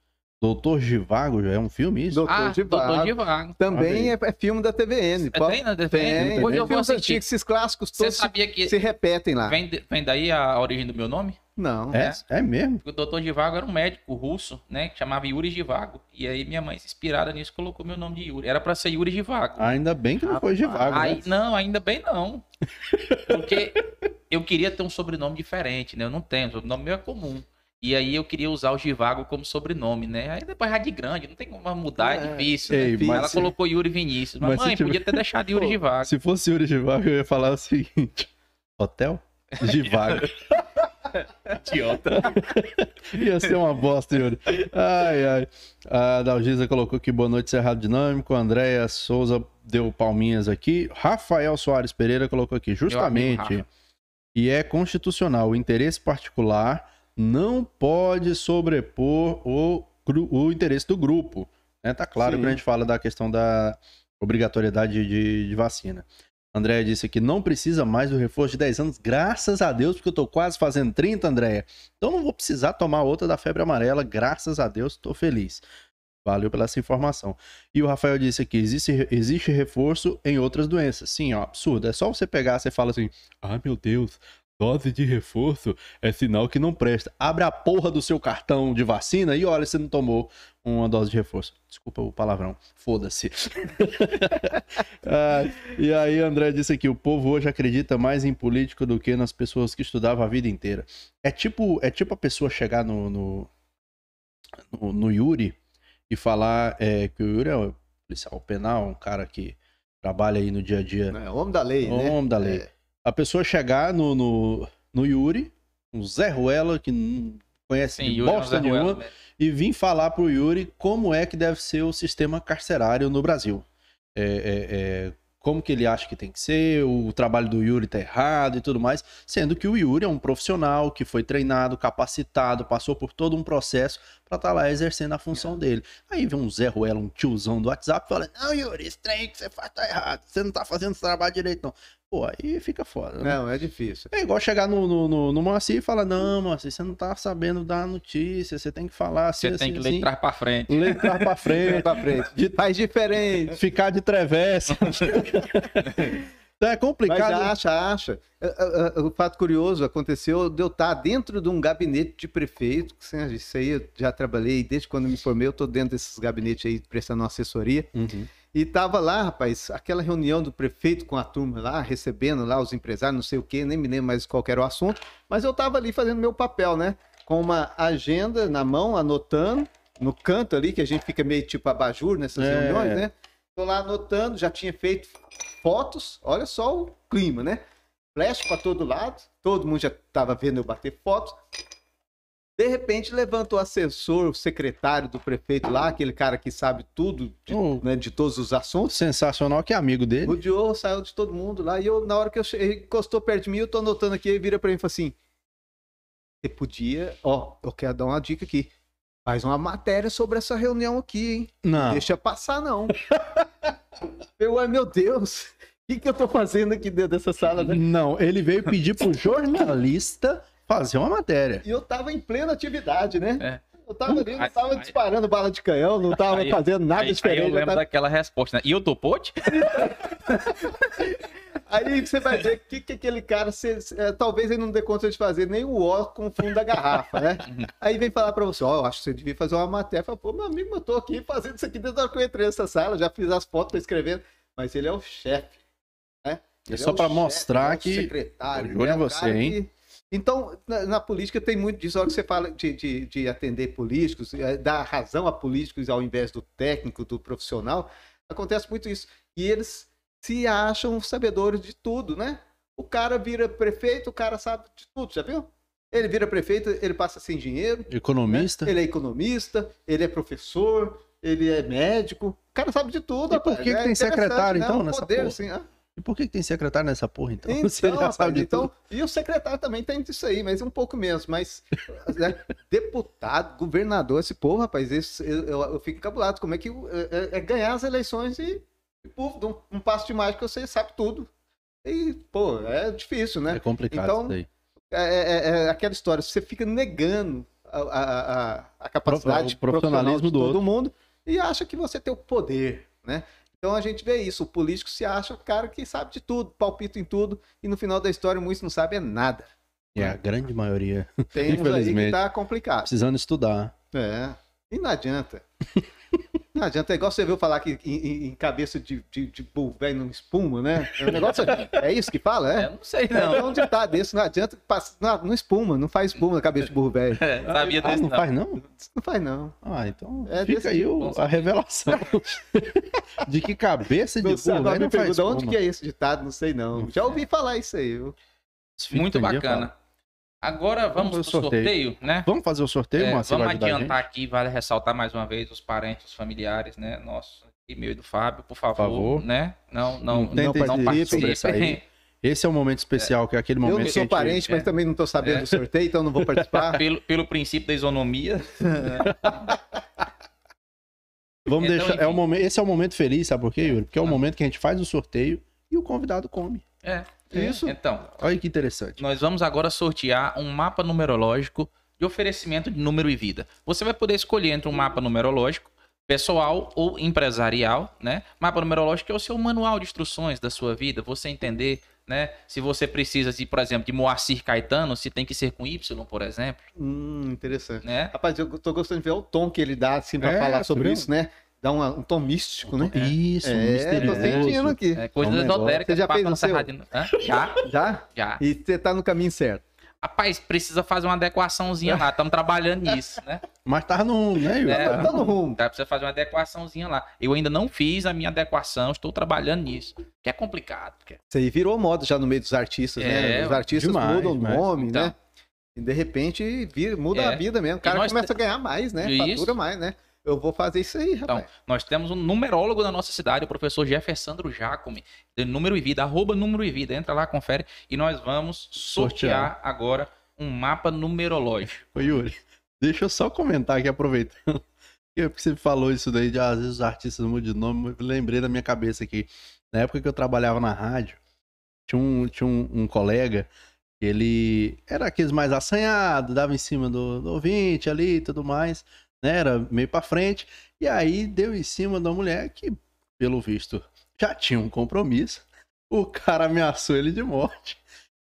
Doutor Givago, já é um filme isso? Doutor Ah, de Doutor Vago. de Vago. Também é, é filme da TVN. É, tem na Tem, TVN? Hoje eu vou assistir. antigos, esses clássicos Você todos se, sabia que se repetem lá. vem, vem daí a origem do meu nome? Não. É, é mesmo? Porque o doutor Givago era um médico russo, né? Que chamava Yuri Givago. E aí minha mãe, inspirada nisso, colocou meu nome de Yuri. Era pra ser Yuri Givago. Ainda bem que não foi Givago, Aí, né? não, ainda bem não. Porque eu queria ter um sobrenome diferente, né? Eu não tenho, o sobrenome meu é comum. E aí eu queria usar o Givago como sobrenome, né? Aí depois já de grande, não tem como mudar, é, É. difícil. Ei, né? mas Ela se- colocou Yuri Vinícius. Mas, mas mãe, tiver- podia ter deixado Yuri [laughs] Givago. Se fosse Yuri Givago, eu ia falar o seguinte: Hotel? Givago. [laughs] Idiota. [laughs] Ia ser uma bosta, Yuri. Ai, ai. A Dalgisa colocou aqui boa noite, Cerrado Dinâmico. A Andréia Souza deu palminhas aqui. Rafael Soares Pereira colocou aqui, justamente. E é constitucional. O interesse particular não pode sobrepor o, o interesse do grupo. Né? Tá claro Sim. quando a gente fala da questão da obrigatoriedade de, de vacina. Andréia disse que não precisa mais do reforço de 10 anos, graças a Deus, porque eu tô quase fazendo 30, Andréia. Então não vou precisar tomar outra da febre amarela, graças a Deus, tô feliz. Valeu pela essa informação. E o Rafael disse aqui: existe, existe reforço em outras doenças. Sim, ó, absurdo. É só você pegar, você fala assim: ah, meu Deus, dose de reforço é sinal que não presta. Abre a porra do seu cartão de vacina e olha, você não tomou uma dose de reforço. Desculpa o palavrão. Foda-se. [laughs] Ah, e aí, André disse aqui: o povo hoje acredita mais em político do que nas pessoas que estudavam a vida inteira. É tipo, é tipo a pessoa chegar no, no, no, no Yuri e falar é, que o Yuri é um policial penal, um cara que trabalha aí no dia a dia, É, homem da lei, né? homem da lei. É. A pessoa chegar no, no, no Yuri, um Zé Ruela que não conhece Sim, é bosta Zé nenhuma, Ruela e vir falar pro Yuri como é que deve ser o sistema carcerário no Brasil. É, é, é, como que ele acha que tem que ser, o trabalho do Yuri tá errado e tudo mais, sendo que o Yuri é um profissional que foi treinado, capacitado, passou por todo um processo para estar lá exercendo a função dele. Aí vem um Zé Ruela, um tiozão do WhatsApp, fala: Não, Yuri, esse trem que você faz tá errado, você não tá fazendo esse trabalho direito, não. Pô, aí fica foda. né? Não, é difícil. É igual chegar no, no, no, no Moacir e falar: Não, Moacir, você não tá sabendo dar notícia, você tem que falar assim, Você tem assim, que ler de assim. trás pra frente. Ler de [laughs] trás pra frente, pra frente. De- Faz diferente. ficar de travessa. [laughs] então é Mas complicado. acha, acha. É, é, é, O fato curioso aconteceu de eu estar dentro de um gabinete de prefeito. que, assim, Isso aí eu já trabalhei desde quando me formei, eu estou dentro desses gabinetes aí prestando assessoria. Uhum. E tava lá, rapaz, aquela reunião do prefeito com a turma lá, recebendo lá os empresários, não sei o quê, nem me lembro mais qual era o assunto, mas eu tava ali fazendo meu papel, né? Com uma agenda na mão, anotando, no canto ali, que a gente fica meio tipo abajur nessas É. reuniões, né? Tô lá anotando, já tinha feito fotos, olha só o clima, né? Flash para todo lado, todo mundo já tava vendo eu bater fotos. De repente levanta o assessor, o secretário do prefeito lá, aquele cara que sabe tudo de, Oh. né, de todos os assuntos. Sensacional que é amigo dele. O Diogo saiu de todo mundo lá. E eu, na hora que eu cheguei, ele encostou perto de mim, eu tô anotando aqui, ele vira pra mim e fala assim: Você podia, ó, eu quero dar uma dica aqui. Faz uma matéria sobre essa reunião aqui, hein? Não. Deixa passar, não. [laughs] eu, ai meu Deus, o que, que eu tô fazendo aqui dentro dessa sala, né? Não, ele veio pedir pro jornalista fazer uma matéria. E eu tava em plena atividade, né? É. Eu tava ali, não Aí- tava aí- disparando bala de canhão, não tava Aí- fazendo nada Aí, aí diferente. eu eu lembro tava- daquela resposta, né? E eu tô pote? [laughs] Aí você vai ver que, que aquele cara, se- se- é, talvez ele não dê conta de fazer nem o ó com o fundo da garrafa, né? [laughs] Aí vem falar pra você, ó, eu acho que você devia fazer uma matéria. Fala, pô, meu amigo, eu tô aqui fazendo isso aqui desde a hora que eu entrei nessa sala, já fiz as fotos, tô escrevendo. Mas ele é o chefe, né? É Ele só o pra chefe, mostrar é o que- secretário, Olho ele é o você, hein? que- Então, na, na política tem muito disso. A hora que você fala de, de, de atender políticos, é, dar razão a políticos ao invés do técnico, do profissional, acontece muito isso. E eles se acham sabedores de tudo, né? O cara vira prefeito, o cara sabe de tudo, já viu? Ele vira prefeito, ele passa sem dinheiro, né? Economista. ele é economista, ele é professor, ele é médico, o cara sabe de tudo. E por que que É tem interessante, secretário, né? então, Um nessa poder, porra? assim, ah. E por que, que tem secretário nessa porra, então? [laughs] Então, Você rapaz, sabe então, tudo. e o secretário também tem disso aí, mas um pouco menos. Mas [laughs] né, deputado, governador, esse povo, rapaz, esse- eu, eu, eu fico encabulado. Como é que é, é- é ganhar as eleições e, e puf, um, um passo de mágica você sabe tudo. E, pô, é difícil, né? É complicado Então, isso daí. É, é- é aquela história, você fica negando a, a, a, a capacidade O profissionalismo profissional de do todo outro. mundo e acha que você tem o poder, né? Então a gente vê isso, o político se acha o cara que sabe de tudo, palpita em tudo, e no final da história muitos não sabem é nada. É a grande maioria Tem uns aí que tá complicado. precisando estudar. É, e não adianta. [laughs] Não adianta, é igual você viu falar que em, em- cabeça de, de, de burro velho não espuma, né? É, um negócio, é isso que fala, é? Eu não sei, Não, não. é um ditado desse, não adianta, passa- não, não espuma, não faz espuma na cabeça de burro velho. É, sabia Ah, desse, não não. faz não? Não faz não. Ah, então É fica desse aí tipo, o- a revelação [laughs] de que cabeça de burro velho me não faz pergunta onde espuma. que é esse ditado, não sei não. Já ouvi falar isso aí. viu? Fica Muito bacana. Agora vamos Vamos sorteio. sorteio, né? Vamos fazer o sorteio, É, Márcio? vamos adiantar aqui, vale ressaltar mais uma vez os parentes, os familiares, né? Nosso e meu e do Fábio, por favor, favor. né? Não, não, Não não, participem. sobressair. Esse é o momento especial, que é aquele Eu momento não que sou a gente- parente, mas é. também não tô sabendo É. do sorteio, então não vou participar. [laughs] pelo, pelo princípio da isonomia. [laughs] Vamos Então, deixar. É o momento, esse é o momento feliz, sabe por quê, Yuri? Porque é o Ah. momento que a gente faz o sorteio e o convidado come. É, Isso. Então, Olha que interessante. nós vamos agora sortear um mapa numerológico de oferecimento de número e vida. Você vai poder escolher entre um mapa numerológico pessoal ou empresarial, né? Mapa numerológico é o seu manual de instruções da sua vida, você entender, né? Se você precisa de, por exemplo, de Moacir Caetano, se tem que ser com Y, por exemplo, Hum, interessante. né? Rapaz, eu tô gostando de ver o tom que ele dá, assim, pra É, falar sobre isso, né? Dá uma- um tom místico, né? Isso, É, tô sentindo misterioso. aqui. É coisa É um esotérica. Você já fez no seu? Já, Já? já. E você tá no caminho certo. Rapaz, precisa fazer uma adequaçãozinha lá. Estamos trabalhando nisso, né? Mas tá no. Né, Yuri? É, Tá Tá no rumo. Tá, precisa fazer uma adequaçãozinha lá. Eu ainda não fiz a minha adequação, estou trabalhando nisso. Que é complicado. que é- Isso aí virou moda já no meio dos artistas, né? É, Os artistas demais, mudam o nome, Então. né? E de repente vira- muda É. a vida mesmo. O cara nós começa a ganhar mais, né? Isso. Fatura mais, né? Eu vou fazer isso aí, Então, rapaz. nós temos um numerólogo na nossa cidade, o professor Jeffersandro Jacome, de Número e Vida, arroba Número e Vida. Entra lá, confere. E nós vamos sortear, Sortear. agora um mapa numerológico. Ô, Yuri, deixa eu só comentar aqui, aproveitando. [laughs] que- Porque você falou isso daí de às vezes os artistas mudam de nome, eu lembrei da minha cabeça aqui. Na época que eu trabalhava na rádio, tinha um, tinha um, um colega ele era aqueles mais assanhados, dava em cima do, do ouvinte ali e tudo mais, né? Era meio pra frente. E aí deu em cima da mulher que, pelo visto, já tinha um compromisso. O cara ameaçou ele de morte.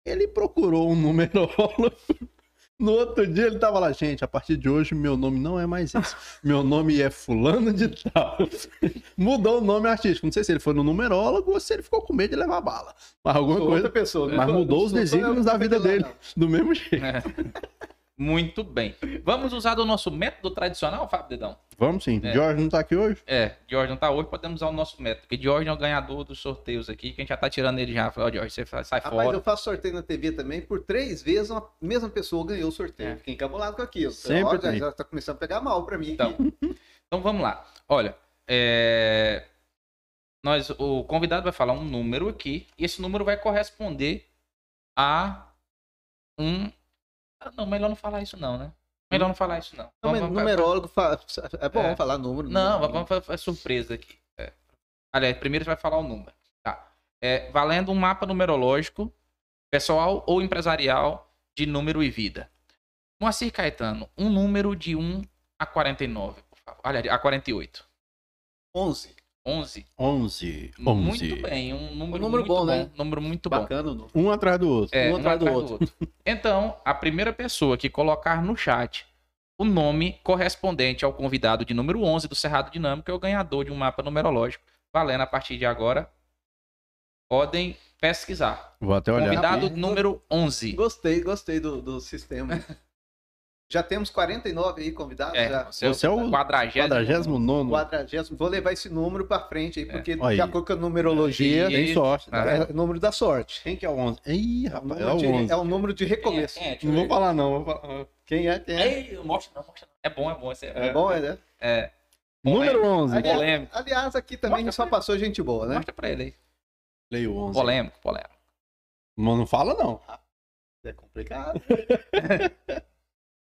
Ele procurou um numerólogo. [laughs] No outro dia ele tava lá, gente, a partir de hoje meu nome não é mais esse. Meu nome é fulano de tal. [laughs] Mudou o nome artístico. Não sei se ele foi no numerólogo ou se ele ficou com medo de levar bala. Mas alguma Sou coisa outra pessoa. mas não sou- mudou os desígnios da vida lá, dele. do mesmo jeito. [laughs] Muito bem. Vamos usar do nosso método tradicional, Fábio Dedão? Vamos sim. É. Jorge não tá aqui hoje? É, Jorge não tá hoje, podemos usar o nosso método. Porque Jorge é o ganhador dos sorteios aqui, que a gente já tá tirando ele já. Ó, Jorge, você sai Rapaz, fora. eu faço sorteio na TV também, por três vezes uma mesma pessoa ganhou o sorteio. É. Fiquei encabulado com aquilo. Sempre Ó, já, já tá começando a pegar mal pra mim. Então, então vamos lá. Olha, é, nós, o convidado vai falar um número aqui, e esse número vai corresponder a um. Ah, Não, melhor não falar isso, não, né? Melhor não falar isso, não. Vamos- vamos- numerólogo fa- é bom É. falar número. Não, né? vamos fazer surpresa aqui. É. Aliás, primeiro você vai falar o número. Tá. É, valendo um mapa numerológico, pessoal ou empresarial, de número e vida. Moacir Caetano, um número de 1 a 49, por favor. Aliás, a 48. 11. 11. 11. 11. Muito bem, um número, número muito bom, bom, né? Número muito bom. Bacana número. Um atrás do outro. É, Um atrás do outro. Então, a primeira pessoa que colocar no chat o nome correspondente ao convidado de número 11 do Cerrado Dinâmico é o ganhador de um mapa numerológico. Valendo a partir de agora. Podem pesquisar. Vou até olhar. Convidado número 11. Gostei, gostei do, do sistema. [laughs] já temos 49 aí convidados. É, já. você é Você é o o quadragésimo. 49. Quadragésimo. Vou levar esse número pra frente aí, porque Aí. de acordo com a numerologia, Tem sorte. Ah, Tá? é o número da sorte. Quem que é o 11? Ih, É o rapaz, é número, o de, 11. é o número de recomeço. É? Não vou falar não. Vou falar. Quem é? Quem é? Ei, mostra não, mostra não. É bom, é bom. Esse É bom, é, né? É, Número 11. Aliás, polêmico. aliás, aqui também Mostra só passou gente boa, né? Mostra pra ele aí. Leio 11. Polêmico, polêmico. Mas não fala não. É complicado. [laughs]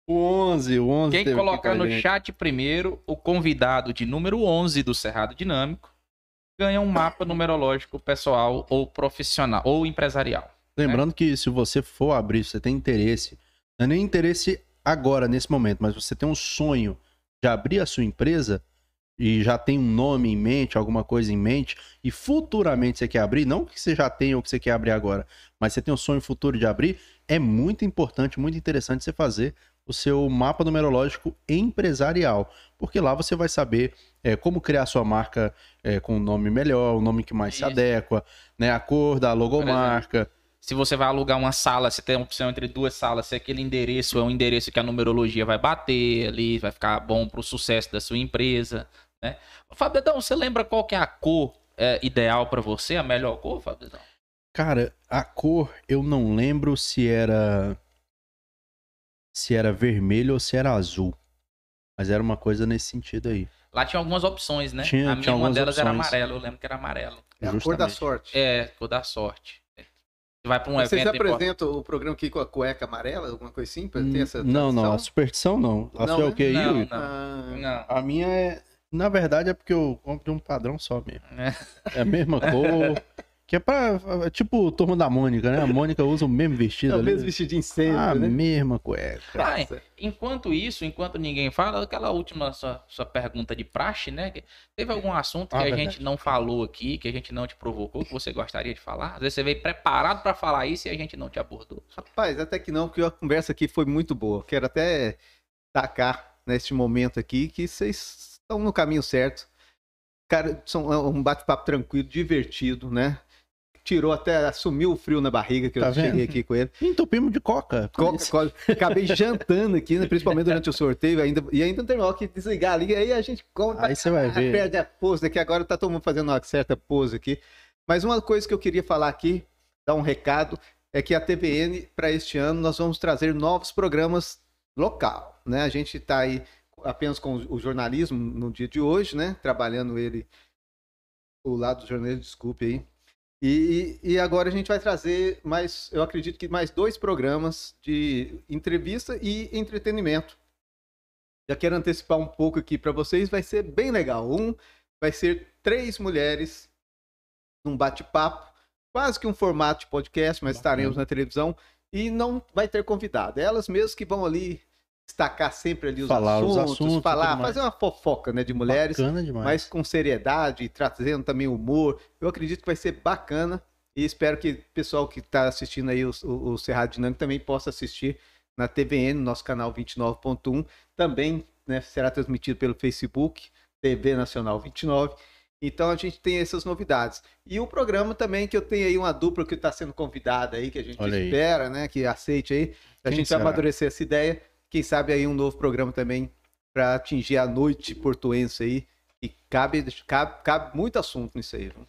O 11, o 11 Quem colocar a no gente. chat primeiro o convidado de número 11 do Cerrado Dinâmico ganha um mapa numerológico pessoal ou profissional ou empresarial. Lembrando que se você for abrir, se você tem interesse, não é nem interesse agora, nesse momento, mas você tem um sonho de abrir a sua empresa e já tem um nome em mente, alguma coisa em mente, e futuramente você quer abrir, não que você já tenha ou que você quer abrir agora, mas você tem um sonho futuro de abrir, é muito importante, muito interessante você fazer o seu mapa numerológico empresarial, porque lá você vai saber é, como criar sua marca é, com um nome melhor, o nome que mais se Isso. adequa, né, a cor da logomarca, Se você vai alugar uma sala, você tem a opção entre duas salas, se aquele endereço é um endereço que a numerologia vai bater ali, vai ficar bom pro sucesso da sua empresa, né? Fábio Dedão, você lembra qual que é a cor é, ideal pra você, a melhor cor, Fábio Dedão? Cara, a cor eu não lembro se era se era vermelho ou se era azul. Mas era uma coisa nesse sentido aí. Lá tinha algumas opções, né? Tinha- a minha, tinha uma delas era opções. amarelo, eu lembro que era amarelo. É a cor da sorte. É, cor da sorte. Você vai pra um Vocês evento importante. apresentam o programa aqui com a cueca amarela, alguma coisa assim? Pra ter essa Hum, não, não, a superstição não. A Não, sua é o que, Não, Yuri? não. Ah, Não. A minha é. Na verdade é porque eu compro de um padrão só mesmo. É. É a mesma [laughs] cor. Que é pra. é Tipo o turma da Mônica, né? A Mônica usa o mesmo é vestido o ali. mesmo vestidinho sempre, a né? mesma cueca. Ah, enquanto isso, enquanto ninguém fala, aquela última sua, sua pergunta de praxe, né? Que Teve algum assunto que Ah, a verdade. gente não falou aqui, que a gente não te provocou, que você gostaria de falar? Às vezes você veio preparado pra falar isso e a gente não te abordou. Rapaz, até que não, porque a conversa aqui foi muito boa. Quero até tacar neste momento aqui que vocês estão no caminho certo. Cara, são é um bate-papo tranquilo, divertido, né? Tirou até, assumiu o frio na barriga que Tá eu vendo? cheguei aqui com ele. Entupimos de coca. Coca-Cola. Acabei jantando aqui, né, principalmente [laughs] durante o sorteio, ainda, e ainda terminou que desligar ali, aí a gente come Aí você vai ver. perde a pose aqui, agora tá todo mundo fazendo uma certa pose aqui. Mas uma coisa que eu queria falar aqui, dar um recado, é que a TVN, para este ano, nós vamos trazer novos programas local, né? A gente está aí apenas com o jornalismo no dia de hoje, né? Trabalhando ele, o lado do jornalismo, desculpe aí. E, e agora a gente vai trazer mais, eu acredito que mais dois programas de entrevista e entretenimento. Já quero antecipar um pouco aqui para vocês, vai ser bem legal. Um vai ser três mulheres num bate-papo, quase que um formato de podcast, mas Bacana. estaremos na televisão e não vai ter convidado. Elas mesmas que vão ali destacar sempre ali os, Falar os assuntos, assuntos e falar, fazer uma fofoca, né, de mulheres mas com seriedade, trazendo também humor. Eu acredito que vai ser bacana e espero que o pessoal que está assistindo aí o, o, o Cerrado Dinâmico também possa assistir na TVN, nosso canal 29.1. Também né, será transmitido pelo Facebook, TV Nacional 29. Então a gente tem essas novidades. E o programa também, que eu tenho aí uma dupla que está sendo convidada aí, que a gente espera, né? Que aceite aí. A Quem gente será? vai amadurecer essa ideia. Quem sabe aí um novo programa também para atingir a noite portuense aí. E cabe, cabe, cabe muito assunto nisso aí. Viu?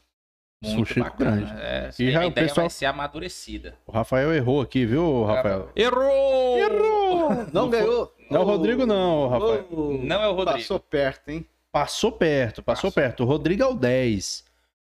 Muito Sushi bacana. grande. É, E já a ideia pessoal- vai ser amadurecida. O Rafael errou aqui, viu, Rafael? Errou! Errou! Não foi- ganhou? Não é o Rodrigo, não, Rafael. Não é o Rodrigo. Passou perto, hein? Passou perto, passou Passou. perto. O Rodrigo é o 10.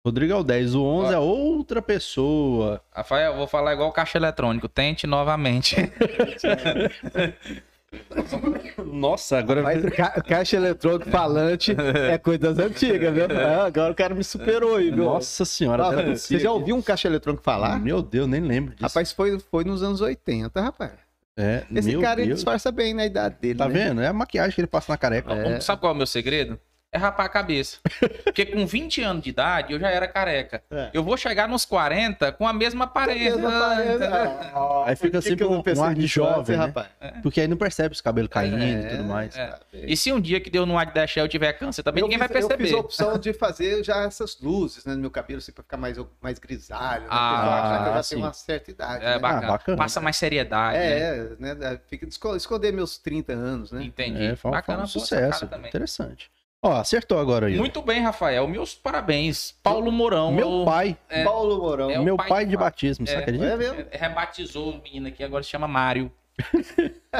Rodrigo é o 10. O 11 é outra pessoa. Rafael, vou falar igual o caixa eletrônico. Tente novamente. [laughs] [laughs] Nossa, agora Mas ca caixa eletrônico falante é coisa das antigas, viu? Ah, agora o cara me superou aí, viu? Nossa senhora. Ah, você já ouviu um caixa eletrônico falar? Meu Deus, nem lembro disso. Rapaz, foi, foi nos anos 80, rapaz. é, Esse meu cara ele Deus. disfarça bem na idade dele. Tá né? vendo? É a maquiagem que ele passa na careca. É. Sabe qual é o meu segredo? É rapar a cabeça. Porque com 20 anos de idade eu já era careca. É. Eu vou chegar nos 40 com a mesma aparência. Ah, Aí fica sempre um- um ar de jovem, né? rapaz? Porque aí não percebe os cabelos caindo e tudo mais. É. E se um dia que deu no ar de deixar eu tiver câncer, também Eu ninguém fiz- vai perceber. Eu fiz a opção de fazer já essas luzes né, no meu cabelo, assim, pra ficar mais, mais grisalho. Né? Ah, eu acho que eu já sim. tenho uma certa idade. É né? bacana. Ah, bacana. Passa mais seriedade. né? É, né? Fica de esco- esconder meus 30 anos, né? Entendi. É, foi, um- foi bacana, um sucesso. Interessante. Ó, acertou agora aí. Muito bem, Rafael. Meus parabéns. Paulo Mourão. Meu o- pai. É. Paulo Mourão. É meu pai pai, de batismo, você É. acredita? É mesmo? é, rebatizou o menino aqui, agora se chama Mário. [laughs]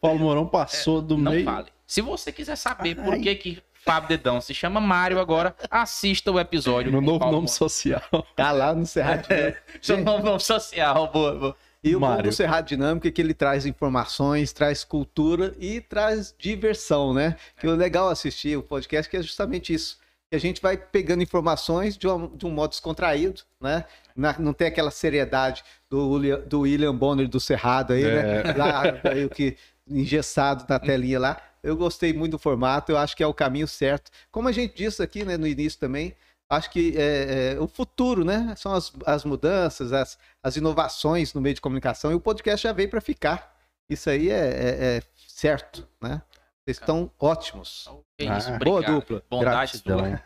Paulo Mourão passou do É, Não meio. fale. Se você quiser saber por Ai. que que Fábio Dedão se chama Mário agora, assista o episódio. Com novo Paulo nome Mourão. social. Tá lá no Cerrado Dinâmico. Seu novo nome social, boa, boa. E o Mário. do Cerrado Dinâmico é que ele traz informações, traz cultura e traz diversão, né? Que o legal assistir o podcast é que é justamente isso. Que a gente vai pegando informações de, um- de um modo descontraído, né? Na- não tem aquela seriedade do, William- do William Bonner do Cerrado aí, né? Lá, meio que engessado na telinha lá. Eu gostei muito do formato, eu acho que é o caminho certo. Como a gente disse aqui né, no início também, acho que é, é, o futuro, né? São as, as mudanças, as, as inovações no meio de comunicação e o podcast já veio para ficar. Isso aí é, é- é certo, né? Vocês estão ótimos. Que Ah, isso, Boa obrigado. dupla. Bondade hein?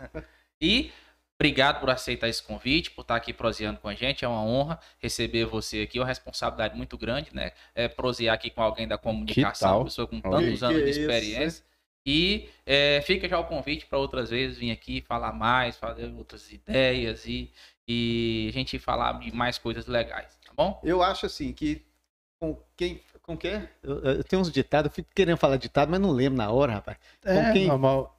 E obrigado por aceitar esse convite, por estar aqui proseando com a gente. É uma honra receber você aqui. É uma responsabilidade muito grande, né? É prosear aqui com alguém da comunicação, pessoa com tantos aí. anos Que de isso, experiência. E é, fica já o convite para outras vezes vir aqui falar mais, fazer outras ideias e, e a gente falar de mais coisas legais, tá bom? Eu acho assim que com quem. Com quem? Eu, eu tenho uns ditados, eu fico querendo falar ditado, mas não lembro na hora, rapaz. É, quem- normal.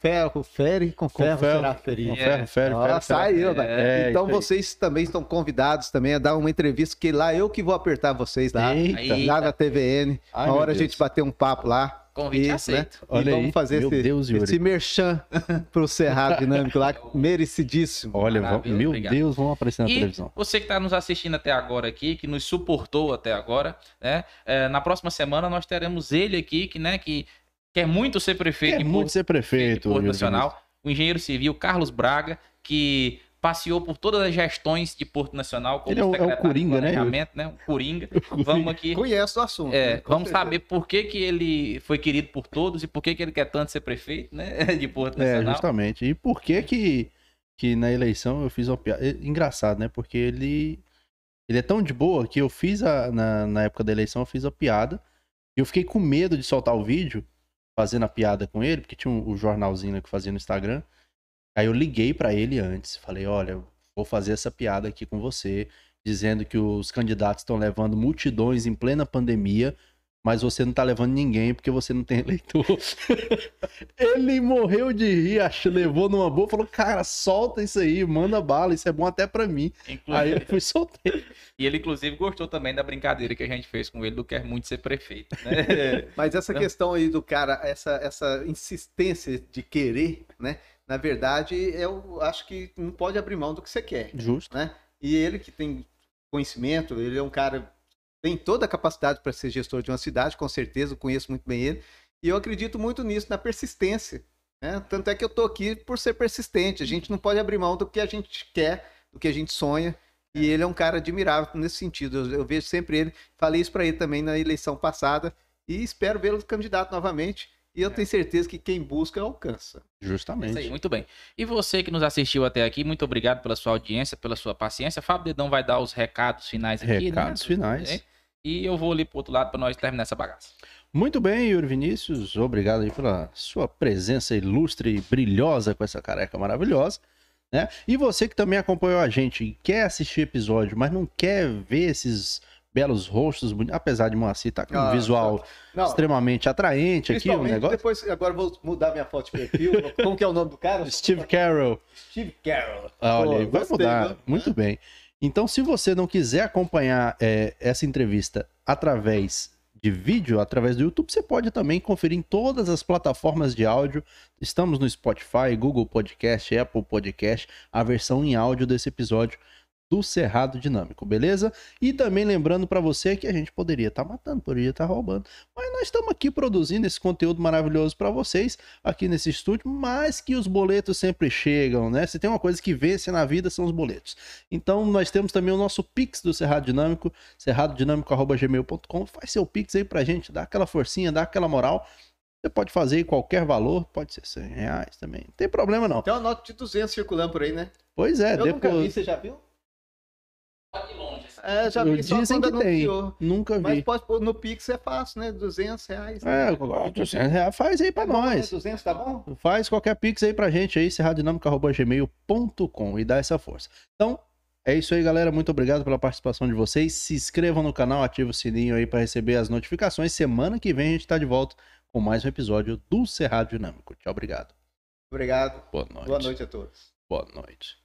Ferro, com fere, com ferro, ferro, será ferido. Com ferro, ferro, Ó, ferro, saiu, velho. É, então vocês também estão convidados também a dar uma entrevista, que lá eu que vou apertar vocês lá, Eita. Aí- lá na TVN. Ai, uma hora a Deus. gente bater um papo lá. Convite E, aceito. E Olha vamos aí. fazer Meu esse, Deus, Yuri. esse merchan pro Cerrado Dinâmico lá, [laughs] merecidíssimo. Olha, Maravilha, meu obrigado. Deus, vamos aparecer na E televisão. você que está nos assistindo até agora aqui, que nos suportou até agora, né? É, na próxima semana nós teremos ele aqui, que, né, que quer muito ser prefeito Quer muito Porto, ser prefeito, Porto Nacional, o engenheiro civil Carlos Braga, que passeou por todas as gestões de Porto Nacional como Ele é o- é o secretário Coringa, de né, planejamento, né? Um Coringa. Vamos aqui [laughs] Conhece o assunto. é, né? Vamos certeza. saber por que, que ele foi querido por todos e por que, que ele quer tanto ser prefeito, né? [laughs] De Porto É, Nacional. justamente. E por que que, que na eleição eu fiz uma piada? É Engraçado, né? Porque ele, ele é tão de boa que eu fiz a, na, na época da eleição, eu fiz a piada. E eu fiquei com medo de soltar o vídeo, fazendo a piada com ele, porque tinha um, o jornalzinho né, que fazia no Instagram. Aí eu liguei pra ele antes. Falei, olha, vou fazer essa piada aqui com você, dizendo que os candidatos estão levando multidões em plena pandemia, mas você não tá levando ninguém porque você não tem [laughs] eleitor. Ele morreu de rir, acho, levou numa boa, falou, cara, solta isso aí, manda bala, isso é bom até pra mim. Inclusive- Aí eu fui soltei. E ele, inclusive, gostou também da brincadeira que a gente fez com ele do quer muito ser prefeito. Né? [laughs] Mas essa Não. questão aí do cara, essa, essa insistência de querer, né? Na verdade, eu acho que não pode abrir mão do que você quer. Justo. né? E ele que tem conhecimento, ele é um cara tem toda a capacidade para ser gestor de uma cidade, com certeza, eu conheço muito bem ele. E eu acredito muito nisso, na persistência. né? Tanto é que eu tô aqui por ser persistente. A gente não pode abrir mão do que a gente quer, do que a gente sonha. E ele é um cara admirável nesse sentido. Eu, eu vejo sempre ele, falei isso para ele também na eleição passada e espero vê-lo candidato novamente. E eu tenho certeza que quem busca alcança. Isso aí, Justamente. muito bem. E você que nos assistiu até aqui, muito obrigado pela sua audiência, pela sua paciência. Fábio Dedão vai dar os recados finais aqui. Recados né? finais. É. E eu vou ali pro outro lado para nós terminar essa bagaça. Muito bem, Yuri Vinícius. Obrigado aí pela sua presença ilustre e brilhosa com essa careca maravilhosa. Né? E você que também acompanhou a gente e quer assistir episódio, mas não quer ver esses belos rostos, apesar de Moacir estar tá com um Ah, visual Não, extremamente atraente aqui, o principalmente negócio. depois, agora vou mudar minha foto de perfil. [laughs] Como que é o nome do cara? Steve Carroll. Steve Carroll. Ah, Olha, Pô, vai gostei, mudar. viu? Muito bem. Então, se você não quiser acompanhar é, essa entrevista através de vídeo, através do YouTube, você pode também conferir em todas as plataformas de áudio. Estamos no Spotify, Google Podcast, Apple Podcast, a versão em áudio desse episódio do Cerrado Dinâmico, beleza? E também lembrando para você que a gente poderia estar matando, poderia estar roubando, mas nós estamos aqui produzindo esse conteúdo maravilhoso para vocês aqui nesse estúdio, mas que os boletos sempre chegam, né? Se tem uma coisa que vence na vida são os boletos. Então nós temos também o nosso Pix do Cerrado Dinâmico, cerradodinâmico@gmail.com. Faz seu Pix aí pra gente, dá aquela forcinha, dá aquela moral. Você pode fazer qualquer valor, pode ser 100 reais também, não tem problema não. Tem uma nota de 200 circulando por aí, né? Pois é, eu nunca vi, depois você já viu? Longe. É, já vi só dizem quando que tem, anunciou. nunca Mas vi. pode pôr no Pix é fácil, né? 200 reais. É, 200 reais, faz aí pra Tá bom, né? nós. 200 tá bom? Faz qualquer pix aí pra gente aí, serradinâmica.gmail.com e dá essa força. Então, é isso aí, galera. Muito obrigado pela participação de vocês. Se inscrevam no canal, ative o sininho aí pra receber as notificações. Semana que vem a gente tá de volta com mais um episódio do Cerrado Dinâmico. Tchau, obrigado. Obrigado. Boa noite. Boa noite a todos. Boa noite.